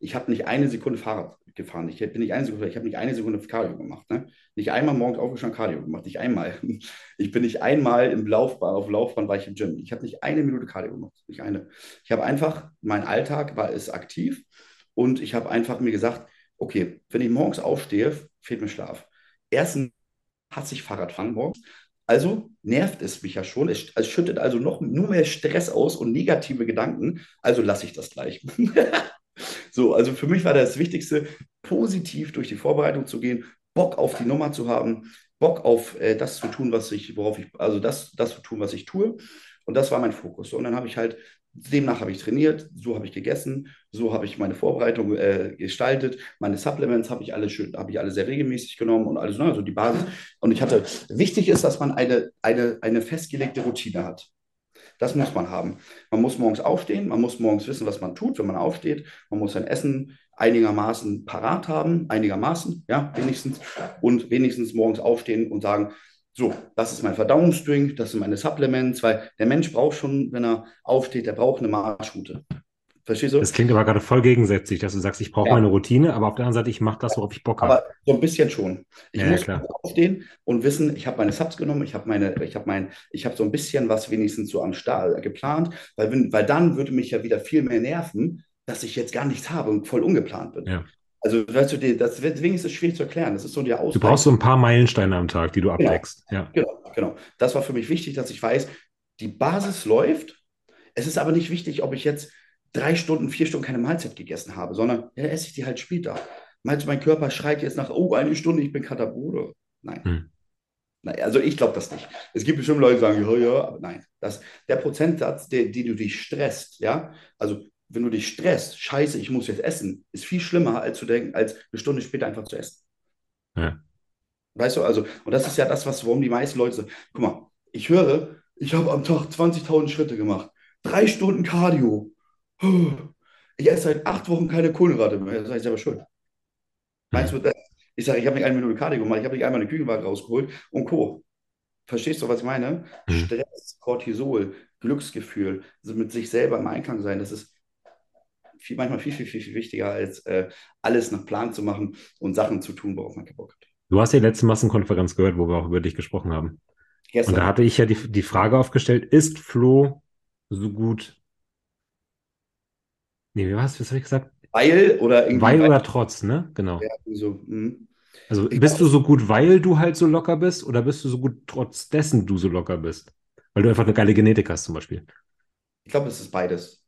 ich habe nicht eine Sekunde Fahrrad gefahren. Ich bin nicht eine Sekunde, ich habe nicht eine Sekunde Cardio gemacht. Ne? Nicht einmal morgens aufgestanden Cardio gemacht, nicht einmal. Ich bin nicht einmal im Laufbahn, auf Laufbahn war ich im Gym. Ich habe nicht eine Minute Cardio gemacht, nicht eine. Ich habe einfach, mein Alltag war es aktiv und ich habe einfach mir gesagt, okay, wenn ich morgens aufstehe, fehlt mir Schlaf. Erstens hasse ich Fahrradfahren morgens. Also nervt es mich ja schon. Es, es schüttet also noch nur mehr Stress aus und negative Gedanken. Also lasse ich das gleich. So, also für mich war das Wichtigste, positiv durch die Vorbereitung zu gehen, Bock auf die Nummer zu haben, Bock auf äh, das zu tun, was ich, worauf ich, also das, das zu tun, was ich tue. Und das war mein Fokus. Und dann habe ich halt, demnach habe ich trainiert, so habe ich gegessen, so habe ich meine Vorbereitung äh, gestaltet, meine Supplements habe ich alle schön, habe ich alle sehr regelmäßig genommen und alles, ne, also die Basis. Und ich hatte, wichtig ist, dass man eine, eine, eine festgelegte Routine hat. Das muss man haben. Man muss morgens aufstehen, man muss morgens wissen, was man tut, wenn man aufsteht. Man muss sein Essen einigermaßen parat haben, einigermaßen, ja, wenigstens. Und wenigstens morgens aufstehen und sagen, so, das ist mein Verdauungsdrink, das sind meine Supplements, weil der Mensch braucht schon, wenn er aufsteht, der braucht eine Marschroute. Verstehst du? Das klingt aber gerade voll gegensätzlich, dass du sagst, ich brauche ja. meine Routine, aber auf der anderen Seite, ich mache das, worauf ich Bock habe. Aber so ein bisschen schon. Ich ja, muss klar. aufstehen und wissen, ich habe meine Subs genommen, ich habe meine, ich habe mein, ich habe so ein bisschen was wenigstens so am Start geplant, weil, wenn, weil dann würde mich ja wieder viel mehr nerven, dass ich jetzt gar nichts habe und voll ungeplant bin. Ja. Also, weißt du, das, deswegen ist es schwierig zu erklären. Das ist so der Ausgleich. Du brauchst so ein paar Meilensteine am Tag, die du genau. abdeckst. Genau. Ja. genau, genau. Das war für mich wichtig, dass ich weiß, die Basis läuft. Es ist aber nicht wichtig, ob ich jetzt drei Stunden, vier Stunden keine Mahlzeit gegessen habe, sondern ja, esse ich die halt später. Meinst du, mein Körper schreit jetzt nach, oh, eine Stunde, ich bin Katabole? Nein. Hm. Nein, also ich glaube das nicht. Es gibt bestimmt Leute, die sagen, ja, ja, aber nein. Das, der Prozentsatz, der, den du dich stresst, ja, also wenn du dich stresst, scheiße, ich muss jetzt essen, ist viel schlimmer, als zu denken, als eine Stunde später einfach zu essen. Ja. Weißt du, also, und das ist ja das, was, warum die meisten Leute sagen, guck mal, ich höre, ich habe am Tag 20.000 Schritte gemacht, drei Stunden Cardio. Ich esse seit acht Wochen keine Kohlenhydrate mehr. Das ist selber schuld. Meinst du, das? ich sage, ich habe nicht eine Minute Cardio gemacht, ich habe nicht einmal eine Küchenwaage rausgeholt und Co. Verstehst du, was ich meine? Mhm. Stress, Cortisol, Glücksgefühl, also mit sich selber im Einklang sein, das ist viel, manchmal viel, viel, viel, viel wichtiger, als äh, alles nach Plan zu machen und Sachen zu tun, worauf man keinen Bock hat. Du hast ja die letzte Massenkonferenz gehört, wo wir auch über dich gesprochen haben. Gestern. Und da hatte ich ja die, die Frage aufgestellt, ist Flo so gut? Nee, wie war's? Was habe ich gesagt? weil oder irgendwie. Weil oder trotz, ne? Genau. Ja, so, hm. Also Ich bist du so gut, weil du halt so locker bist, oder bist du so gut, trotz dessen du so locker bist? Weil du einfach eine geile Genetik hast, zum Beispiel. Ich glaube, es ist beides.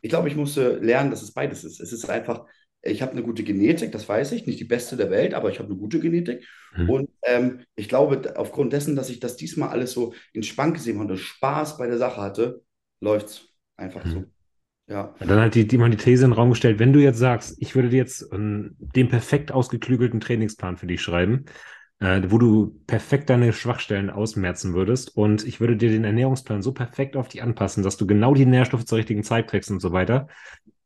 Ich glaube, ich musste lernen, dass es beides ist. Es ist einfach, ich habe eine gute Genetik, das weiß ich, nicht die beste der Welt, aber ich habe eine gute Genetik. Mhm. Und ähm, ich glaube, aufgrund dessen, dass ich das diesmal alles so in Spank gesehen habe und Spaß bei der Sache hatte, läuft es einfach so. Ja. Dann hat die, die mal die These in den Raum gestellt, wenn du jetzt sagst, ich würde dir jetzt ähm, den perfekt ausgeklügelten Trainingsplan für dich schreiben, äh, wo du perfekt deine Schwachstellen ausmerzen würdest und ich würde dir den Ernährungsplan so perfekt auf dich anpassen, dass du genau die Nährstoffe zur richtigen Zeit kriegst und so weiter.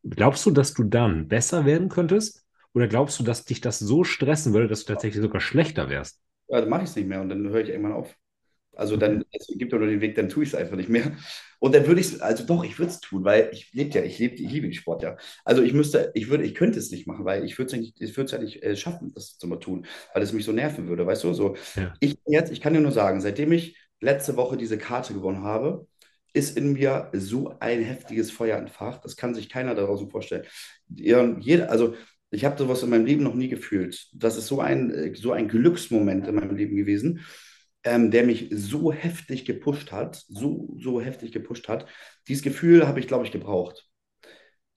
Glaubst du, dass du dann besser werden könntest? Oder glaubst du, dass dich das so stressen würde, dass du tatsächlich sogar schlechter wärst? Ja, dann mache ich es nicht mehr und dann höre ich irgendwann auf. Also dann, es gibt ja nur den Weg, dann tue ich es einfach nicht mehr. Und dann würde ich es, also doch, ich würde es tun, weil ich lebe ja, ich lebe, ich liebe den Sport ja. Also ich müsste, ich würde, ich könnte es nicht machen, weil ich würde es ja nicht, ich würde es ja nicht äh, schaffen, das zu mal tun, weil es mich so nerven würde, weißt du? So, Ja. ich jetzt, ich kann dir nur sagen, seitdem ich letzte Woche diese Karte gewonnen habe, ist in mir so ein heftiges Feuer entfacht. Das kann sich keiner da draußen vorstellen. Ja, Jeder, also ich habe sowas in meinem Leben noch nie gefühlt. Das ist so ein, äh, so ein Glücksmoment in meinem Leben gewesen, ähm, der mich so heftig gepusht hat, so, so heftig gepusht hat. Dieses Gefühl habe ich, glaube ich, gebraucht.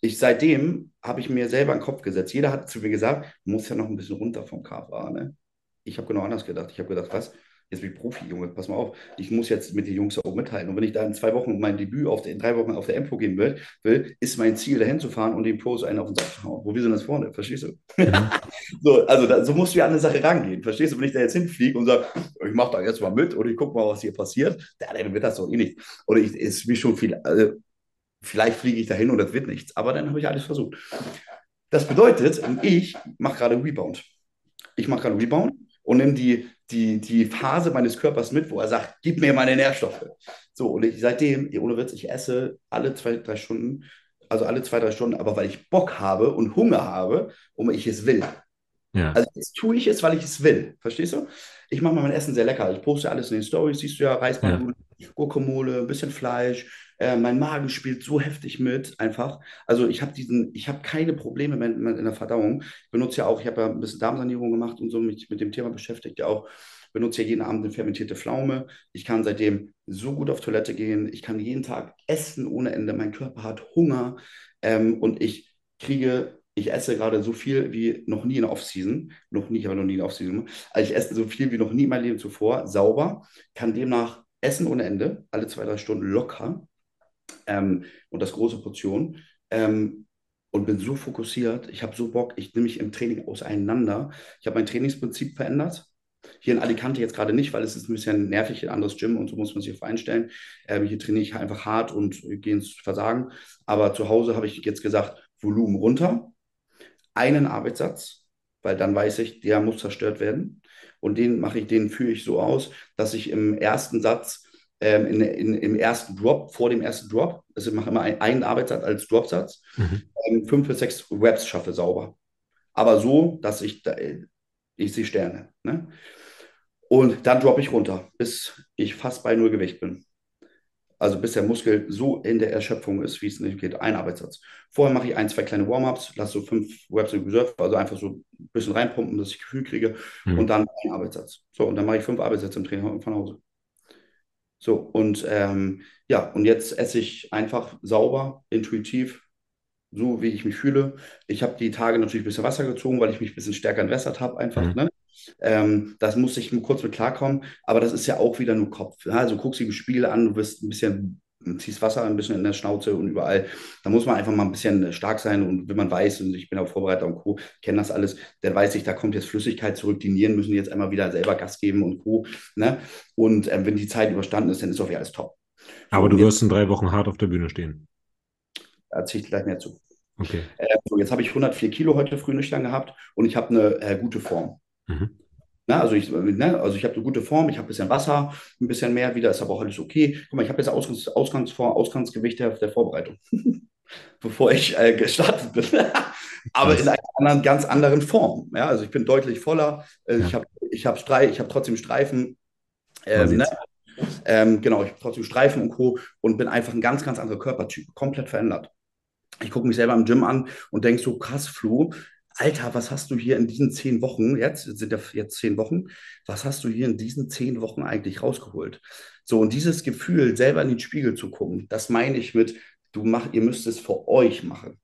Ich, seitdem habe ich mir selber einen Kopf gesetzt. Jeder hat zu mir gesagt, du musst ja noch ein bisschen runter vom KFA. Ne? Ich habe genau anders gedacht. Ich habe gedacht, was? Jetzt bin ich Profi, Junge, pass mal auf. Ich muss jetzt mit den Jungs oben mithalten. Und wenn ich da in zwei Wochen mein Debüt auf der, in drei Wochen auf der Empo geben will, will, ist mein Ziel, dahin zu fahren und den Pros einen auf den Sack zu hauen. Wo wir sind das vorne, verstehst du? Mhm. So, also da, so musst du ja an eine Sache rangehen. Verstehst du, wenn ich da jetzt hinfliege und sage, ich mache da jetzt mal mit oder ich gucke mal, was hier passiert, ja, dann wird das doch eh nicht. Oder ich, ist mir schon viel, also, vielleicht fliege ich dahin und das wird nichts. Aber dann habe ich alles versucht. Das bedeutet, ich mache gerade Rebound. Ich mache gerade Rebound und nehme die, die, die Phase meines Körpers mit, wo er sagt, gib mir meine Nährstoffe. So, und ich seitdem, ohne Witz, ich esse alle zwei, drei Stunden, also alle zwei, drei Stunden, aber weil ich Bock habe und Hunger habe und ich es will. Ja. Also jetzt tue ich es, weil ich es will. Verstehst du? Ich mache mal mein Essen sehr lecker. Ich poste alles in den Stories, siehst du ja, Reismann, Gurkenmole, ein bisschen Fleisch. Äh, mein Magen spielt so heftig mit, einfach. Also ich habe diesen, ich habe keine Probleme mehr in, der Verdauung. Ich benutze ja auch, ich habe ja ein bisschen Darmsanierung gemacht und so mich mit dem Thema beschäftigt ja auch. Benutze ja jeden Abend eine fermentierte Pflaume. Ich kann seitdem so gut auf Toilette gehen. Ich kann jeden Tag essen ohne Ende. Mein Körper hat Hunger ähm, und ich kriege ich esse gerade so viel wie noch nie in der Off-Season. Noch nie, ich habe noch nie in der Off-Season. Also ich esse so viel wie noch nie in meinem Leben zuvor, sauber, kann demnach essen ohne Ende, alle zwei, drei Stunden locker ähm, und das große Portion. Ähm, und bin so fokussiert, ich habe so Bock, ich nehme mich im Training auseinander. Ich habe mein Trainingsprinzip verändert. Hier in Alicante jetzt gerade nicht, weil es ist ein bisschen nervig, ein anderes Gym und so muss man sich auf einstellen. Ähm, hier trainiere ich einfach hart und gehe ins Versagen. Aber zu Hause habe ich jetzt gesagt, Volumen runter, einen Arbeitssatz, weil dann weiß ich, der muss zerstört werden. Und den mache ich, den führe ich so aus, dass ich im ersten Satz, ähm, in, in, im ersten Drop, vor dem ersten Drop, also ich mache immer ein, einen Arbeitssatz als Dropsatz, Mhm. ähm, fünf bis sechs Reps schaffe sauber. Aber so, dass ich, da, ich sehe Sterne. Ne? Und dann droppe ich runter, bis ich fast bei Null Gewicht bin. Also bis der Muskel so in der Erschöpfung ist, wie es nicht geht. Ein Arbeitssatz. Vorher mache ich ein, zwei kleine Warm-ups, lasse so fünf Reps in Reserve, also einfach so ein bisschen reinpumpen, dass ich Gefühl kriege Mhm. und dann ein Arbeitssatz. So, und dann mache ich fünf Arbeitssätze im Training von Hause. So, und ähm, ja, und jetzt esse ich einfach sauber, intuitiv, so wie ich mich fühle. Ich habe die Tage natürlich ein bisschen Wasser gezogen, weil ich mich ein bisschen stärker entwässert habe, einfach. Mhm. Ne? Ähm, das musste ich nur kurz mit klarkommen, aber das ist ja auch wieder nur Kopf. Ja? Also guckst dir die Spiele an, du wirst ein bisschen ziehst Wasser ein bisschen in der Schnauze und überall. Da muss man einfach mal ein bisschen stark sein und wenn man weiß, und ich bin auch Vorbereiter und Co., kenne das alles, dann weiß ich, da kommt jetzt Flüssigkeit zurück, die Nieren müssen jetzt einmal wieder selber Gas geben und Co. Ne? Und äh, wenn die Zeit überstanden ist, dann ist auch wieder alles top. Aber du wirst in drei Wochen hart auf der Bühne stehen. Da erzähle ich gleich mehr zu. Okay. Äh, so, jetzt habe ich 104 Kilo heute früh nüchtern gehabt und ich habe eine äh, gute Form. Mhm. Na, also ich, ne, also ich habe eine gute Form, ich habe ein bisschen Wasser, ein bisschen mehr wieder, ist aber auch alles okay. Guck mal, ich habe jetzt Ausgangs, Ausgangsfor Ausgangsgewicht der, der Vorbereitung, bevor ich äh, gestartet bin. aber in einer anderen, ganz anderen Form. Ja, also ich bin deutlich voller, äh, ja. ich habe ich hab Streif, ich hab trotzdem Streifen. Ähm, ne? ähm, genau, ich habe trotzdem Streifen und Co. und bin einfach ein ganz, ganz anderer Körpertyp, komplett verändert. Ich gucke mich selber im Gym an und denke so, krass, Flo, Alter, was hast du hier in diesen zehn Wochen, jetzt sind ja jetzt zehn Wochen, was hast du hier in diesen zehn Wochen eigentlich rausgeholt? So, und dieses Gefühl, selber in den Spiegel zu gucken, das meine ich mit, du mach, ihr müsst es für euch machen.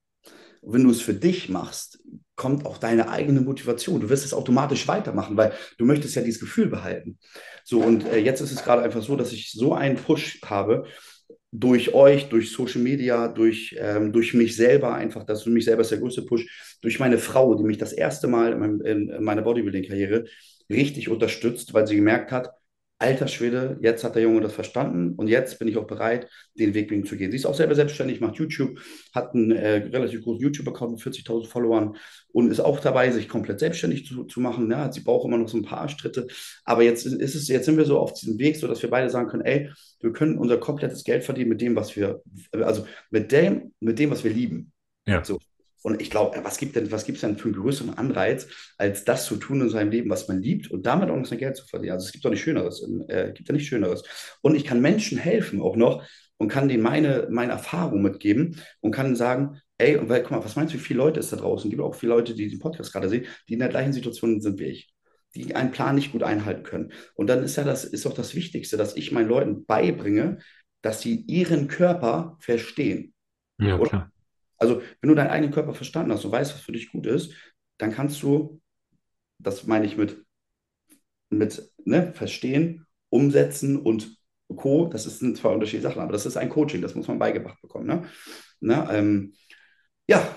Und wenn du es für dich machst, kommt auch deine eigene Motivation. Du wirst es automatisch weitermachen, weil du möchtest ja dieses Gefühl behalten. So, und äh, jetzt ist es gerade einfach so, dass ich so einen Push habe, durch euch, durch Social Media, durch, ähm, durch mich selber einfach, das für mich selber ist der größte Push, durch meine Frau, die mich das erste Mal in meiner Bodybuilding-Karriere richtig unterstützt, weil sie gemerkt hat, alter Schwede, jetzt hat der Junge das verstanden und jetzt bin ich auch bereit, den Weg mit ihm zu gehen. Sie ist auch selber selbstständig, macht YouTube, hat einen äh, relativ großen YouTube-Account mit 40.000 Followern und ist auch dabei, sich komplett selbstständig zu, zu machen. Ja, sie braucht immer noch so ein paar Schritte, aber jetzt ist es, jetzt sind wir so auf diesem Weg, so dass wir beide sagen können, ey, wir können unser komplettes Geld verdienen mit dem, was wir, also mit dem, mit dem, was wir lieben. Ja. So. Und ich glaube, was gibt denn, was gibt es denn für einen größeren Anreiz, als das zu tun in seinem Leben, was man liebt und damit auch noch sein Geld zu verdienen? Also es gibt doch nicht Schöneres. Äh, gibt ja nicht Schöneres. Und ich kann Menschen helfen auch noch und kann denen meine, meine Erfahrung mitgeben und kann sagen, ey, und weil, guck mal, was meinst du, wie viele Leute es da draußen gibt? Auch viele Leute, die den Podcast gerade sehen, die in der gleichen Situation sind wie ich die einen Plan nicht gut einhalten können. Und dann ist ja das, ist auch das Wichtigste, dass ich meinen Leuten beibringe, dass sie ihren Körper verstehen. Ja, klar. Also, wenn du deinen eigenen Körper verstanden hast und weißt, was für dich gut ist, dann kannst du, das meine ich mit, mit ne, verstehen, umsetzen und Co. Das sind zwei unterschiedliche Sachen, aber das ist ein Coaching, das muss man beigebracht bekommen. Ne? Ne, ähm, ja,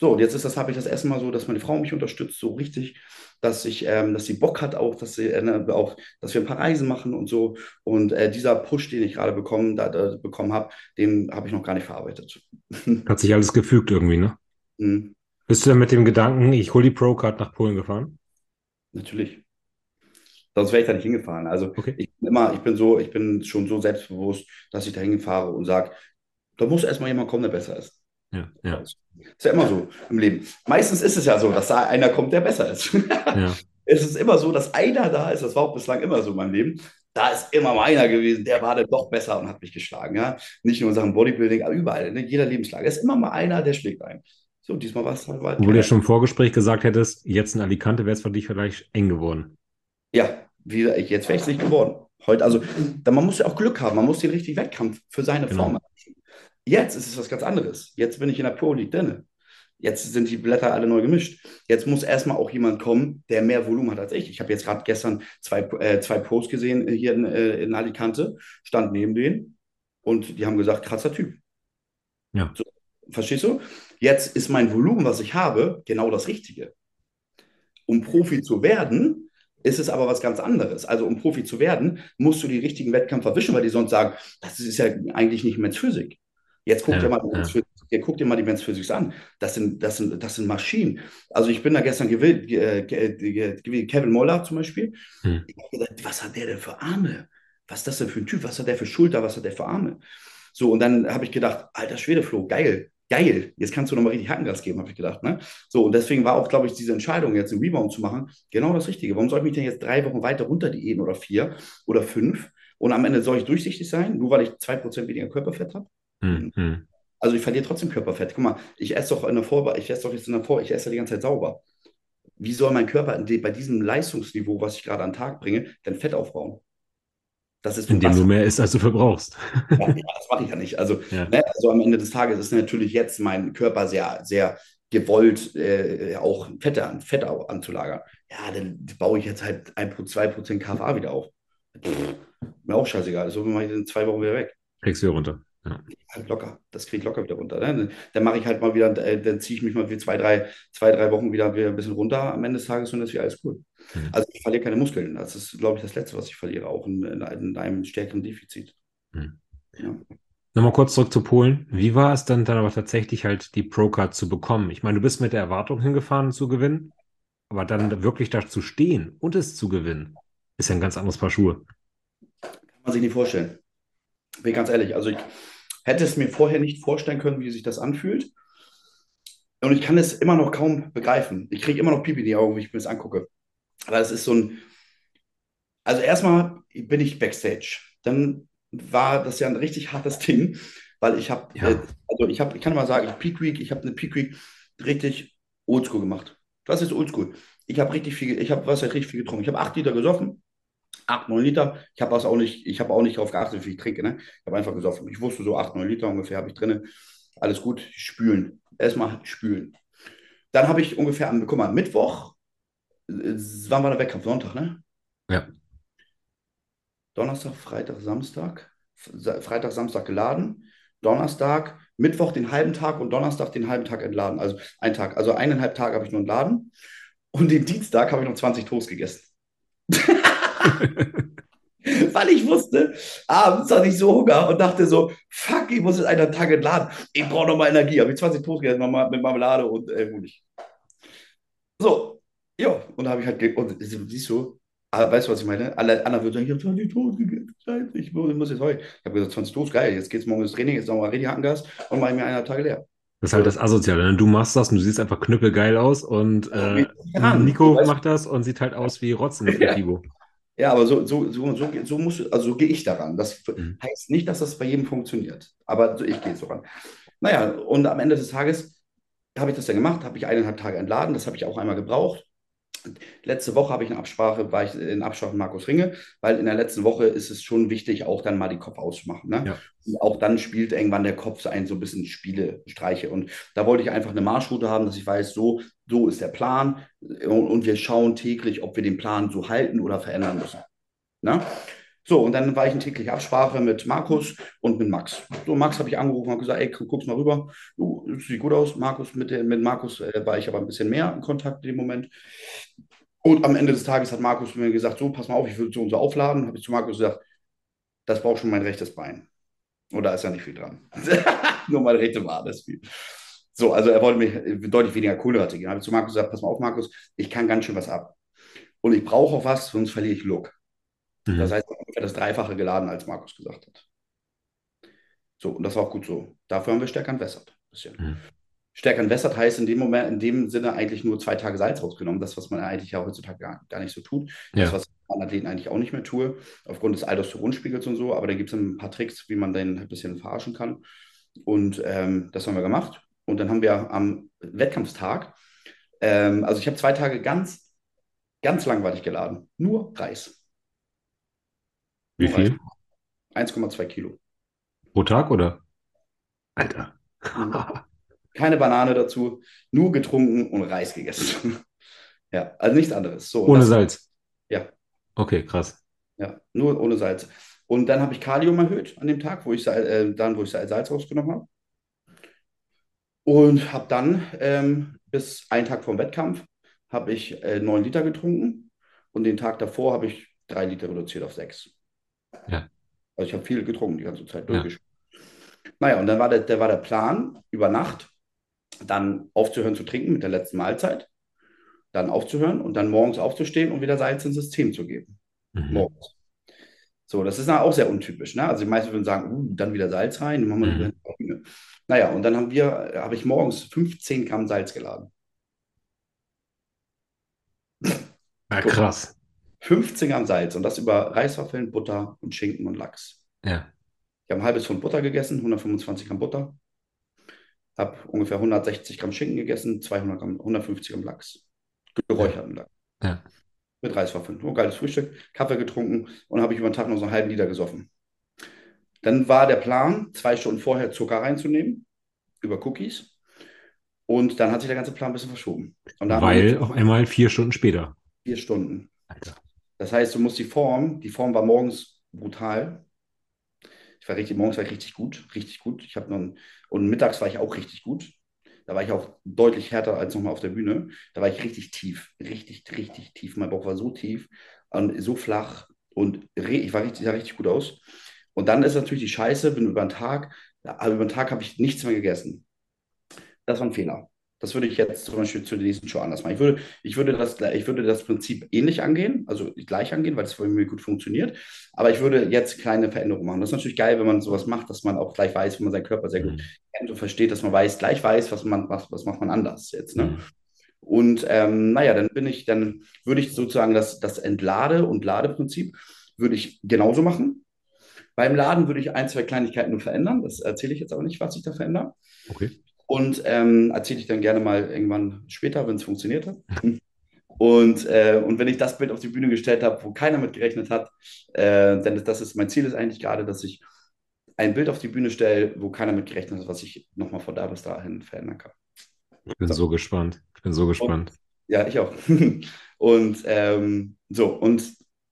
so, und jetzt ist das, habe ich das erste Mal so, dass meine Frau mich unterstützt, so richtig, dass ich, ähm, dass sie Bock hat auch, dass sie äh, auch, dass wir ein paar Reisen machen und so. Und äh, dieser Push, den ich gerade bekommen, da, da bekommen habe, den habe ich noch gar nicht verarbeitet. Hat sich alles gefügt irgendwie, ne? Mhm. Bist du denn mit dem Gedanken, ich hole die Pro-Card nach Polen gefahren? Natürlich. Sonst wäre ich da nicht hingefahren. Also okay. ich bin immer, ich bin so, ich bin schon so selbstbewusst, dass ich da hinfahre und sage, da muss erstmal jemand kommen, der besser ist. Ja, ja. Ist ja immer so im Leben. Meistens ist es ja so, dass da einer kommt, der besser ist. Ja. Es ist immer so, dass einer da ist, das war auch bislang immer so in meinem Leben. Da ist immer mal einer gewesen, der war dann doch besser und hat mich geschlagen. Ja? Nicht nur in Sachen Bodybuilding, aber überall, in jeder Lebenslage. Es ist immer mal einer, der schlägt ein. So, diesmal war es halt. Wo du ja schon im Vorgespräch gesagt hättest, jetzt in Alicante wäre es für dich vielleicht eng geworden. Ja, wie, jetzt wäre es nicht geworden. Heute, also, man muss ja auch Glück haben, man muss den richtigen Wettkampf für seine genau. Form Jetzt ist es was ganz anderes. Jetzt bin ich in der Pro League drin. Jetzt sind die Blätter alle neu gemischt. Jetzt muss erstmal auch jemand kommen, der mehr Volumen hat als ich. Ich habe jetzt gerade gestern zwei, äh, zwei Posts gesehen äh, hier in, äh, in Alicante, stand neben denen und die haben gesagt, krasser Typ. Ja. So, verstehst du? Jetzt ist mein Volumen, was ich habe, genau das Richtige. Um Profi zu werden, ist es aber was ganz anderes. Also um Profi zu werden, musst du die richtigen Wettkämpfe erwischen, weil die sonst sagen, das ist ja eigentlich nicht Mensch Physik. Jetzt guck, ja, dir mal ja. Physics, guck dir mal die Men's Physics an. Das sind, das, sind, das sind Maschinen. Also ich bin da gestern gewählt, Kevin Moller zum Beispiel. Hm. Gedacht, was hat der denn für Arme? Was ist das denn für ein Typ? Was hat der für Schulter? Was hat der für Arme? So, und dann habe ich gedacht, alter Schwedefloh, geil, geil, jetzt kannst du nochmal richtig Hackengas geben, habe ich gedacht. Ne? So, und deswegen war auch, glaube ich, diese Entscheidung, jetzt einen Rebound zu machen, genau das Richtige. Warum soll ich mich denn jetzt drei Wochen weiter runter diäten oder vier oder fünf? Und am Ende soll ich durchsichtig sein, nur weil ich zwei Prozent weniger Körperfett habe? Mhm. Also ich verliere trotzdem Körperfett. Guck mal, ich esse doch in der Vorbe ich esse doch jetzt in der Vor ich esse die ganze Zeit sauber. Wie soll mein Körper bei diesem Leistungsniveau, was ich gerade an den Tag bringe, denn Fett aufbauen? Das ist Indem du mehr isst, als du verbrauchst. Ja, ja das mache ich ja nicht. Also, ja. Ne, also am Ende des Tages ist natürlich jetzt mein Körper sehr, sehr gewollt, äh, auch Fette, Fette anzulagern. Ja, dann baue ich jetzt halt 1, 2% KFA wieder auf. Pff, mir auch scheißegal. So mache ich in zwei Wochen wieder weg. Kriegst du wieder runter. Ja. Halt locker. Das kriege ich locker wieder runter. Ne? Dann mache ich halt mal wieder, äh, dann ziehe ich mich mal für zwei, drei, zwei, drei Wochen wieder, wieder ein bisschen runter am Ende des Tages und das ist wieder alles cool. Mhm. Also ich verliere keine Muskeln. Das ist, glaube ich, das Letzte, was ich verliere, auch in, in, in einem stärkeren Defizit. Mhm. Ja. Nochmal kurz zurück zu Polen. Wie war es dann dann aber tatsächlich halt die Pro-Card zu bekommen? Ich meine, du bist mit der Erwartung hingefahren zu gewinnen, aber dann wirklich da zu stehen und es zu gewinnen, ist ja ein ganz anderes Paar Schuhe. Kann man sich nicht vorstellen. Bin ich ganz ehrlich. Also ich hätte es mir vorher nicht vorstellen können, wie sich das anfühlt. Und ich kann es immer noch kaum begreifen. Ich kriege immer noch Pipi in die Augen, wenn ich mir das angucke. Aber es ist so ein. Also erstmal bin ich Backstage. Dann war das ja ein richtig hartes Ding, weil ich habe, Ja. also ich habe, ich kann mal sagen, ich Peak Week, ich habe eine Peak Week richtig oldschool gemacht. Was ist oldschool? Ich habe richtig viel, ich habe was richtig viel getrunken. Ich habe acht Liter gesoffen, acht, neun Liter. Ich habe auch nicht, ich habe auch nicht darauf geachtet, wie viel ich trinke. Ne? Ich habe einfach gesoffen. Ich wusste so acht, neun Liter ungefähr habe ich drin. Alles gut, spülen. Erstmal spülen. Dann habe ich ungefähr am, guck mal, Mittwoch, äh, wann war der Wettkampf? Sonntag, ne? Ja. Donnerstag, Freitag, Samstag. Freitag, Samstag geladen. Donnerstag, Mittwoch den halben Tag und Donnerstag den halben Tag entladen. Also ein Tag. Also eineinhalb Tage habe ich nur entladen. Und den Dienstag habe ich noch 20 Toast gegessen. Weil ich wusste, abends hatte ich so Hunger und dachte so, fuck, ich muss jetzt einen Tag entladen. Ich brauche nochmal Energie. Habe ich 20 Toast gegessen mit Marmelade und äh, Honig. So, ja. Und da habe ich halt, und siehst du, ah, weißt du, was ich meine? Alle anderen würden sagen, ich habe 20 Toast gegessen. Scheiße, Ich muss, jetzt heute. Ich habe gesagt, 20 Toast, geil. Jetzt geht's morgen ins Training, jetzt nochmal richtig Hackengas und mache ich mir eineinhalb Tage leer. Das ist halt das Asoziale. Ne? Du machst das und du siehst einfach knüppelgeil aus und äh, Nico macht das und sieht halt aus wie Rotzen Ja. Ja, aber so, so, so, so, so, muss, also so gehe ich daran. Das Mhm. heißt nicht, dass das bei jedem funktioniert, aber so, ich gehe so ran. Naja, und am Ende des Tages habe ich das dann gemacht, habe ich eineinhalb Tage entladen, das habe ich auch einmal gebraucht. Letzte Woche habe ich eine Absprache, war ich in Absprache mit Markus Ringe, weil in der letzten Woche ist es schon wichtig, auch dann mal den Kopf auszumachen. Ne? Ja. Und auch dann spielt irgendwann der Kopf ein so ein bisschen Spiele, Streiche. Und da wollte ich einfach eine Marschroute haben, dass ich weiß, so, so ist der Plan. Und, und wir schauen täglich, ob wir den Plan so halten oder verändern müssen. Ne? So, und dann war ich in täglicher Absprache mit Markus und mit Max. So, Max habe ich angerufen und gesagt, ey, guck's mal rüber. Du, das sieht gut aus. Markus, mit, der, mit Markus äh, war ich aber ein bisschen mehr in Kontakt in dem Moment. Und am Ende des Tages hat Markus mir gesagt, so, pass mal auf, ich will zu uns aufladen. Habe ich zu Markus gesagt, das braucht schon mein rechtes Bein. Und da ist ja nicht viel dran. Nur meine rechte Wade ist viel. So, also er wollte mir äh, deutlich weniger Kohlenhydrate geben. Habe ich zu Markus gesagt, pass mal auf, Markus, ich kann ganz schön was ab. Und ich brauche auch was, sonst verliere ich Look. Mhm. Das heißt, ungefähr das Dreifache geladen, als Markus gesagt hat. So, und das war auch gut so. Dafür haben wir stärker entwässert. Bisschen. Mhm. Stärker entwässert heißt in dem Moment, in dem Sinne eigentlich nur zwei Tage Salz rausgenommen. Das, was man eigentlich ja heutzutage gar, gar nicht so tut. Das, Ja. was ich an Athleten eigentlich auch nicht mehr tue, aufgrund des Aldosteronspiegels und so. Aber da gibt es ein paar Tricks, wie man den ein bisschen verarschen kann. Und ähm, das haben wir gemacht. Und dann haben wir am Wettkampfstag, ähm, also ich habe zwei Tage ganz, ganz langweilig geladen. Nur Reis. Wie viel? Reis. 1,2 Kilo. Pro Tag oder? Alter. Keine Banane dazu, nur getrunken und Reis gegessen. ja, also nichts anderes. So, Ohne das- Salz. Ja. Okay, krass. Ja, nur ohne Salz. Und dann habe ich Kalium erhöht an dem Tag, wo ich, äh, dann, wo ich Sal- Salz rausgenommen habe. Und habe dann ähm, bis einen Tag vor dem Wettkampf habe ich äh, 9 Liter getrunken und den Tag davor habe ich 3 Liter reduziert auf 6. Ja. Also ich habe viel getrunken die ganze Zeit Ja. durchgespielt. Naja, und dann war der, der, war der Plan, über Nacht dann aufzuhören zu trinken mit der letzten Mahlzeit, dann aufzuhören und dann morgens aufzustehen und wieder Salz ins System zu geben Mhm. morgens. So, das ist auch sehr untypisch. Ne? Also die meisten würden sagen, uh, dann wieder Salz rein, dann machen wir Mhm. wieder Naja, und dann haben wir, habe ich morgens 15 Gramm Salz geladen. Ja, krass. 15 Gramm Salz und das über Reiswaffeln, Butter und Schinken und Lachs. Ja. Ich habe ein halbes Pfund Butter gegessen, 125 Gramm Butter. Habe ungefähr 160 Gramm Schinken gegessen, 200 Gramm, 150 Gramm Lachs. Geräucherten Lachs. Ja. Mit Reiswaffeln. Oh, geiles Frühstück, Kaffee getrunken und habe ich über den Tag noch so einen halben Liter gesoffen. Dann war der Plan, zwei Stunden vorher Zucker reinzunehmen, über Cookies. Und dann hat sich der ganze Plan ein bisschen verschoben. Weil auf einmal vier Stunden später. vier Stunden. Alter. Das heißt, du musst die Form, die Form war morgens brutal. Ich war richtig, morgens war ich richtig gut, richtig gut. Ich habe noch und mittags war ich auch richtig gut. Da war ich auch deutlich härter als nochmal auf der Bühne. Da war ich richtig tief, richtig, richtig tief. Mein Bauch war so tief und so flach und ich war richtig, sah richtig gut aus. Und dann ist natürlich die Scheiße, wenn über den Tag, aber über den Tag habe ich nichts mehr gegessen. Das war ein Fehler. Das würde ich jetzt zum Beispiel zu der nächsten Show anders machen. Ich würde, ich würde, das, ich würde das Prinzip ähnlich angehen, also gleich angehen, weil es für mich gut funktioniert. Aber ich würde jetzt kleine Veränderungen machen. Das ist natürlich geil, wenn man sowas macht, dass man auch gleich weiß, wenn man seinen Körper sehr gut mhm. kennt und versteht, dass man weiß, gleich weiß, was man, was, was macht man anders jetzt. Ne? Mhm. Und ähm, naja, dann bin ich, dann würde ich sozusagen das, das Entlade- und Ladeprinzip würde ich genauso machen. Beim Laden würde ich ein, zwei Kleinigkeiten nur verändern. Das erzähle ich jetzt aber nicht, was ich da verändere. Okay. Und ähm, erzähle ich dann gerne mal irgendwann später, wenn es funktioniert hat. Und, äh, und wenn ich das Bild auf die Bühne gestellt habe, wo keiner mit gerechnet hat, äh, denn das ist mein Ziel ist eigentlich gerade, dass ich ein Bild auf die Bühne stelle, wo keiner mit gerechnet hat, was ich nochmal von da bis dahin verändern kann. Ich bin so, so gespannt. Ich bin so gespannt. Und, ja, ich auch. und ähm, so, und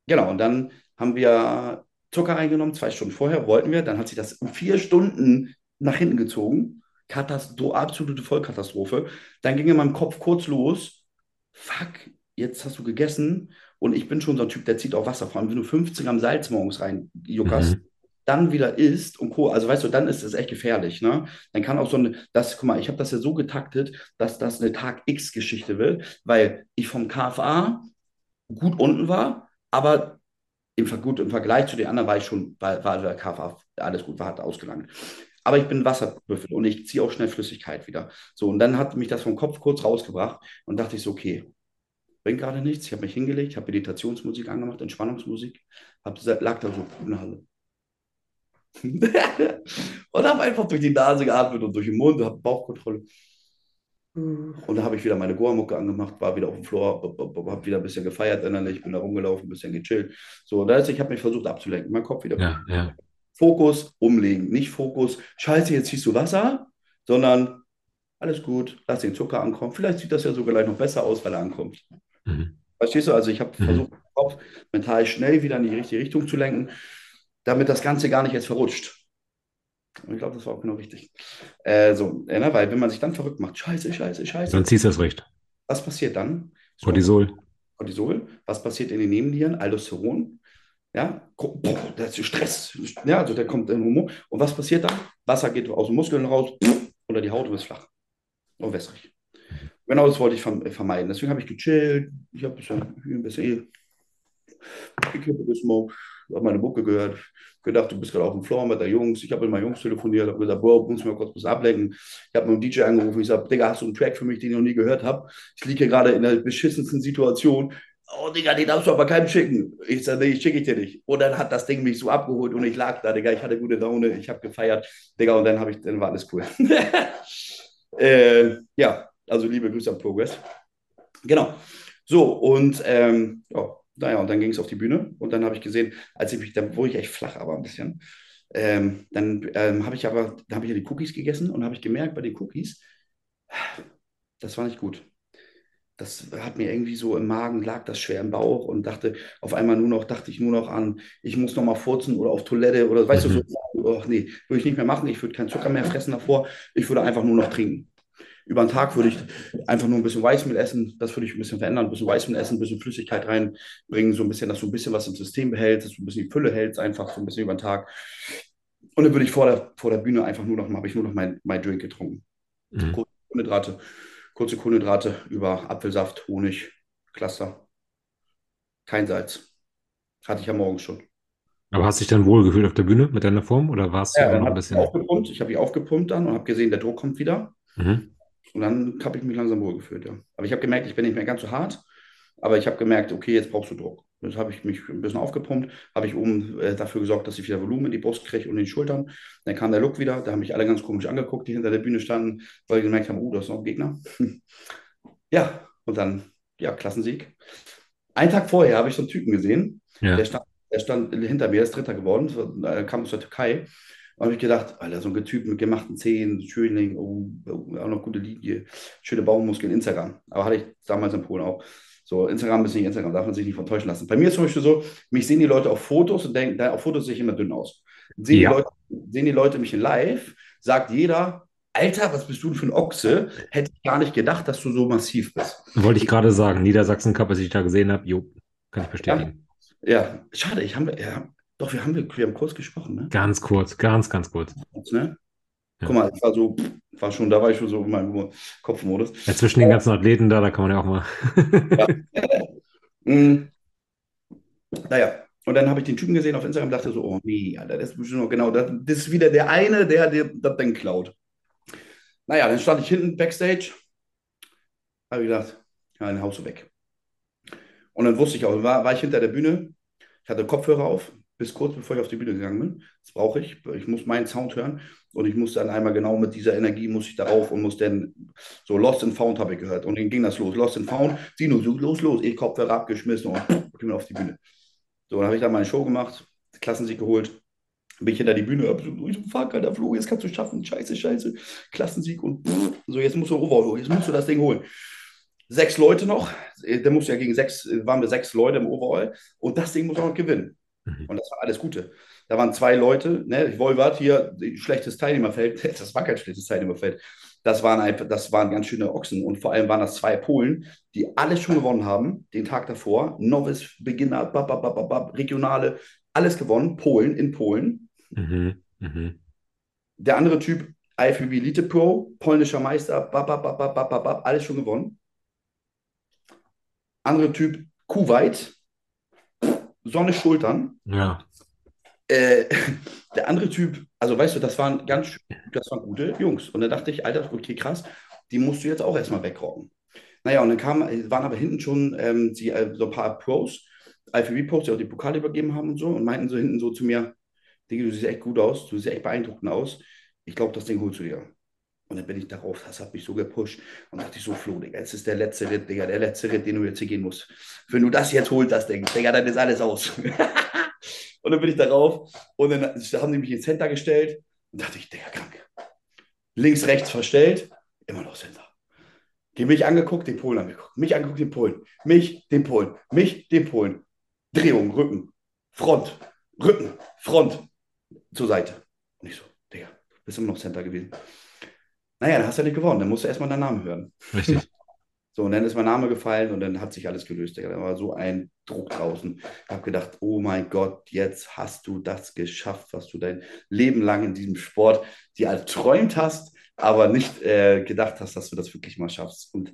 genau, und dann haben wir Zucker eingenommen, zwei Stunden vorher wollten wir, dann hat sich das um vier Stunden nach hinten gezogen. Katastro absolute Vollkatastrophe. Dann ging in meinem Kopf kurz los, fuck, jetzt hast du gegessen und ich bin schon so ein Typ, der zieht auch Wasser, vor allem wenn du 50 Gramm Salz morgens rein juckerst, mhm. dann wieder isst und Co. Also weißt du, dann ist das echt gefährlich. Ne? Dann kann auch so eine, das, guck mal, ich habe das ja so getaktet, dass das eine Tag X-Geschichte wird, weil ich vom KFA gut unten war, aber im, gut, im Vergleich zu den anderen war ich schon, war, war der KFA alles gut, war hat ausgelangt aber ich bin Wasserbüffel und ich ziehe auch schnell Flüssigkeit wieder. So, und dann hat mich das vom Kopf kurz rausgebracht und dachte ich so, okay, bringt gerade nichts. Ich habe mich hingelegt, habe Meditationsmusik angemacht, Entspannungsmusik, hab, lag da so in der Halle. und habe einfach durch die Nase geatmet und durch den Mund, habe Bauchkontrolle. Und da habe ich wieder meine Goa-Mucke angemacht, war wieder auf dem Floor, habe wieder ein bisschen gefeiert innerlich, bin da rumgelaufen, ein bisschen gechillt. So, da ist, ich habe mich versucht abzulenken, mein Kopf wieder. Ja, ja. Fokus umlegen, nicht Fokus, scheiße, jetzt ziehst du Wasser, sondern alles gut, lass den Zucker ankommen. Vielleicht sieht das ja sogar gleich noch besser aus, weil er ankommt. Mhm. Verstehst du? Also ich habe mhm. versucht, den Kopf mental schnell wieder in die richtige Richtung zu lenken, damit das Ganze gar nicht jetzt verrutscht. Und ich glaube, das war auch genau richtig. Äh, so, äh, ne? weil wenn man sich dann verrückt macht, scheiße, scheiße, scheiße. Dann ziehst du das recht. Was passiert dann? Cortisol. Cortisol. Was passiert in den Nebennieren? Aldosteron. Ja, da ist Stress. Ja, also da kommt ein Humor. Und was passiert dann? Wasser geht aus den Muskeln raus oder die Haut wird flach und wässrig. Genau das wollte ich vermeiden. Deswegen habe ich gechillt. Ich habe ein bisschen Kippe gesmoked, habe meine Mucke gehört, gedacht, du bist gerade auf dem Floor mit der Jungs. Ich habe mit meinen Jungs telefoniert, habe gesagt, Bro, muss mir kurz was ablenken. Ich habe einen DJ angerufen, ich sage, Digga, hast du einen Track für mich, den ich noch nie gehört habe? Ich liege hier gerade in der beschissensten Situation oh Digga, den darfst du aber keinem schicken. Ich sage, nee, schicke ich dir nicht. Und dann hat das Ding mich so abgeholt und ich lag da, Digga, ich hatte gute Laune, ich habe gefeiert, Digga, und dann, ich, dann war alles cool. äh, ja, also liebe Grüße an Progress. Genau. So, und ähm, ja, naja, und dann ging es auf die Bühne und dann habe ich gesehen, als ich mich, dann wurde ich echt flach, aber ein bisschen. Ähm, dann ähm, habe ich aber, da habe ich ja die Cookies gegessen und habe ich gemerkt, bei den Cookies, das war nicht gut das hat mir irgendwie so im Magen, lag das schwer im Bauch und dachte auf einmal nur noch, dachte ich nur noch an, ich muss noch mal furzen oder auf Toilette oder weißt mhm. du, so, ach nee, würde ich nicht mehr machen, ich würde keinen Zucker mehr fressen davor, ich würde einfach nur noch trinken. Über den Tag würde ich einfach nur ein bisschen Weißmehl essen, das würde ich ein bisschen verändern, ein bisschen Weißmehl essen, ein bisschen Flüssigkeit reinbringen, so ein bisschen, dass du ein bisschen was im System behältst, dass du ein bisschen die Fülle hältst, einfach so ein bisschen über den Tag. Und dann würde ich vor der, vor der Bühne einfach nur noch mal, habe ich nur noch mein, mein Drink getrunken. Mhm. Kohlenhydrate kurze Kohlenhydrate über Apfelsaft, Honig, Cluster. Kein Salz. Hatte ich ja morgens schon. Aber hast du dich dann wohl gefühlt auf der Bühne mit deiner Form oder warst du ja, noch ein bisschen? Aufgepumpt. Ich habe mich aufgepumpt dann und habe gesehen, der Druck kommt wieder. Mhm. Und dann habe ich mich langsam wohl gefühlt, ja. Aber ich habe gemerkt, ich bin nicht mehr ganz so hart. Aber ich habe gemerkt, okay, jetzt brauchst du Druck. Jetzt habe ich mich ein bisschen aufgepumpt, habe ich oben äh, dafür gesorgt, dass ich wieder Volumen in die Brust kriege und in die Schultern. Dann kam der Look wieder, da haben mich alle ganz komisch angeguckt, die hinter der Bühne standen, weil die gemerkt haben, oh, da ist noch ein Gegner. ja, und dann, ja, Klassensieg. Einen Tag vorher habe ich so einen Typen gesehen, ja. der, stand, der stand hinter mir, ist Dritter geworden, er kam aus der Türkei. Und habe ich gedacht, Alter, so ein Typ mit gemachten Zähnen, Schönling, oh, auch noch gute Linie, schöne Bauchmuskeln, Instagram. Aber hatte ich damals in Polen auch. So, Instagram ist nicht Instagram, darf man sich nicht von täuschen lassen. Bei mir ist zum Beispiel so, mich sehen die Leute auf Fotos und denken, auf Fotos sehe ich immer dünn aus. Sehen, Ja. die Leute, sehen die Leute mich in live, sagt jeder, Alter, was bist du denn für ein Ochse? Hätte ich gar nicht gedacht, dass du so massiv bist. Wollte ich gerade sagen, Niedersachsen Cup, als ich da gesehen habe, jo, kann ich bestätigen. Ja, schade, ich habe, ja, doch, wir haben, wir haben kurz gesprochen, ne? Ganz kurz, ganz, ganz kurz. ne? Ja. Guck mal, ich war so, war schon, da war ich schon so in meinem Kopfmodus. Ja, zwischen den ganzen Athleten da, da kann man ja auch mal. Mm. Naja, und dann habe ich den Typen gesehen auf Instagram und dachte so, oh nee, Alter, das ist bestimmt noch genau, das, das ist wieder der eine, der dir das Ding klaut. Naja, dann stand ich hinten Backstage, habe ich gedacht, ja, dann haust du weg. Und dann wusste ich auch, war, war ich hinter der Bühne, ich hatte Kopfhörer auf, bis kurz bevor ich auf die Bühne gegangen bin. Das brauche ich. Ich muss meinen Sound hören und ich muss dann einmal genau mit dieser Energie muss ich darauf und muss dann so Lost and Found habe ich gehört. Und dann ging das los. Lost and Found, Sino, so los, los. Ich Kopfhörer abgeschmissen und bin auf die Bühne. So, dann habe ich dann meine Show gemacht, Klassensieg geholt, bin ich hinter die Bühne, hab so, fuck, Alter, Flo, jetzt kannst du schaffen, scheiße, scheiße, Klassensieg und pff, so, jetzt musst du Overall, jetzt musst du das Ding holen. Sechs Leute noch, da musst du ja gegen sechs, waren wir sechs Leute im Overall und das Ding muss auch noch gewinnen. Mhm. Und das war alles Gute. Da waren zwei Leute, ne, Wolvert hier, schlechtes Teilnehmerfeld, das war kein schlechtes Teilnehmerfeld. Das waren einfach, das waren ganz schöne Ochsen und vor allem waren das zwei Polen, die alles schon gewonnen haben, den Tag davor. Novice, Beginner, bab, bab, bab, bab, Regionale, alles gewonnen. Polen in Polen. Mhm. Mhm. Der andere Typ, IFBB Elite Pro, polnischer Meister, bab, bab, bab, bab, bab, bab, alles schon gewonnen. Andere Typ, Kuwait, Sonne Schultern. Ja. Äh, der andere Typ, also weißt du, das waren ganz, das waren gute Jungs. Und da dachte ich, Alter, okay, krass, die musst du jetzt auch erstmal wegrocken. Naja, und dann kam, waren aber hinten schon ähm, die, äh, so ein paar Pros, IFBB-Pros, die auch die Pokale übergeben haben und so, und meinten so hinten so zu mir, Digga, du siehst echt gut aus, du siehst echt beeindruckend aus. Ich glaube, das Ding holst du dir. Und dann bin ich darauf, das hat mich so gepusht und dachte ich so, Flo, Digga, jetzt ist der letzte Ritt, Digga, der letzte Ritt, den du jetzt hier gehen musst. Wenn du das jetzt holst, das Ding, Digga, dann ist alles aus. und dann bin ich darauf und dann haben die mich ins Center gestellt und dachte ich, Digga, krank. Links, rechts verstellt, immer noch Center. Die mich angeguckt, den Polen angeguckt, mich angeguckt, den Polen, mich, den Polen, mich, den Polen. Drehung, Rücken, Front, Rücken, Front, zur Seite. Und ich so, Digga, bist immer noch Center gewesen. Naja, dann hast du ja nicht gewonnen, dann musst du erstmal deinen Namen hören. Richtig. So, und dann ist mein Name gefallen und dann hat sich alles gelöst. Digga. Da war so ein Druck draußen. Ich habe gedacht, oh mein Gott, jetzt hast du das geschafft, was du dein Leben lang in diesem Sport dir erträumt hast, aber nicht äh, gedacht hast, dass du das wirklich mal schaffst. Und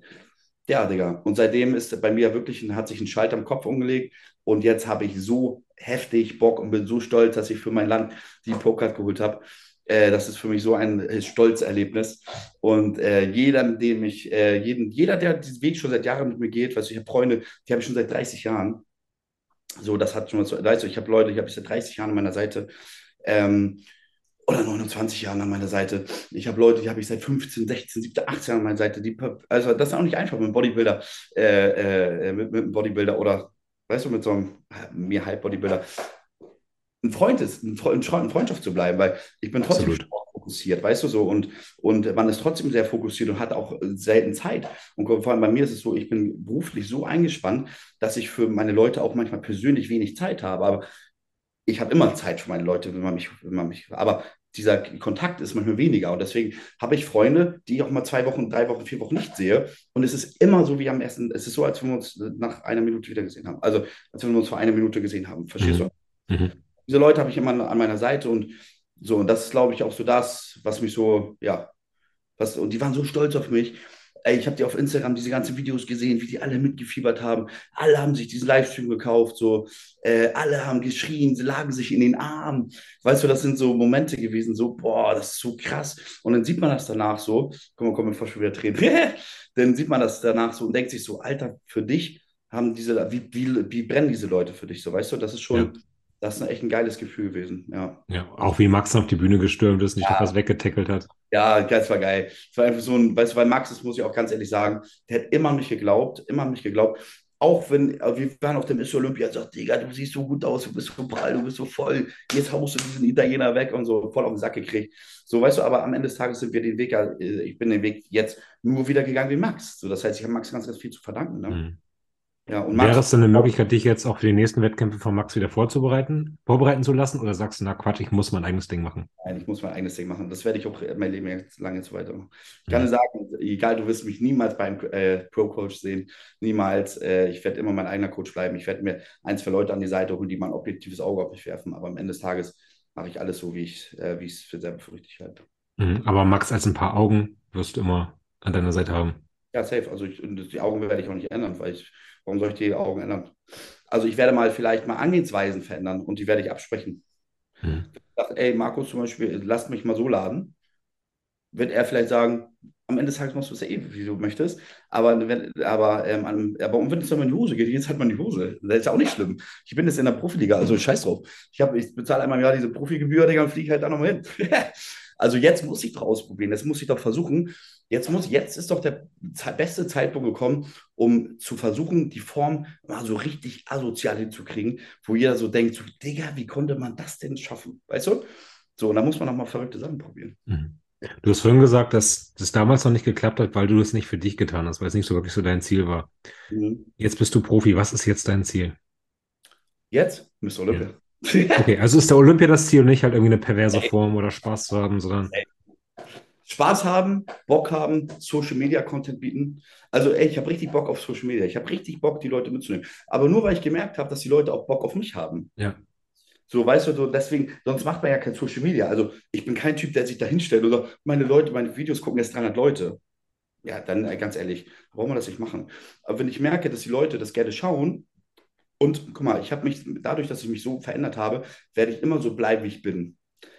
ja, Digga. Und seitdem ist bei mir wirklich, hat sich ein Schalter im Kopf umgelegt. Und jetzt habe ich so heftig Bock und bin so stolz, dass ich für mein Land die Pokal geholt habe. Äh, das ist für mich so ein äh, Stolzerlebnis. Und äh, jeder, dem ich, äh, jeden, jeder, der diesen Weg schon seit Jahren mit mir geht, weißt du, ich habe Freunde, die habe ich schon seit 30 Jahren. So, das hat schon was, weißt du, ich habe Leute, die habe ich seit 30 Jahren an meiner Seite. Ähm, oder 29 Jahren an meiner Seite. Ich habe Leute, die habe ich seit 15, 16, 17, 18 Jahren an meiner Seite. Die, also das ist auch nicht einfach mit einem Bodybuilder, äh, äh, mit, mit einem Bodybuilder oder, weißt du, mit so einem, mir halb Bodybuilder, ein Freund ist, ein Freund, in Freundschaft zu bleiben, weil ich bin trotzdem Absolut. fokussiert, weißt du so, und, und man ist trotzdem sehr fokussiert und hat auch selten Zeit. Und vor allem bei mir ist es so, ich bin beruflich so eingespannt, dass ich für meine Leute auch manchmal persönlich wenig Zeit habe, aber ich habe immer Zeit für meine Leute, wenn man mich, wenn man mich, aber dieser Kontakt ist manchmal weniger und deswegen habe ich Freunde, die ich auch mal zwei Wochen, drei Wochen, vier Wochen nicht sehe und es ist immer so wie am ersten, es ist so, als wenn wir uns nach einer Minute wieder gesehen haben, also als wenn wir uns vor einer Minute gesehen haben, verstehst Mhm. du? Mhm. Diese Leute habe ich immer an meiner Seite und so und das ist, glaube ich, auch so das, was mich so, ja, was, und die waren so stolz auf mich. Ey, ich habe die auf Instagram diese ganzen Videos gesehen, wie die alle mitgefiebert haben. Alle haben sich diesen Livestream gekauft, so. Äh, alle haben geschrien, sie lagen sich in den Armen. Weißt du, das sind so Momente gewesen, so, boah, das ist so krass. Und dann sieht man das danach so. Mal, komm, mir fast schon wieder Tränen. dann sieht man das danach so und denkt sich so, Alter, für dich haben diese, wie, wie, wie brennen diese Leute für dich so, weißt du? Das ist schon, Ja. Das ist echt ein geiles Gefühl gewesen, ja. Ja, auch wie Max auf die Bühne gestürmt ist, nicht Ja. noch was weggetackelt hat. Ja, das war geil. Es war einfach so ein, weißt du, weil Max, das muss ich auch ganz ehrlich sagen, der hat immer an mich geglaubt, immer an mich geglaubt. Auch wenn, wir waren auf dem Miss Olympia, sagt, Digga, du siehst so gut aus, du bist so prall, du bist so voll, jetzt haust du diesen Italiener weg und so voll auf den Sack gekriegt. So, weißt du, aber am Ende des Tages sind wir den Weg, äh, ich bin den Weg jetzt nur wieder gegangen wie Max. So, das heißt, ich habe Max ganz, ganz viel zu verdanken. Ne? Mhm. Ja, und Wäre Max, es denn eine Möglichkeit, dich jetzt auch für die nächsten Wettkämpfe von Max wieder vorzubereiten, vorbereiten zu lassen? Oder sagst du, na Quatsch, ich muss mein eigenes Ding machen? Nein, ich muss mein eigenes Ding machen. Das werde ich auch mein Leben jetzt lange jetzt weitermachen. Ich Ja. kann dir sagen, egal, du wirst mich niemals beim äh, Pro-Coach sehen. Niemals. Äh, ich werde immer mein eigener Coach bleiben. Ich werde mir ein, zwei Leute an die Seite holen, die mal ein objektives Auge auf mich werfen. Aber am Ende des Tages mache ich alles so, wie ich äh, es für selber für richtig halte. Mhm. Aber Max als ein paar Augen wirst du immer an deiner Seite haben. Ja, safe. Also ich, die Augen werde ich auch nicht ändern, weil ich, warum soll ich die Augen ändern? Also ich werde mal vielleicht mal Angehensweisen verändern und die werde ich absprechen. Mhm. Ich sage, ey, Markus zum Beispiel, lasst mich mal so laden. Wird er vielleicht sagen, am Ende des Tages machst du es ja eh, wie du möchtest. Aber wenn, aber, ähm, aber und wenn es dann mal in die Hose geht, jetzt mal in die Hose. Das ist ja auch nicht schlimm. Ich bin jetzt in der Profiliga, also scheiß drauf. Ich, hab, ich bezahle einmal im Jahr diese Profigebühr, Digga, und fliege halt da nochmal hin. Also jetzt muss ich doch ausprobieren, jetzt muss ich doch versuchen. Jetzt muss, jetzt ist doch der beste Zeitpunkt gekommen, um zu versuchen, die Form mal so richtig asozial hinzukriegen, wo jeder so denkt, so, Digga, wie konnte man das denn schaffen? Weißt du? So, und da muss man auch mal verrückte Sachen probieren. Mhm. Du hast vorhin gesagt, dass das damals noch nicht geklappt hat, weil du das nicht für dich getan hast, weil es nicht so wirklich so dein Ziel war. Mhm. Jetzt bist du Profi. Was ist jetzt dein Ziel? Jetzt? Mr. Olympia. Okay, also ist der Olympia das Ziel und nicht halt irgendwie eine perverse Form oder Spaß zu haben, sondern Spaß haben, Bock haben, Social Media Content bieten. Also, ey, ich habe richtig Bock auf Social Media. Ich habe richtig Bock, die Leute mitzunehmen. Aber nur weil ich gemerkt habe, dass die Leute auch Bock auf mich haben. ja. So, weißt du, so deswegen, sonst macht man ja kein Social Media. Also, ich bin kein Typ, der sich da hinstellt oder meine Leute, meine Videos gucken jetzt 300 Leute. Ja, dann äh, ganz ehrlich, warum man das nicht machen? Aber wenn ich merke, dass die Leute das gerne schauen und guck mal, ich habe mich, dadurch, dass ich mich so verändert habe, werde ich immer so bleiben, wie ich bin.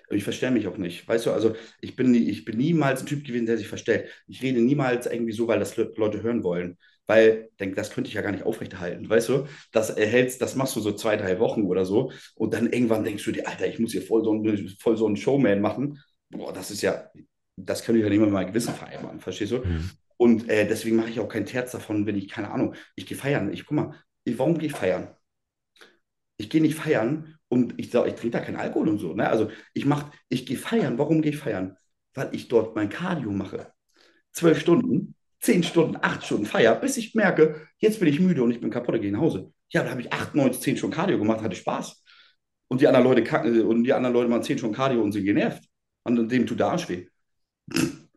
Ich verstelle mich auch nicht. Weißt du, also ich bin, nie, ich bin niemals ein Typ gewesen, der sich verstellt. Ich rede niemals irgendwie so, weil das Le- Leute hören wollen. Weil, denk, das könnte ich ja gar nicht aufrechterhalten. Weißt du, das erhältst, das machst du so zwei, drei Wochen oder so. Und dann irgendwann denkst du dir, Alter, ich muss hier voll so, ein, voll so einen Showman machen. Boah, das ist ja, das könnte ich ja nicht mehr mit meinem Gewissen vereinbaren. Verstehst du? Mhm. Und äh, deswegen mache ich auch kein Terz davon, wenn ich, keine Ahnung, ich gehe feiern. Ich guck mal, ich, warum gehe ich feiern? Ich gehe nicht feiern und ich sage, ich trinke da keinen Alkohol und so. Ne? Also ich mache, ich gehe feiern. Warum gehe ich feiern? Weil ich dort mein Cardio mache. Zwölf Stunden, zehn Stunden, acht Stunden Feier, bis ich merke, jetzt bin ich müde und ich bin kaputt, ich gehe nach Hause. Ja, da habe ich acht, neun, zehn Stunden Cardio gemacht, hatte Spaß. Und die anderen Leute kacken, und die anderen Leute machen zehn Stunden Cardio und sind genervt. Und dem tut der Arsch weh.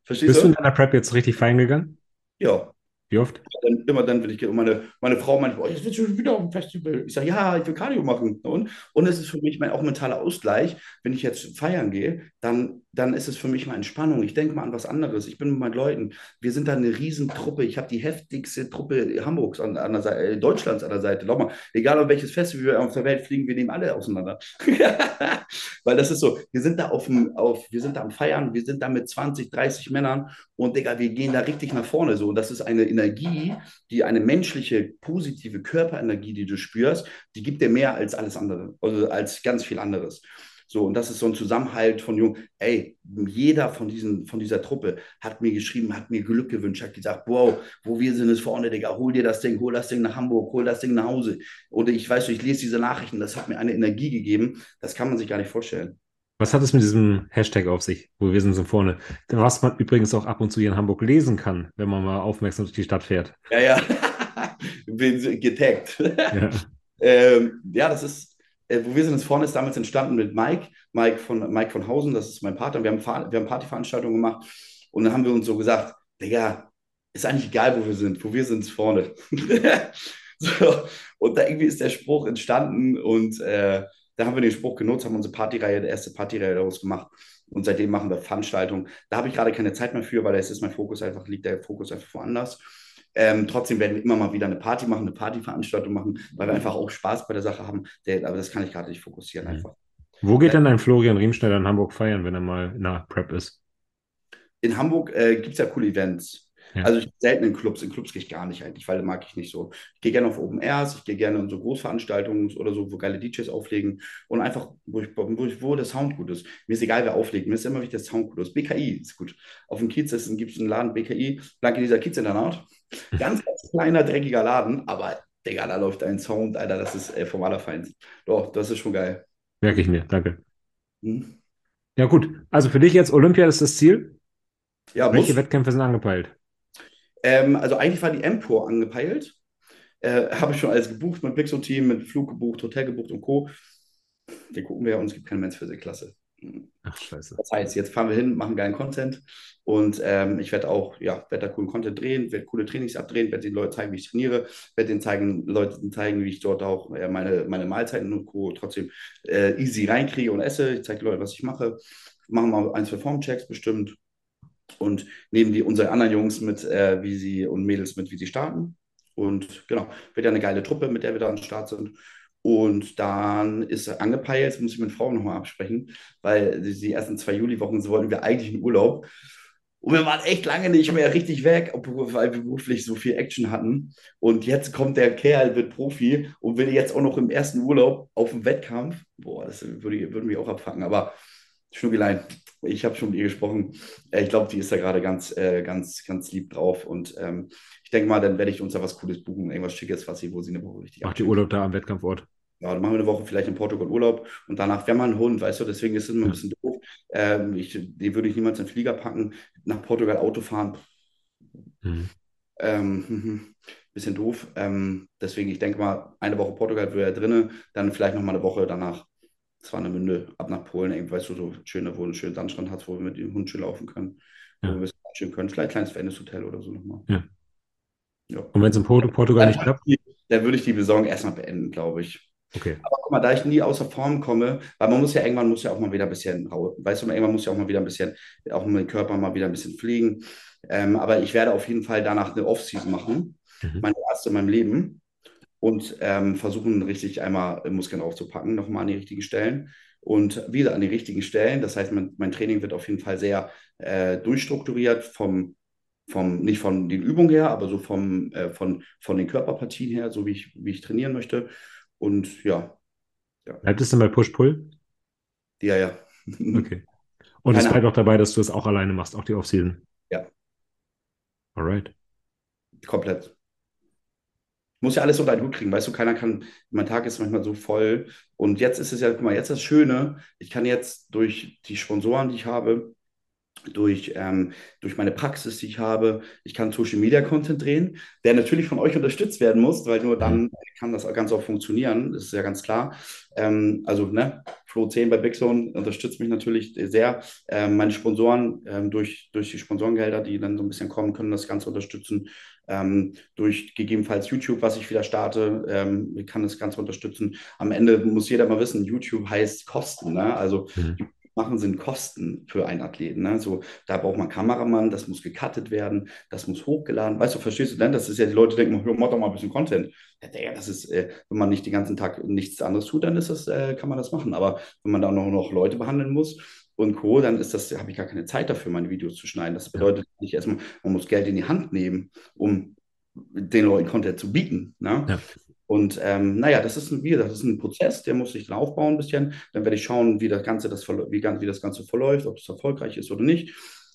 Verstehst Bist du in deiner Prep jetzt richtig feiern gegangen? Ja. Wie oft? Dann, immer dann, wenn ich. Und meine, meine Frau meint, oh, jetzt willst du wieder auf dem Festival. Ich sage, ja, ich will Cardio machen. Und, und es ist für mich mein, auch mentaler Ausgleich. Wenn ich jetzt feiern gehe, dann, dann ist es für mich mal Entspannung. Ich denke mal an was anderes. Ich bin mit meinen Leuten. Wir sind da eine Riesentruppe. Ich habe die heftigste Truppe Hamburgs an, an der Seite, äh, Deutschlands an der Seite. Glaub mal, egal auf welches Festival wir auf der Welt fliegen, wir nehmen alle auseinander. Weil das ist so, wir sind da auf dem, auf, wir sind da am Feiern, wir sind da mit 20, 30 Männern und Digga, wir gehen da richtig nach vorne. So. Und das ist eine Energie, die eine menschliche, positive Körperenergie, die du spürst, die gibt dir mehr als alles andere, also als ganz viel anderes. So, und das ist so ein Zusammenhalt von Jungen. Ey, jeder von, diesen, von dieser Truppe hat mir geschrieben, hat mir Glück gewünscht, hat gesagt, wow, wo wir sind, ist vorne, Digga, hol dir das Ding, hol das Ding nach Hamburg, hol das Ding nach Hause. Oder ich weiß, ich lese diese Nachrichten, das hat mir eine Energie gegeben, das kann man sich gar nicht vorstellen. Was hat es mit diesem Hashtag auf sich, wo wir sind so vorne? Was man übrigens auch ab und zu hier in Hamburg lesen kann, wenn man mal aufmerksam durch die Stadt fährt. Ja, ja. Bin getaggt. Ja. ähm, ja, das ist, äh, wo wir sind, ist vorne ist damals entstanden mit Mike, Mike von, Mike von Hausen, das ist mein Partner. Wir haben, wir haben Partyveranstaltungen gemacht und dann haben wir uns so gesagt, Digga, ist eigentlich egal, wo wir sind. Wo wir sind, ist vorne. so, und da irgendwie ist der Spruch entstanden und äh, da haben wir den Spruch genutzt, haben unsere Partyreihe, die erste Partyreihe daraus gemacht. Und seitdem machen wir Veranstaltungen. Da habe ich gerade keine Zeit mehr für, weil es ist mein Fokus einfach, liegt der Fokus einfach woanders. Ähm, trotzdem werden wir immer mal wieder eine Party machen, eine Partyveranstaltung machen, weil wir einfach auch Spaß bei der Sache haben. Der, aber das kann ich gerade nicht fokussieren Mhm. einfach. Wo geht denn ein Florian Riemschneider in Hamburg feiern, wenn er mal in der Prep ist? In Hamburg äh, gibt es ja coole Events. Ja. Also ich bin selten in Clubs. In Clubs gehe ich gar nicht eigentlich, weil mag ich nicht so. Ich gehe gerne auf Open Airs, ich gehe gerne in so Großveranstaltungen oder so, wo geile DJs auflegen und einfach, wo, ich, wo, ich, wo der Sound gut ist. Mir ist egal, wer auflegt. Mir ist immer wichtig, der Sound gut ist. BKI ist gut. Auf dem Kiez gibt es einen Laden, BKI, Blanke dieser Kiez-Internat. Ganz, ganz kleiner, dreckiger Laden, aber Digga, da läuft ein Sound, Alter, das ist äh, vom Allerfeinsten. Doch, das ist schon geil. Merke ich mir, danke. Hm? Ja, gut. Also für dich jetzt Olympia ist das Ziel. Ja, Welche muss. Wettkämpfe sind angepeilt? Ähm, also eigentlich war die M-Tour angepeilt. Äh, habe ich schon alles gebucht mit Pixel-Team, mit Flug gebucht, Hotel gebucht und Co. Den gucken wir und es gibt keine Men's Physik-Klasse. Ach, scheiße. Das heißt, jetzt fahren wir hin, machen geilen Content und ähm, ich werde auch, ja, werde da coolen Content drehen, werde coole Trainings abdrehen, werde den Leuten zeigen, wie ich trainiere, werde den zeigen, Leuten zeigen, wie ich dort auch äh, meine, meine Mahlzeiten und Co. trotzdem äh, easy reinkriege und esse. Ich zeige Leuten, was ich mache. Machen mal ein, zwei Formchecks bestimmt und nehmen die unsere anderen Jungs mit, äh, wie sie und Mädels mit, wie sie starten. Und genau, wird ja eine geile Truppe, mit der wir da am Start sind. Und dann ist angepeilt, muss ich mit Frauen nochmal absprechen, weil die ersten zwei Juliwochen so wollten wir eigentlich in Urlaub. Und wir waren echt lange nicht mehr richtig weg, weil wir beruflich so viel Action hatten. Und jetzt kommt der Kerl, wird Profi und will jetzt auch noch im ersten Urlaub auf den Wettkampf. Boah, das würde, würde mich auch abfangen. Aber Schnuggelein, ich habe schon mit ihr gesprochen. Äh, ich glaube, die ist da gerade ganz, äh, ganz, ganz lieb drauf. Und ähm, ich denke mal, dann werde ich uns da was Cooles buchen, irgendwas Schickes, was sie, wo sie eine Woche richtig Macht die Urlaub da am Wettkampfort? Ja, dann machen wir eine Woche vielleicht in Portugal Urlaub und danach wäre man ein Hund, weißt du, deswegen ist es immer ein bisschen doof. Ähm, ich, den würde ich niemals in den Flieger packen, nach Portugal Auto fahren. Mhm. Ähm, bisschen doof. Ähm, deswegen, ich denke mal, eine Woche Portugal wäre drin, dann vielleicht noch mal eine Woche danach zwar eine Münde ab nach Polen, eben, weißt du, so schöne, wo ein schönen Sandstrand hat, wo wir mit dem Hund schön laufen können, ja. wo wir ein bisschen schön können. Vielleicht ein kleines Wellness-Hotel oder so nochmal. Ja. ja. Und wenn es in Port Portugal nicht klappt? Dann würde ich die Saison erstmal beenden, glaube ich. Okay. Aber guck mal, da ich nie außer Form komme, weil man muss ja irgendwann muss ja auch mal wieder ein bisschen, weißt du, irgendwann muss ja auch mal wieder ein bisschen, auch mit dem Körper mal wieder ein bisschen fliegen. Ähm, aber ich werde auf jeden Fall danach eine Off-Season machen, mhm. meine erste in meinem Leben und ähm, versuchen richtig einmal Muskeln aufzupacken, nochmal an die richtigen Stellen und wieder an die richtigen Stellen. Das heißt, mein, mein Training wird auf jeden Fall sehr äh, durchstrukturiert vom vom, nicht von den Übungen her, aber so vom, äh, von, von den Körperpartien her, so wie ich, wie ich trainieren möchte. Und ja. ja. Bleibt es denn bei Push-Pull? Ja, ja. Okay. Und es bleibt auch dabei, dass du es auch alleine machst, auch die Offseason? Ja. Alright. Komplett. Muss ja alles unter einen Hut kriegen, weißt du, keiner kann, mein Tag ist manchmal so voll. Und jetzt ist es ja, guck mal, jetzt das Schöne, ich kann jetzt durch die Sponsoren, die ich habe, durch, ähm, durch meine Praxis, die ich habe. Ich kann Social Media Content drehen, der natürlich von euch unterstützt werden muss, weil nur dann kann das ganz auch funktionieren, das ist ja ganz klar. Ähm, also, ne, Flo 10 bei Bigzone unterstützt mich natürlich sehr. Ähm, meine Sponsoren ähm, durch, durch die Sponsorengelder, die dann so ein bisschen kommen, können das Ganze unterstützen. Ähm, durch gegebenenfalls YouTube, was ich wieder starte, ähm, kann das Ganze unterstützen. Am Ende muss jeder mal wissen, YouTube heißt Kosten. Ne? Also mhm machen, sind Kosten für einen Athleten. Ne? So, da braucht man Kameramann, das muss gecuttet werden, das muss hochgeladen. Weißt du, verstehst du denn? Das ist ja, die Leute denken, mach doch mal ein bisschen Content. Ja, das ist, äh, wenn man nicht den ganzen Tag nichts anderes tut, dann ist das, äh, kann man das machen. Aber wenn man da noch, noch Leute behandeln muss und Co., dann ist das, habe ich gar keine Zeit dafür, meine Videos zu schneiden. Das bedeutet nicht erstmal, man muss Geld in die Hand nehmen, um den Leuten Content zu bieten. Ne? Ja. Und ähm, naja, das ist, ein, wie, das ist ein Prozess, der muss sich dann aufbauen ein bisschen. Dann werde ich schauen, wie das Ganze, das, wie, wie das Ganze verläuft, ob es erfolgreich ist oder nicht.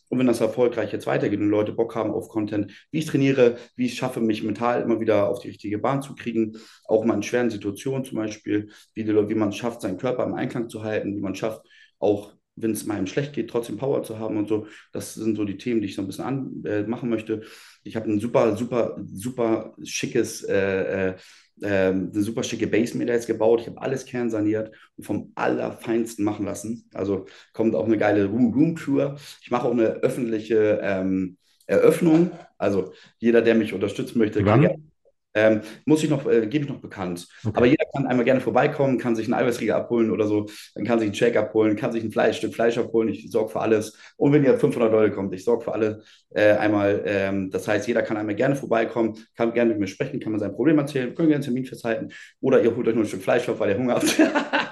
Und wenn das erfolgreich jetzt weitergeht und Leute Bock haben auf Content, wie ich trainiere, wie ich schaffe, mich mental immer wieder auf die richtige Bahn zu kriegen, auch mal in schweren Situationen zum Beispiel, wie, die, wie man es schafft, seinen Körper im Einklang zu halten, wie man schafft, auch wenn es mal schlecht geht, trotzdem Power zu haben und so. Das sind so die Themen, die ich so ein bisschen an, äh, machen möchte. Ich habe ein super, super, super schickes äh, äh, ähm, eine super schicke Base mir da jetzt gebaut. Ich habe alles kernsaniert und vom Allerfeinsten machen lassen. Also kommt auch eine geile Room-Tour. Ich mache auch eine öffentliche ähm, Eröffnung. Also jeder, der mich unterstützen möchte, kann gerne ähm, muss ich noch, äh, gebe ich noch bekannt. Okay. Aber jeder kann einmal gerne vorbeikommen, kann sich einen Eiweißriegel abholen oder so, dann kann sich einen Shake abholen, kann sich ein Fleisch, Stück Fleisch abholen. Ich sorge für alles. Und wenn ihr 500 Leute kommt, ich sorge für alle äh, einmal. Ähm, das heißt, jeder kann einmal gerne vorbeikommen, kann gerne mit mir sprechen, kann mir sein Problem erzählen, können gerne einen Termin festhalten oder ihr holt euch nur ein Stück Fleisch auf, weil ihr Hunger habt.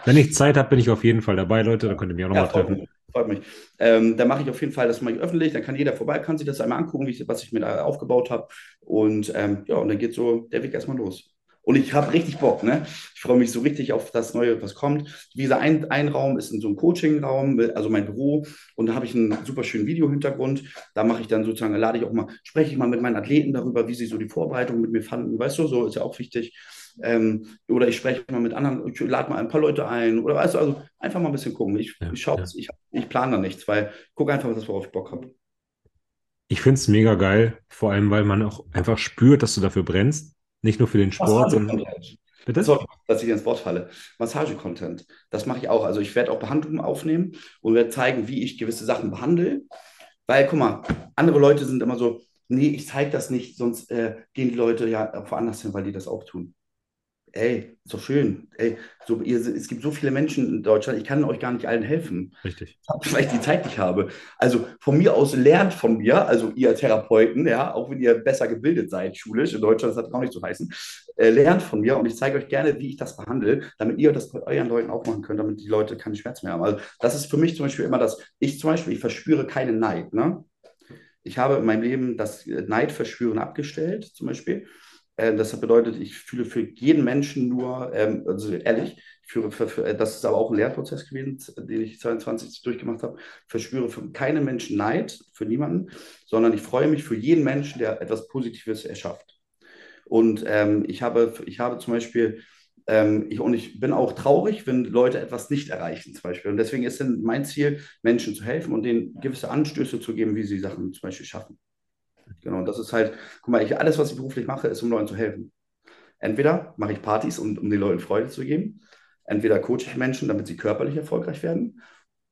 wenn ich Zeit habe, bin ich auf jeden Fall dabei, Leute. Dann könnt ihr mich auch nochmal ja, treffen. Freut mich. Ähm, dann mache ich auf jeden Fall das mal öffentlich. Dann kann jeder vorbei, kann sich das einmal angucken, ich, was ich mir da aufgebaut habe. Und ähm, ja, und dann geht so der Weg erstmal los. Und ich habe richtig Bock, ne? Ich freue mich so richtig auf das Neue, was kommt. Dieser ein, ein Raum ist in so einem Coaching-Raum, also mein Büro. Und da habe ich einen super schönen Video-Hintergrund. Da mache ich dann sozusagen, lade ich auch mal, spreche ich mal mit meinen Athleten darüber, wie sie so die Vorbereitung mit mir fanden. Weißt du, so ist ja auch wichtig. Ähm, oder ich spreche mal mit anderen, ich lade mal ein paar Leute ein. Oder weißt du, also einfach mal ein bisschen gucken. Ich, ja, ich schaue, ja. ich, ich plane da nichts, weil gucke einfach, worauf ich Bock habe. Ich finde es mega geil, vor allem, weil man auch einfach spürt, dass du dafür brennst. Nicht nur für den Sport, sondern. Bitte? Sorry, dass ich ins Wort falle. Massage-Content. Das mache ich auch. Also ich werde auch Behandlungen aufnehmen und werde zeigen, wie ich gewisse Sachen behandle. Weil, guck mal, andere Leute sind immer so, nee, ich zeige das nicht, sonst äh, gehen die Leute ja woanders hin, weil die das auch tun ey, doch schön. Ey, so, ihr, es gibt so viele Menschen in Deutschland, ich kann euch gar nicht allen helfen. Richtig. Weil ich die Zeit nicht habe. Also von mir aus lernt von mir, also ihr Therapeuten, ja, auch wenn ihr besser gebildet seid, schulisch, in Deutschland, das hat auch nicht so heißen, äh, lernt von mir und ich zeige euch gerne, wie ich das behandle, damit ihr das bei euren Leuten auch machen könnt, damit die Leute keine Schmerzen mehr haben. Also das ist für mich zum Beispiel immer das, ich zum Beispiel, ich verspüre keinen Neid, ne? Ich habe in meinem Leben das Neidverspüren abgestellt, zum Beispiel. Äh, das bedeutet, ich fühle für jeden Menschen nur, ähm, also ehrlich, ich führe für, für, das ist aber auch ein Lernprozess gewesen, den ich 22 durchgemacht habe. Verspüre für keinen Menschen Neid, für niemanden, sondern ich freue mich für jeden Menschen, der etwas Positives erschafft. Und ähm, ich, habe, ich habe zum Beispiel, ähm, ich, und ich bin auch traurig, wenn Leute etwas nicht erreichen, zum Beispiel. Und deswegen ist mein Ziel, Menschen zu helfen und denen gewisse Anstöße zu geben, wie sie Sachen zum Beispiel schaffen. Genau, und das ist halt, guck mal, ich, alles, was ich beruflich mache, ist, um Leuten zu helfen. Entweder mache ich Partys, um, um den Leuten Freude zu geben, entweder coache ich Menschen, damit sie körperlich erfolgreich werden,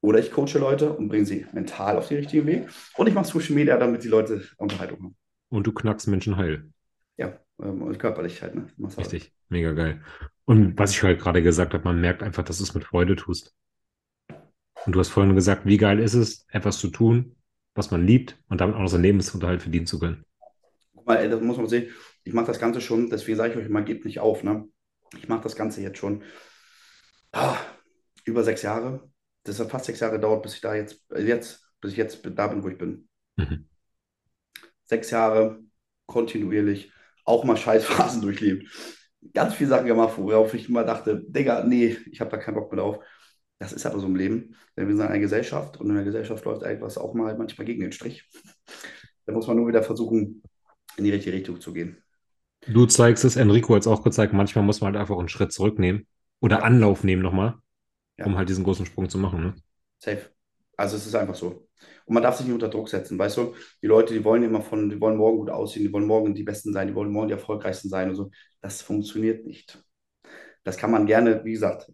oder ich coache Leute und bringe sie mental auf den richtigen Weg, und ich mache Social Media, damit die Leute Unterhaltung haben. Und du knackst Menschen heil. Ja, ähm, körperlich halt. Ne? Richtig, mega geil. Und was ich halt gerade gesagt habe, man merkt einfach, dass du es mit Freude tust. Und du hast vorhin gesagt, wie geil ist es, etwas zu tun, was man liebt und damit auch noch seinen Lebensunterhalt verdienen zu können. Guck mal, das muss man sehen. Ich mache das Ganze schon, deswegen sage ich euch, man gibt nicht auf. Ne? Ich mache das Ganze jetzt schon ah, über sechs Jahre. Das hat fast sechs Jahre gedauert, bis ich da jetzt, äh, jetzt, bis ich jetzt da bin, wo ich bin. Mhm. Sechs Jahre kontinuierlich, auch mal Scheißphasen durchlebt. Ganz viele Sachen gemacht, worauf ich immer dachte, Digga, nee, ich habe da keinen Bock mehr drauf. Das ist aber so im Leben. Denn wir sind eine Gesellschaft und in der Gesellschaft läuft etwas auch mal manchmal gegen den Strich. Da muss man nur wieder versuchen, in die richtige Richtung zu gehen. Du zeigst es, Enrico hat es auch gezeigt, manchmal muss man halt einfach einen Schritt zurücknehmen oder Anlauf nehmen nochmal, ja. um halt diesen großen Sprung zu machen. Ne? Safe. Also es ist einfach so. Und man darf sich nicht unter Druck setzen, weißt du? Die Leute, die wollen immer von, die wollen morgen gut aussehen, die wollen morgen die Besten sein, die wollen morgen die erfolgreichsten sein und so. Das funktioniert nicht. Das kann man gerne, wie gesagt,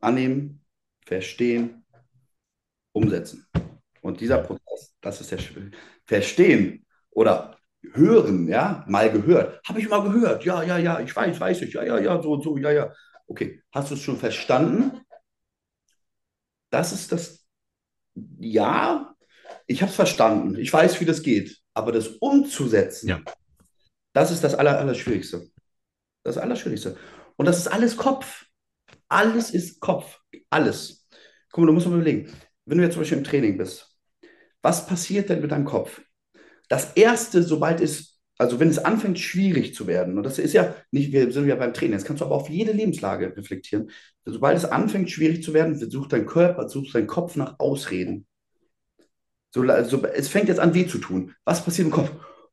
annehmen, verstehen, umsetzen. Und dieser Prozess, das ist der Verstehen oder hören, ja, mal gehört. Habe ich mal gehört, ja, ja, ja, ich weiß, weiß ich, ja, ja, ja, so, so, ja, ja. Okay, hast du es schon verstanden? Das ist das, ja, ich habe es verstanden, ich weiß, wie das geht, aber das umzusetzen, ja. das ist das Aller, Allerschwierigste. Das Allerschwierigste. Und das ist alles Kopf. Alles ist Kopf. Alles. Guck mal, du musst mal überlegen, wenn du jetzt zum Beispiel im Training bist, was passiert denn mit deinem Kopf? Das Erste, sobald es, also wenn es anfängt, schwierig zu werden, und das ist ja nicht, wir sind ja beim Training, das kannst du aber auf jede Lebenslage reflektieren. Sobald es anfängt, schwierig zu werden, sucht dein Körper, sucht dein Kopf nach Ausreden. So, also, es fängt jetzt an, weh zu tun. Was passiert im Kopf?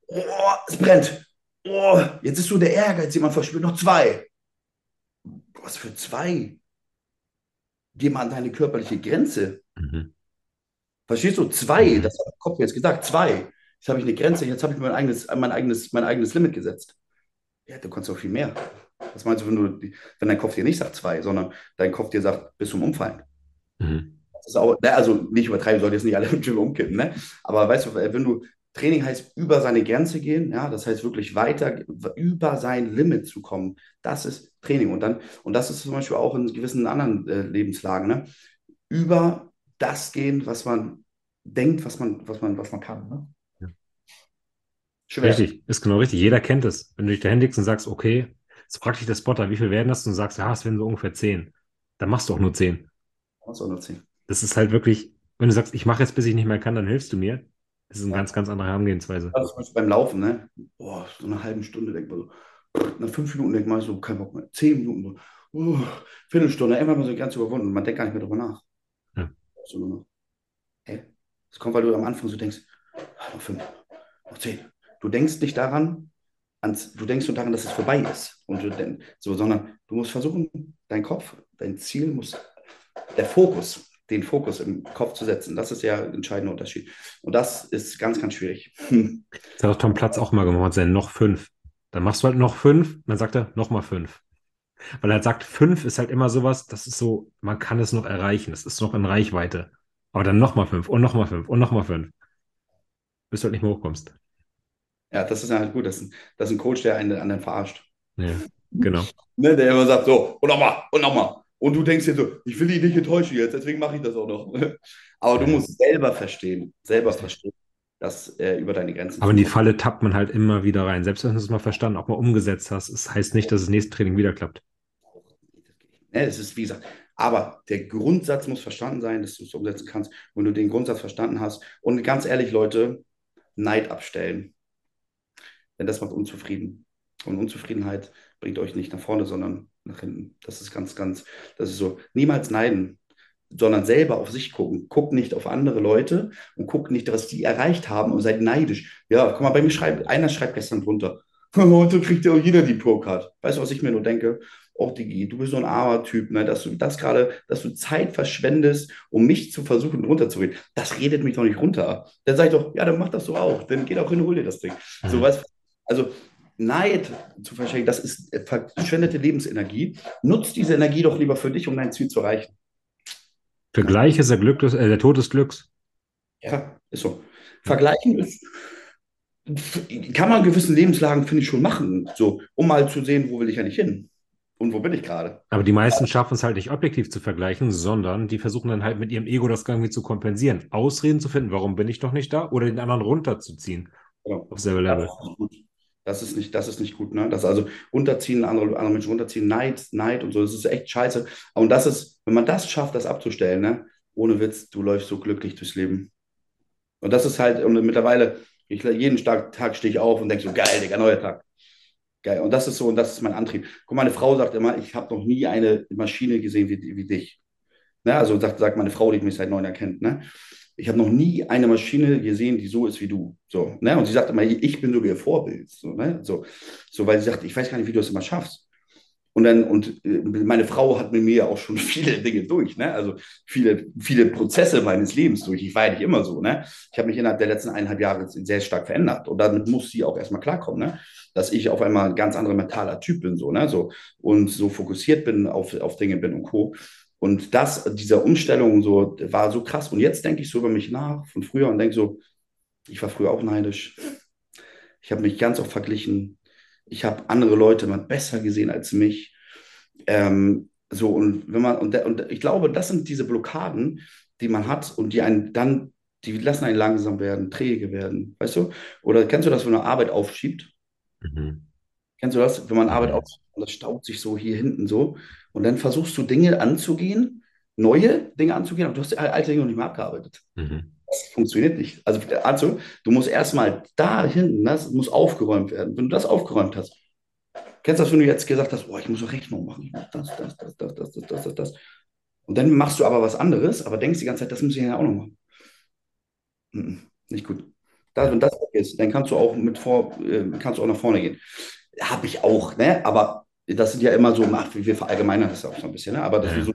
Oh, es brennt. Oh, jetzt ist so der Ehrgeiz, jemand verspürt noch zwei was für zwei? Geh mal an deine körperliche Grenze. Mhm. Verstehst du? Zwei, mhm. das hat der Kopf jetzt gesagt, zwei. Jetzt habe ich eine Grenze, jetzt habe ich mein eigenes, mein, eigenes, mein eigenes Limit gesetzt. Ja, du kannst auch viel mehr. Was meinst du, wenn, du, wenn dein Kopf dir nicht sagt zwei, sondern dein Kopf dir sagt, bis zum Umfallen? Mhm. Das ist auch, also nicht übertreiben, soll jetzt nicht alle im Gym umkippen, ne? Aber weißt du, wenn du, Training heißt über seine Grenze gehen, ja, das heißt wirklich weiter über sein Limit zu kommen. Das ist Training. Und dann, und das ist zum Beispiel auch in gewissen anderen äh, Lebenslagen, ne? über das gehen, was man denkt, was man, was man, was man kann. Ne? Ja. Schwer. Richtig, ist genau richtig. Jeder kennt es. Wenn du dich da hinlegst und sagst, okay, jetzt fragt dich der Spotter, wie viel werden das? Und du sagst, ja, es werden so ungefähr zehn. Dann machst du auch nur zehn. Machst auch nur zehn. Das ist halt wirklich, wenn du sagst, ich mache jetzt, bis ich nicht mehr kann, dann hilfst du mir. Das ist eine ja. ganz, ganz andere Herangehensweise. Also zum Beispiel beim Laufen, ne? Boah, so eine halbe Stunde denkt man so, nach fünf Minuten denkt man so, kein Bock mehr. Zehn Minuten so, uh, Viertelstunde, immer mal so ganz überwunden. Man denkt gar nicht mehr drüber nach. Ja. So nur noch. Hey, das kommt, weil du am Anfang so denkst, ah, noch fünf, noch zehn. Du denkst nicht daran, ans, du denkst nur daran, dass es vorbei ist. Und du, so, sondern du musst versuchen, dein Kopf, dein Ziel muss, der Fokus, den Fokus im Kopf zu setzen. Das ist ja ein entscheidender Unterschied. Und das ist ganz, ganz schwierig. Das hat auch Tom Platz auch mal gemacht, sein noch fünf. Dann machst du halt noch fünf, dann sagt er nochmal fünf. Weil er sagt, fünf ist halt immer sowas, das ist so, man kann es noch erreichen, es ist noch in Reichweite. Aber dann nochmal fünf und nochmal fünf und nochmal fünf. Bis du halt nicht mehr hochkommst. Ja, das ist halt gut. Das ist, ein, das ist ein Coach, der einen anderen verarscht. Ja, genau. ne, der immer sagt so, und nochmal, und nochmal. Und du denkst dir so, ich will dich nicht enttäuschen jetzt, deswegen mache ich das auch noch. Aber du musst selber verstehen, selber verstehen, dass äh, über deine Grenzen. Aber in die Falle tappt man halt immer wieder rein. Selbst wenn du es mal verstanden, auch mal umgesetzt hast, es das heißt nicht, dass das nächste Training wieder klappt. Es ist wie gesagt, aber der Grundsatz muss verstanden sein, dass du es umsetzen kannst. Wenn du den Grundsatz verstanden hast und ganz ehrlich, Leute, Neid abstellen. Denn das macht unzufrieden. Und Unzufriedenheit bringt euch nicht nach vorne, sondern nach hinten. Das ist ganz, ganz, das ist so. Niemals neiden, sondern selber auf sich gucken. Guck nicht auf andere Leute und guck nicht, was die erreicht haben und seid neidisch. Ja, guck mal, bei mir schreibt, einer schreibt gestern drunter. Heute kriegt ja auch jeder die Pro-Card. Weißt du, was ich mir nur denke? Oh, Digi, du bist so ein armer Typ, ne? dass du das gerade, dass du Zeit verschwendest, um mich zu versuchen runterzureden. Das redet mich doch nicht runter. Dann sag ich doch, ja, dann mach das so auch. Dann geh doch hin und hol dir das Ding. Mhm. So, weißt, also Neid zu verschenken, das ist verschwendete Lebensenergie. Nutz diese Energie doch lieber für dich, um dein Ziel zu erreichen. Vergleich ist der, Glück des, äh, der Tod des Glücks. Ja, ist so. Vergleichen ist, kann man in gewissen Lebenslagen, finde ich, schon machen, so, um mal zu sehen, wo will ich eigentlich hin und wo bin ich gerade. Aber die meisten schaffen es halt nicht objektiv zu vergleichen, sondern die versuchen dann halt mit ihrem Ego das irgendwie zu kompensieren, Ausreden zu finden, warum bin ich doch nicht da oder den anderen runterzuziehen. Genau. Auf selber Level. Das ist nicht, das ist nicht gut, ne? Das also runterziehen, andere, andere Menschen runterziehen, Neid, Neid und so, das ist echt scheiße. Und das ist, wenn man das schafft, das abzustellen, ne? Ohne Witz, du läufst so glücklich durchs Leben. Und das ist halt, und mittlerweile, ich, jeden Tag, stehe ich auf und denke so, geil, Digga, neuer Tag. Geil. Und das ist so, und das ist mein Antrieb. Guck, meine Frau sagt immer, ich habe noch nie eine Maschine gesehen wie, wie dich. Ne? Also sagt, sagt meine Frau, die mich seit neun erkennt, ne? Ich habe noch nie eine Maschine gesehen, die so ist wie du. So, ne? Und sie sagt immer, ich bin so wie ihr Vorbild. So, ne? so, so, weil sie sagt, ich weiß gar nicht, wie du das immer schaffst. Und dann, und äh, meine Frau hat mit mir auch schon viele Dinge durch, ne? Also viele, viele Prozesse meines Lebens durch. Ich war ja nicht immer so, ne? Ich habe mich innerhalb der letzten eineinhalb Jahre sehr stark verändert. Und damit muss sie auch erstmal klarkommen, ne? Dass ich auf einmal ein ganz anderer mentaler Typ bin, so, ne? So, und so fokussiert bin auf, auf Dinge bin und Co. Und das, diese Umstellung so, war so krass. Und jetzt denke ich so über mich nach von früher und denke so, ich war früher auch neidisch. Ich habe mich ganz oft verglichen. Ich habe andere Leute mal besser gesehen als mich. Ähm, so, und wenn man, und, und ich glaube, das sind diese Blockaden, die man hat und die einen dann, die lassen einen langsam werden, träge werden, weißt du? Oder kennst du das, wenn man Arbeit aufschiebt? Mhm. Kennst du das, wenn man Arbeit aufschiebt und das staut sich so hier hinten so und dann versuchst du Dinge anzugehen, neue Dinge anzugehen, aber du hast die alte Dinge noch nicht mehr abgearbeitet. Mhm. Das funktioniert nicht. Also, also du musst erstmal da hinten, das muss aufgeräumt werden. Wenn du das aufgeräumt hast, kennst du das, wenn du jetzt gesagt hast, oh, ich muss eine Rechnung machen, das, das, das, das, das, das, das, das. Und dann machst du aber was anderes, aber denkst die ganze Zeit, das muss ich ja auch noch machen. Mhm. Nicht gut. Da, wenn das ist, dann kannst du auch mit vor, äh, kannst du auch nach vorne gehen. Habe ich auch, ne? Aber das sind ja immer so, ach, wir verallgemeinern das auch so ein bisschen, ne? aber das sind so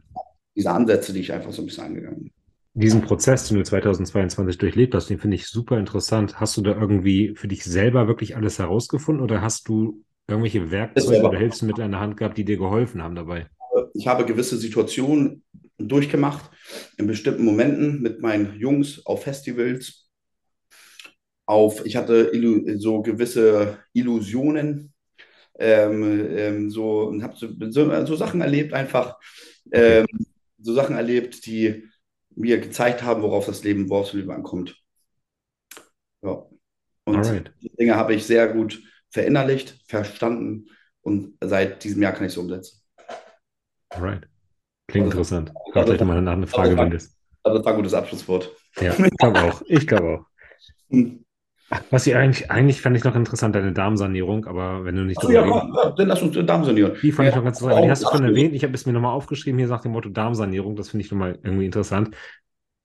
diese Ansätze, die ich einfach so ein bisschen angegangen bin. Diesen Prozess, den du 2022 durchlebt hast, den finde ich super interessant. Hast du da irgendwie für dich selber wirklich alles herausgefunden oder hast du irgendwelche Werkzeuge oder Hilfsmittel in der Hand gehabt, die dir geholfen haben dabei? Ich habe gewisse Situationen durchgemacht in bestimmten Momenten mit meinen Jungs auf Festivals. Auf, ich hatte so gewisse Illusionen, ähm, ähm, so und habe so, so, Sachen erlebt, einfach ähm, so Sachen erlebt, die mir gezeigt haben, worauf das Leben, worauf das Leben ankommt. Ja. Und Alright. die Dinge habe ich sehr gut verinnerlicht, verstanden und seit diesem Jahr kann ich es umsetzen. Alright. Klingt also, interessant. Ich habe gleich mal nach einer Frage, wenn das. Also das war ein gutes Abschlusswort. Ja, ich glaube auch. Ich glaube auch. Was ich eigentlich, eigentlich fand ich noch interessant, deine Darmsanierung, aber wenn du nicht. Ach, ja, komm, ja, dann lass uns Darmsanierung. Die fand ja, ich noch ganz interessant. Die hast du schon erwähnt. Ich habe es mir nochmal aufgeschrieben, hier nach dem Motto Darmsanierung. Das finde ich nochmal irgendwie interessant,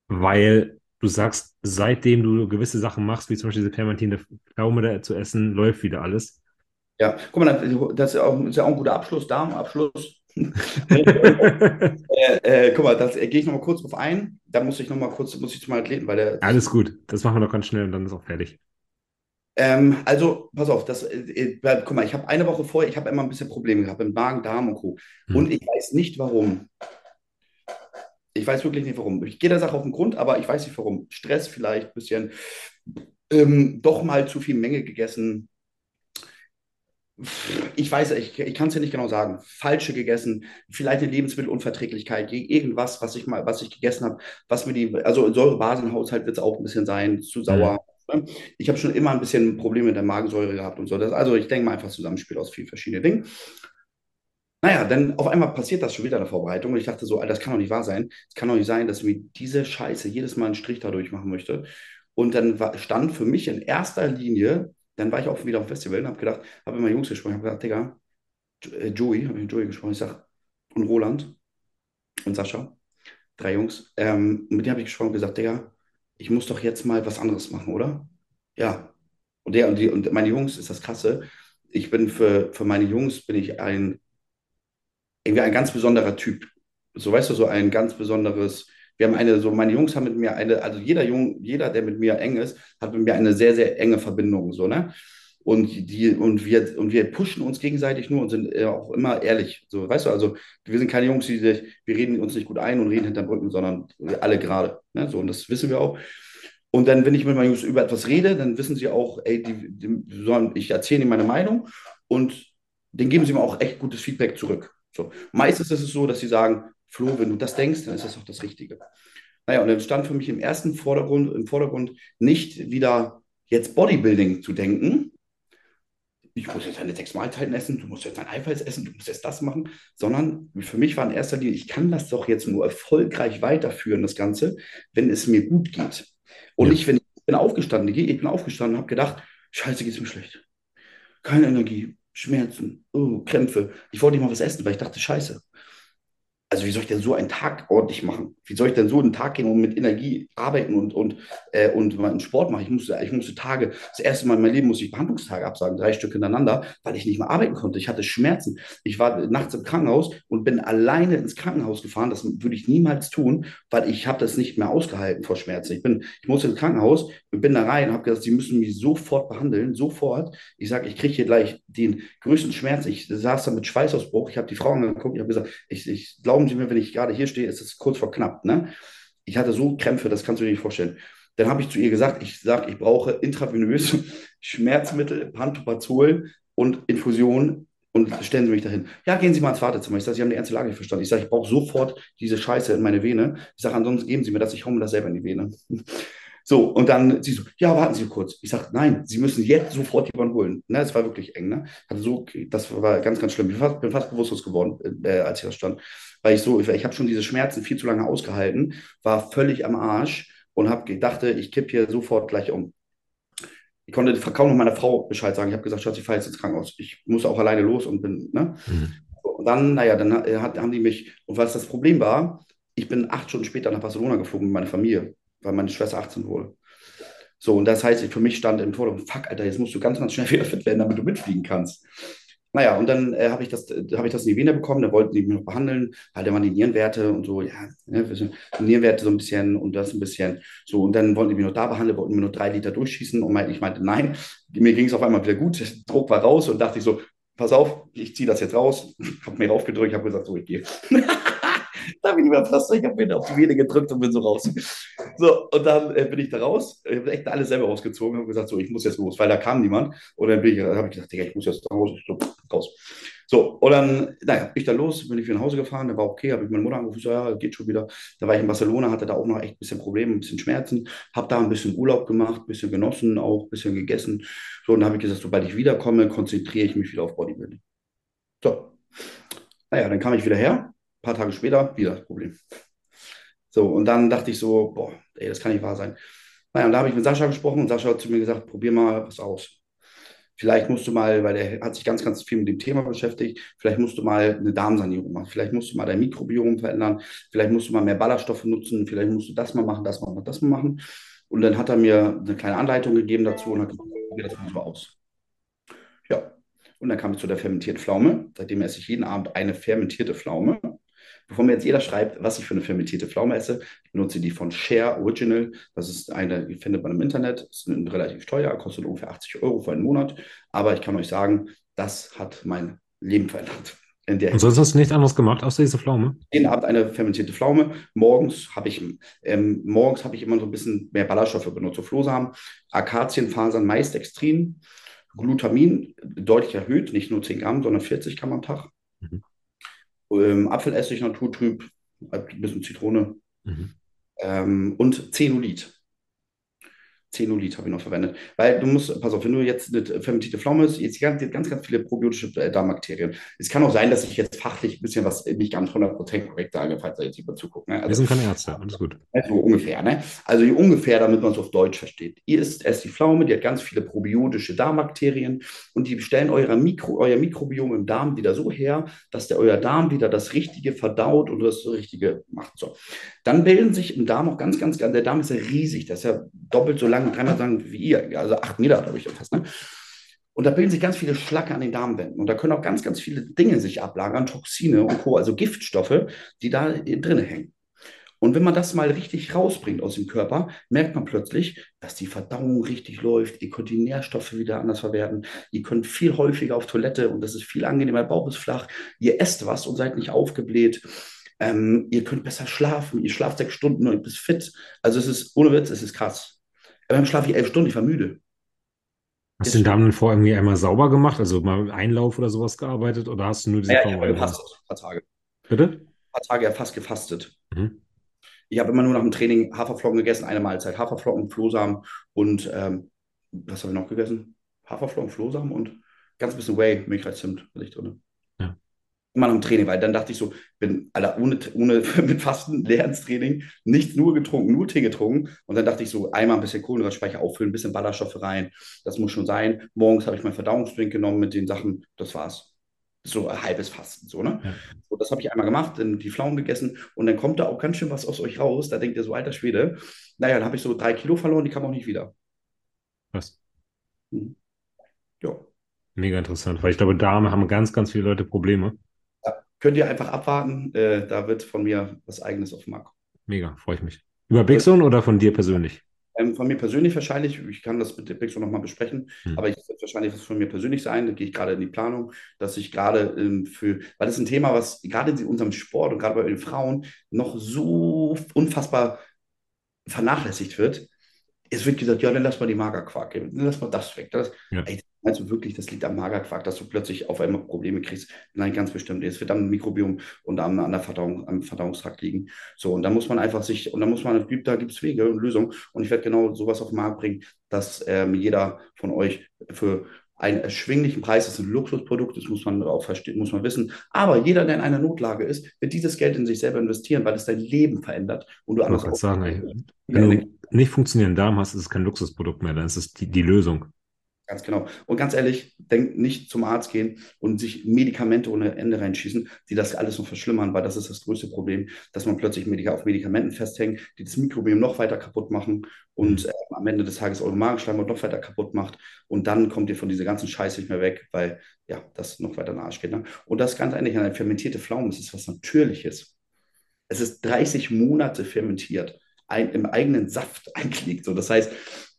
weil du sagst, seitdem du gewisse Sachen machst, wie zum Beispiel diese permanente Pflaume da zu essen, läuft wieder alles. Ja, guck mal, das ist ja auch, ist ja auch ein guter Abschluss, Darmabschluss. äh, äh, guck mal, da äh, gehe ich nochmal kurz drauf ein. Da muss ich nochmal kurz, muss ich zu meinem Athleten, weil der. Alles gut, das machen wir noch ganz schnell und dann ist auch fertig. Ähm, also, pass auf, das, äh, äh, guck mal, ich habe eine Woche vorher, ich habe immer ein bisschen Probleme gehabt mit Magen, Darm und Co. Hm. Und ich weiß nicht warum. Ich weiß wirklich nicht warum. Ich gehe der Sache auf den Grund, aber ich weiß nicht warum. Stress vielleicht, ein bisschen, ähm, doch mal zu viel Menge gegessen. Ich weiß, ich, ich kann es ja nicht genau sagen. Falsche gegessen, vielleicht eine Lebensmittelunverträglichkeit, irgendwas, was ich mal, was ich gegessen habe, was mir die, also Säurebasenhaushalt wird es auch ein bisschen sein, zu Hm. Ne? Ich habe schon immer ein bisschen Probleme mit der Magensäure gehabt und so. Das, also ich denke mal einfach Zusammenspiel aus vielen verschiedenen Dingen. Naja, dann auf einmal passiert das schon wieder in der Vorbereitung und ich dachte so, Alter, das kann doch nicht wahr sein. Es kann doch nicht sein, dass mir diese Scheiße jedes Mal einen Strich dadurch machen möchte. Und dann war, stand für mich in erster Linie, dann war ich auch wieder auf Festival und habe gedacht, habe meinen Jungs gesprochen, habe gesagt, Digga, äh, Joey, habe ich mit Joey gesprochen, ich sag, und Roland und Sascha, drei Jungs, ähm, mit denen habe ich gesprochen und gesagt, Digga, ich muss doch jetzt mal was anderes machen, oder? Ja. Und der und die und meine Jungs ist das Krasse. Ich bin für, für meine Jungs bin ich ein irgendwie ein ganz besonderer Typ. So, weißt du, so ein ganz besonderes. Wir haben eine, so meine Jungs haben mit mir eine, also jeder Jung, jeder, der mit mir eng ist, hat mit mir eine sehr, sehr enge Verbindung, so, ne? Und die, und wir, und wir pushen uns gegenseitig nur und sind äh, auch immer ehrlich. So, weißt du, also wir sind keine Jungs, die sich, wir reden uns nicht gut ein und reden hinterm Rücken, sondern alle gerade. Ne? So, und das wissen wir auch. Und dann, wenn ich mit meinen Jungs über etwas rede, dann wissen sie auch, ey, die, die sollen, ich erzähle ihnen meine Meinung und dann geben sie mir auch echt gutes Feedback zurück. So. Meistens ist es so, dass sie sagen, Flo, wenn du das denkst, dann ist das auch das Richtige. Naja, und dann stand für mich im ersten Vordergrund, im Vordergrund nicht wieder jetzt Bodybuilding zu denken. Ich muss jetzt deine sechs Mahlzeiten essen, du musst jetzt dein Eiweiß essen, du musst jetzt das machen, sondern für mich war in erster Linie, ich kann das doch jetzt nur erfolgreich weiterführen, das Ganze, wenn es mir gut geht. Und Ja. nicht, wenn ich bin aufgestanden, ich bin aufgestanden und habe gedacht, scheiße, geht's mir schlecht. Keine Energie, Schmerzen, oh, Krämpfe. Ich wollte nicht mal was essen, weil ich dachte, scheiße. Also wie soll ich denn so einen Tag ordentlich machen? Wie soll ich denn so einen Tag gehen und mit Energie arbeiten und, und, äh, und mal einen Sport machen? Ich musste, ich musste Tage, das erste Mal in meinem Leben musste ich Behandlungstage absagen, drei Stück hintereinander, weil ich nicht mehr arbeiten konnte. Ich hatte Schmerzen. Ich war nachts im Krankenhaus und bin alleine ins Krankenhaus gefahren. Das würde ich niemals tun, weil ich habe das nicht mehr ausgehalten vor Schmerzen. Ich bin, ich musste ins Krankenhaus, bin da rein, habe gesagt, sie müssen mich sofort behandeln, sofort. Ich sage, ich kriege hier gleich den größten Schmerz. Ich saß da mit Schweißausbruch. Ich habe die Frau angeguckt, ich habe gesagt, ich, ich glauben Mir, wenn ich gerade hier stehe, ist es kurz vor knapp. Ne? Ich hatte so Krämpfe, das kannst du dir nicht vorstellen. Dann habe ich zu ihr gesagt, ich sage, ich brauche intravenös Schmerzmittel, Pantoprazol und Infusion und stellen Sie mich dahin. Ja, gehen Sie mal ins Wartezimmer. Ich sage, Sie haben die ernste Lage nicht verstanden. Ich sage, ich brauche sofort diese Scheiße in meine Vene. Ich sage, ansonsten geben Sie mir das, ich hau mir das selber in die Vene. So, und dann sie so, ja, warten Sie kurz. Ich sage, nein, Sie müssen jetzt sofort jemanden holen. Ne, es war wirklich eng, ne? Also so, das war ganz, ganz schlimm. Ich bin fast, bin fast bewusstlos geworden, äh, als ich da stand. Weil ich so, ich, ich habe schon diese Schmerzen viel zu lange ausgehalten, war völlig am Arsch und habe gedacht, ich kipp hier sofort gleich um. Ich konnte kaum noch meiner Frau Bescheid sagen. Ich habe gesagt, Schatz, ich fahre jetzt ins Krankenhaus. Ich muss auch alleine los und bin, ne? Hm. Und dann, naja, dann hat, haben die mich, und was das Problem war, ich bin acht Stunden später nach Barcelona geflogen mit meiner Familie, weil meine Schwester 18 wurde. So, und das heißt, für mich stand im Vordergrund, fuck, Alter, jetzt musst du ganz, ganz schnell wieder fit werden, damit du mitfliegen kannst. Naja, und dann äh, habe ich, das, äh, hab ich das in die Vene bekommen, da wollten die mich noch behandeln, halt immer die Nierenwerte und so, ja, ne, Nierenwerte so ein bisschen und das ein bisschen. So, und dann wollten die mich noch da behandeln, wollten mir nur drei Liter durchschießen und mein, ich meinte, nein, mir ging es auf einmal wieder gut, Druck war raus und dachte ich so, pass auf, ich ziehe das jetzt raus, habe mir raufgedrückt, habe gesagt, so, ich gehe. da habe ich mehr fast, ich habe mir auf die Vene gedrückt und bin so raus. So, und dann äh, bin ich da raus, ich habe echt alles selber rausgezogen, habe gesagt, so, ich muss jetzt los, weil da kam niemand. Und dann bin ich, habe ich gesagt, ich muss jetzt raus, so, raus. So, und dann, naja, bin ich da los, bin ich wieder nach Hause gefahren, da war okay, habe ich meine Mutter angerufen, so, ja, geht schon wieder. Da war ich in Barcelona, hatte da auch noch echt ein bisschen Probleme, ein bisschen Schmerzen, habe da ein bisschen Urlaub gemacht, ein bisschen genossen, auch ein bisschen gegessen. So, und dann habe ich gesagt, sobald ich wiederkomme, konzentriere ich mich wieder auf Bodybuilding. So, naja, dann kam ich wieder her, paar Tage später, wieder das Problem. So, und dann dachte ich so, boah, ey, das kann nicht wahr sein. Naja, und da habe ich mit Sascha gesprochen und Sascha hat zu mir gesagt, probier mal was aus. Vielleicht musst du mal, weil er hat sich ganz, ganz viel mit dem Thema beschäftigt, vielleicht musst du mal eine Darmsanierung machen, vielleicht musst du mal dein Mikrobiom verändern, vielleicht musst du mal mehr Ballaststoffe nutzen, vielleicht musst du das mal machen, das mal machen, das mal machen. Und dann hat er mir eine kleine Anleitung gegeben dazu und hat gesagt, probier das mal so aus. Ja, und dann kam ich zu der fermentierten Pflaume. Seitdem esse ich jeden Abend eine fermentierte Pflaume. Bevor mir jetzt jeder schreibt, was ich für eine fermentierte Pflaume esse, ich benutze die von Share Original. Das ist eine, die findet man im Internet, ist relativ teuer, kostet ungefähr 80 Euro für einen Monat. Aber ich kann euch sagen, das hat mein Leben verändert. Und sonst hast du nichts anderes gemacht, außer diese Pflaume? Jeden Abend eine fermentierte Pflaume. Morgens habe ich, ähm, morgens habe ich immer so ein bisschen mehr Ballaststoffe benutzt. So Flohsamen, Akazienfasern, Maisdextrin, Glutamin deutlich erhöht, nicht nur 10 Gramm, sondern 40 Gramm am Tag. Mhm. Ähm, Apfelessig, naturtrüb, ein bisschen Zitrone mhm. ähm, und Zenolid. Zenolid habe ich noch verwendet. Weil du musst, pass auf, wenn du jetzt eine fermentierte Pflaume hast, jetzt ganz, ganz, ganz viele probiotische äh, Darmbakterien. Es kann auch sein, dass ich jetzt fachlich ein bisschen was nicht ganz 100% korrekt sage, falls da jetzt jemand zuguckt. Ne? Also, Wir sind keine Ärzte, alles gut. So ungefähr, ne? Also ungefähr, damit man es auf Deutsch versteht. Ihr isst erst die Pflaume, die hat ganz viele probiotische Darmbakterien und die stellen euer, Mikro, euer Mikrobiom im Darm wieder so her, dass der euer Darm wieder das Richtige verdaut und das Richtige macht. So. Dann bilden sich im Darm auch ganz, ganz, ganz, der Darm ist ja riesig, das ist ja doppelt so lang, dreimal so lang wie ihr, also acht Meter, glaube ich, fast. Ne? Und da bilden sich ganz viele Schlacke an den Darmwänden. Und da können auch ganz, ganz viele Dinge sich ablagern, Toxine und Co., also Giftstoffe, die da drin hängen. Und wenn man das mal richtig rausbringt aus dem Körper, merkt man plötzlich, dass die Verdauung richtig läuft. Ihr könnt die Nährstoffe wieder anders verwerten. Ihr könnt viel häufiger auf Toilette und das ist viel angenehmer. Der Bauch ist flach. Ihr esst was und seid nicht aufgebläht. Ähm, ihr könnt besser schlafen. Ihr schlaft sechs Stunden und ihr bist fit. Also es ist, ohne Witz, es ist krass. Dann schlafe ich elf Stunden, ich war müde. Hast du den Darm dann vorher irgendwie einmal sauber gemacht, also mal Einlauf oder sowas gearbeitet oder hast du nur diese ja, ich habe gefastet, ein paar Tage. Bitte? Ein paar Tage ja fast gefastet. Mhm. Ich habe immer nur nach dem Training Haferflocken gegessen, eine Mahlzeit. Haferflocken, Flohsamen und ähm, was habe ich noch gegessen? Haferflocken, Flohsamen und ganz bisschen Whey, Milchreis, Zimt, was ich drin immer noch im Training, weil dann dachte ich so, bin Alter, ohne, ohne mit Fasten, leer ins Training, nichts nur getrunken, nur Tee getrunken. Und dann dachte ich so, einmal ein bisschen Kohlenhydratspeicher auffüllen, ein bisschen Ballaststoffe rein. Das muss schon sein. Morgens habe ich meinen Verdauungsdrink genommen mit den Sachen, das war's. So ein halbes Fasten, so, ne? Ja. So, das habe ich einmal gemacht, dann die Pflaumen gegessen und dann kommt da auch ganz schön was aus euch raus. Da denkt ihr so, alter Schwede. Naja, dann habe ich so drei Kilo verloren, die kamen auch nicht wieder. Was? Hm. Ja. Mega interessant, weil ich glaube, da haben ganz, ganz viele Leute Probleme könnt ihr einfach abwarten. Äh, da wird von mir was Eigenes auf dem Markt Mega, freue ich mich. Über Bigson oder von dir persönlich? Ähm, von mir persönlich wahrscheinlich. Ich kann das mit Bigson nochmal besprechen. Hm. Aber ich wird wahrscheinlich was von mir persönlich sein. Da gehe ich gerade in die Planung, dass ich gerade ähm, für, weil das ist ein Thema, was gerade in unserem Sport und gerade bei den Frauen noch so unfassbar vernachlässigt wird. Es wird gesagt, ja, dann lass mal die Magerquark, dann lass mal das weg. Das, ja. ey, Meinst du wirklich, das liegt am Magerquark, dass du plötzlich auf einmal Probleme kriegst? Nein, ganz bestimmt. Es wird am Mikrobiom und am, an der Verdauung, am Verdauungstrakt liegen. So, und da muss man einfach sich, und da muss man, da gibt es Wege und Lösungen. Und ich werde genau sowas auf den Markt bringen, dass ähm, jeder von euch für einen erschwinglichen Preis, das ist ein Luxusprodukt, das muss man auch verstehen, muss man wissen. Aber jeder, der in einer Notlage ist, wird dieses Geld in sich selber investieren, weil es dein Leben verändert und du anders ich sagen, ey, wenn du nicht funktionierenden Darm hast, ist es kein Luxusprodukt mehr, dann ist es die, die Lösung. Ganz genau. Und ganz ehrlich, denkt nicht zum Arzt gehen und sich Medikamente ohne Ende reinschießen, die das alles noch verschlimmern, weil das ist das größte Problem, dass man plötzlich auf Medikamenten festhängt, die das Mikrobiom noch weiter kaputt machen und äh, am Ende des Tages eure Magenschleimhaut noch weiter kaputt macht. Und dann kommt ihr von dieser ganzen Scheiße nicht mehr weg, weil ja, das noch weiter in den Arsch geht. Ne? Und das ganz ehrlich, eine fermentierte Pflaume, das ist was Natürliches. Es ist 30 Monate fermentiert, ein, im eigenen Saft eingelegt. So, das heißt,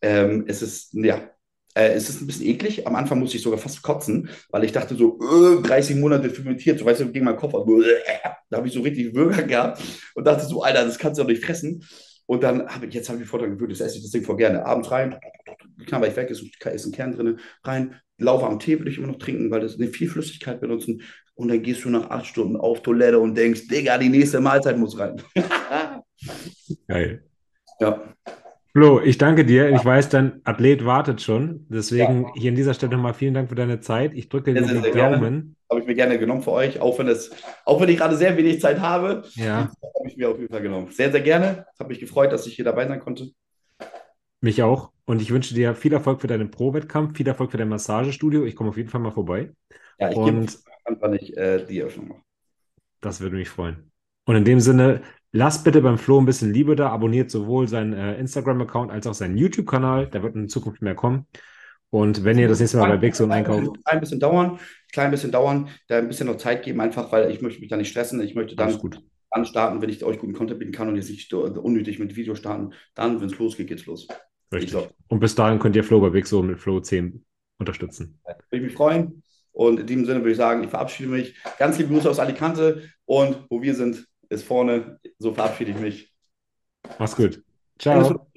ähm, es ist, ja, äh, es ist ein bisschen eklig. Am Anfang musste ich sogar fast kotzen, weil ich dachte so, äh, 30 Monate fermentiert, so weißt du, gegen meinen Kopf. Äh, da habe ich so richtig Würger gehabt und dachte so, Alter, das kannst du doch nicht fressen. Und dann habe ich, jetzt habe ich Vortrag gewöhnt, das esse ich das Ding voll gerne. Abends rein, knabber ich weg, ist, ist ein Kern drin, rein. Laufe am Tee würde ich immer noch trinken, weil das eine viel Flüssigkeit benutzen. Und dann gehst du nach acht Stunden auf Toilette und denkst, Digga, die nächste Mahlzeit muss rein. Geil. Ja. Flo, ich danke dir. Ich weiß, dein Athlet wartet schon. Deswegen ja. hier an dieser Stelle nochmal vielen Dank für deine Zeit. Ich drücke dir die Daumen. Habe ich mir gerne genommen für euch, auch wenn, es, auch wenn ich gerade sehr wenig Zeit habe. Ja. Habe ich mir auf jeden Fall genommen. Sehr, sehr gerne. Habe mich gefreut, dass ich hier dabei sein konnte. Mich auch. Und ich wünsche dir viel Erfolg für deinen Pro-Wettkampf, viel Erfolg für dein Massagestudio. Ich komme auf jeden Fall mal vorbei. Ja, ich Und gebe wann ich äh, die Eröffnung mache. Das würde mich freuen. Und in dem Sinne, Lasst bitte beim Flo ein bisschen Liebe da, abonniert sowohl seinen äh, Instagram-Account als auch seinen YouTube-Kanal. Da wird in Zukunft mehr kommen. Und wenn ihr das nächste Mal bei Big Zone einkauft. Ein bisschen dauern, klein bisschen dauern, da ein bisschen noch Zeit geben, einfach weil ich möchte mich da nicht stressen. Ich möchte dann dann starten, wenn ich euch guten Content bieten kann und jetzt nicht unnötig mit Video starten. Dann, wenn es losgeht, geht's los. Richtig. Und bis dahin könnt ihr Flow bei Wix so mit Flow 10 unterstützen. Würde ich mich freuen. Und in diesem Sinne würde ich sagen, ich verabschiede mich. Ganz liebe Grüße aus Alicante und wo wir sind, ist vorne. So verabschiede ich mich. Mach's gut. Ciao.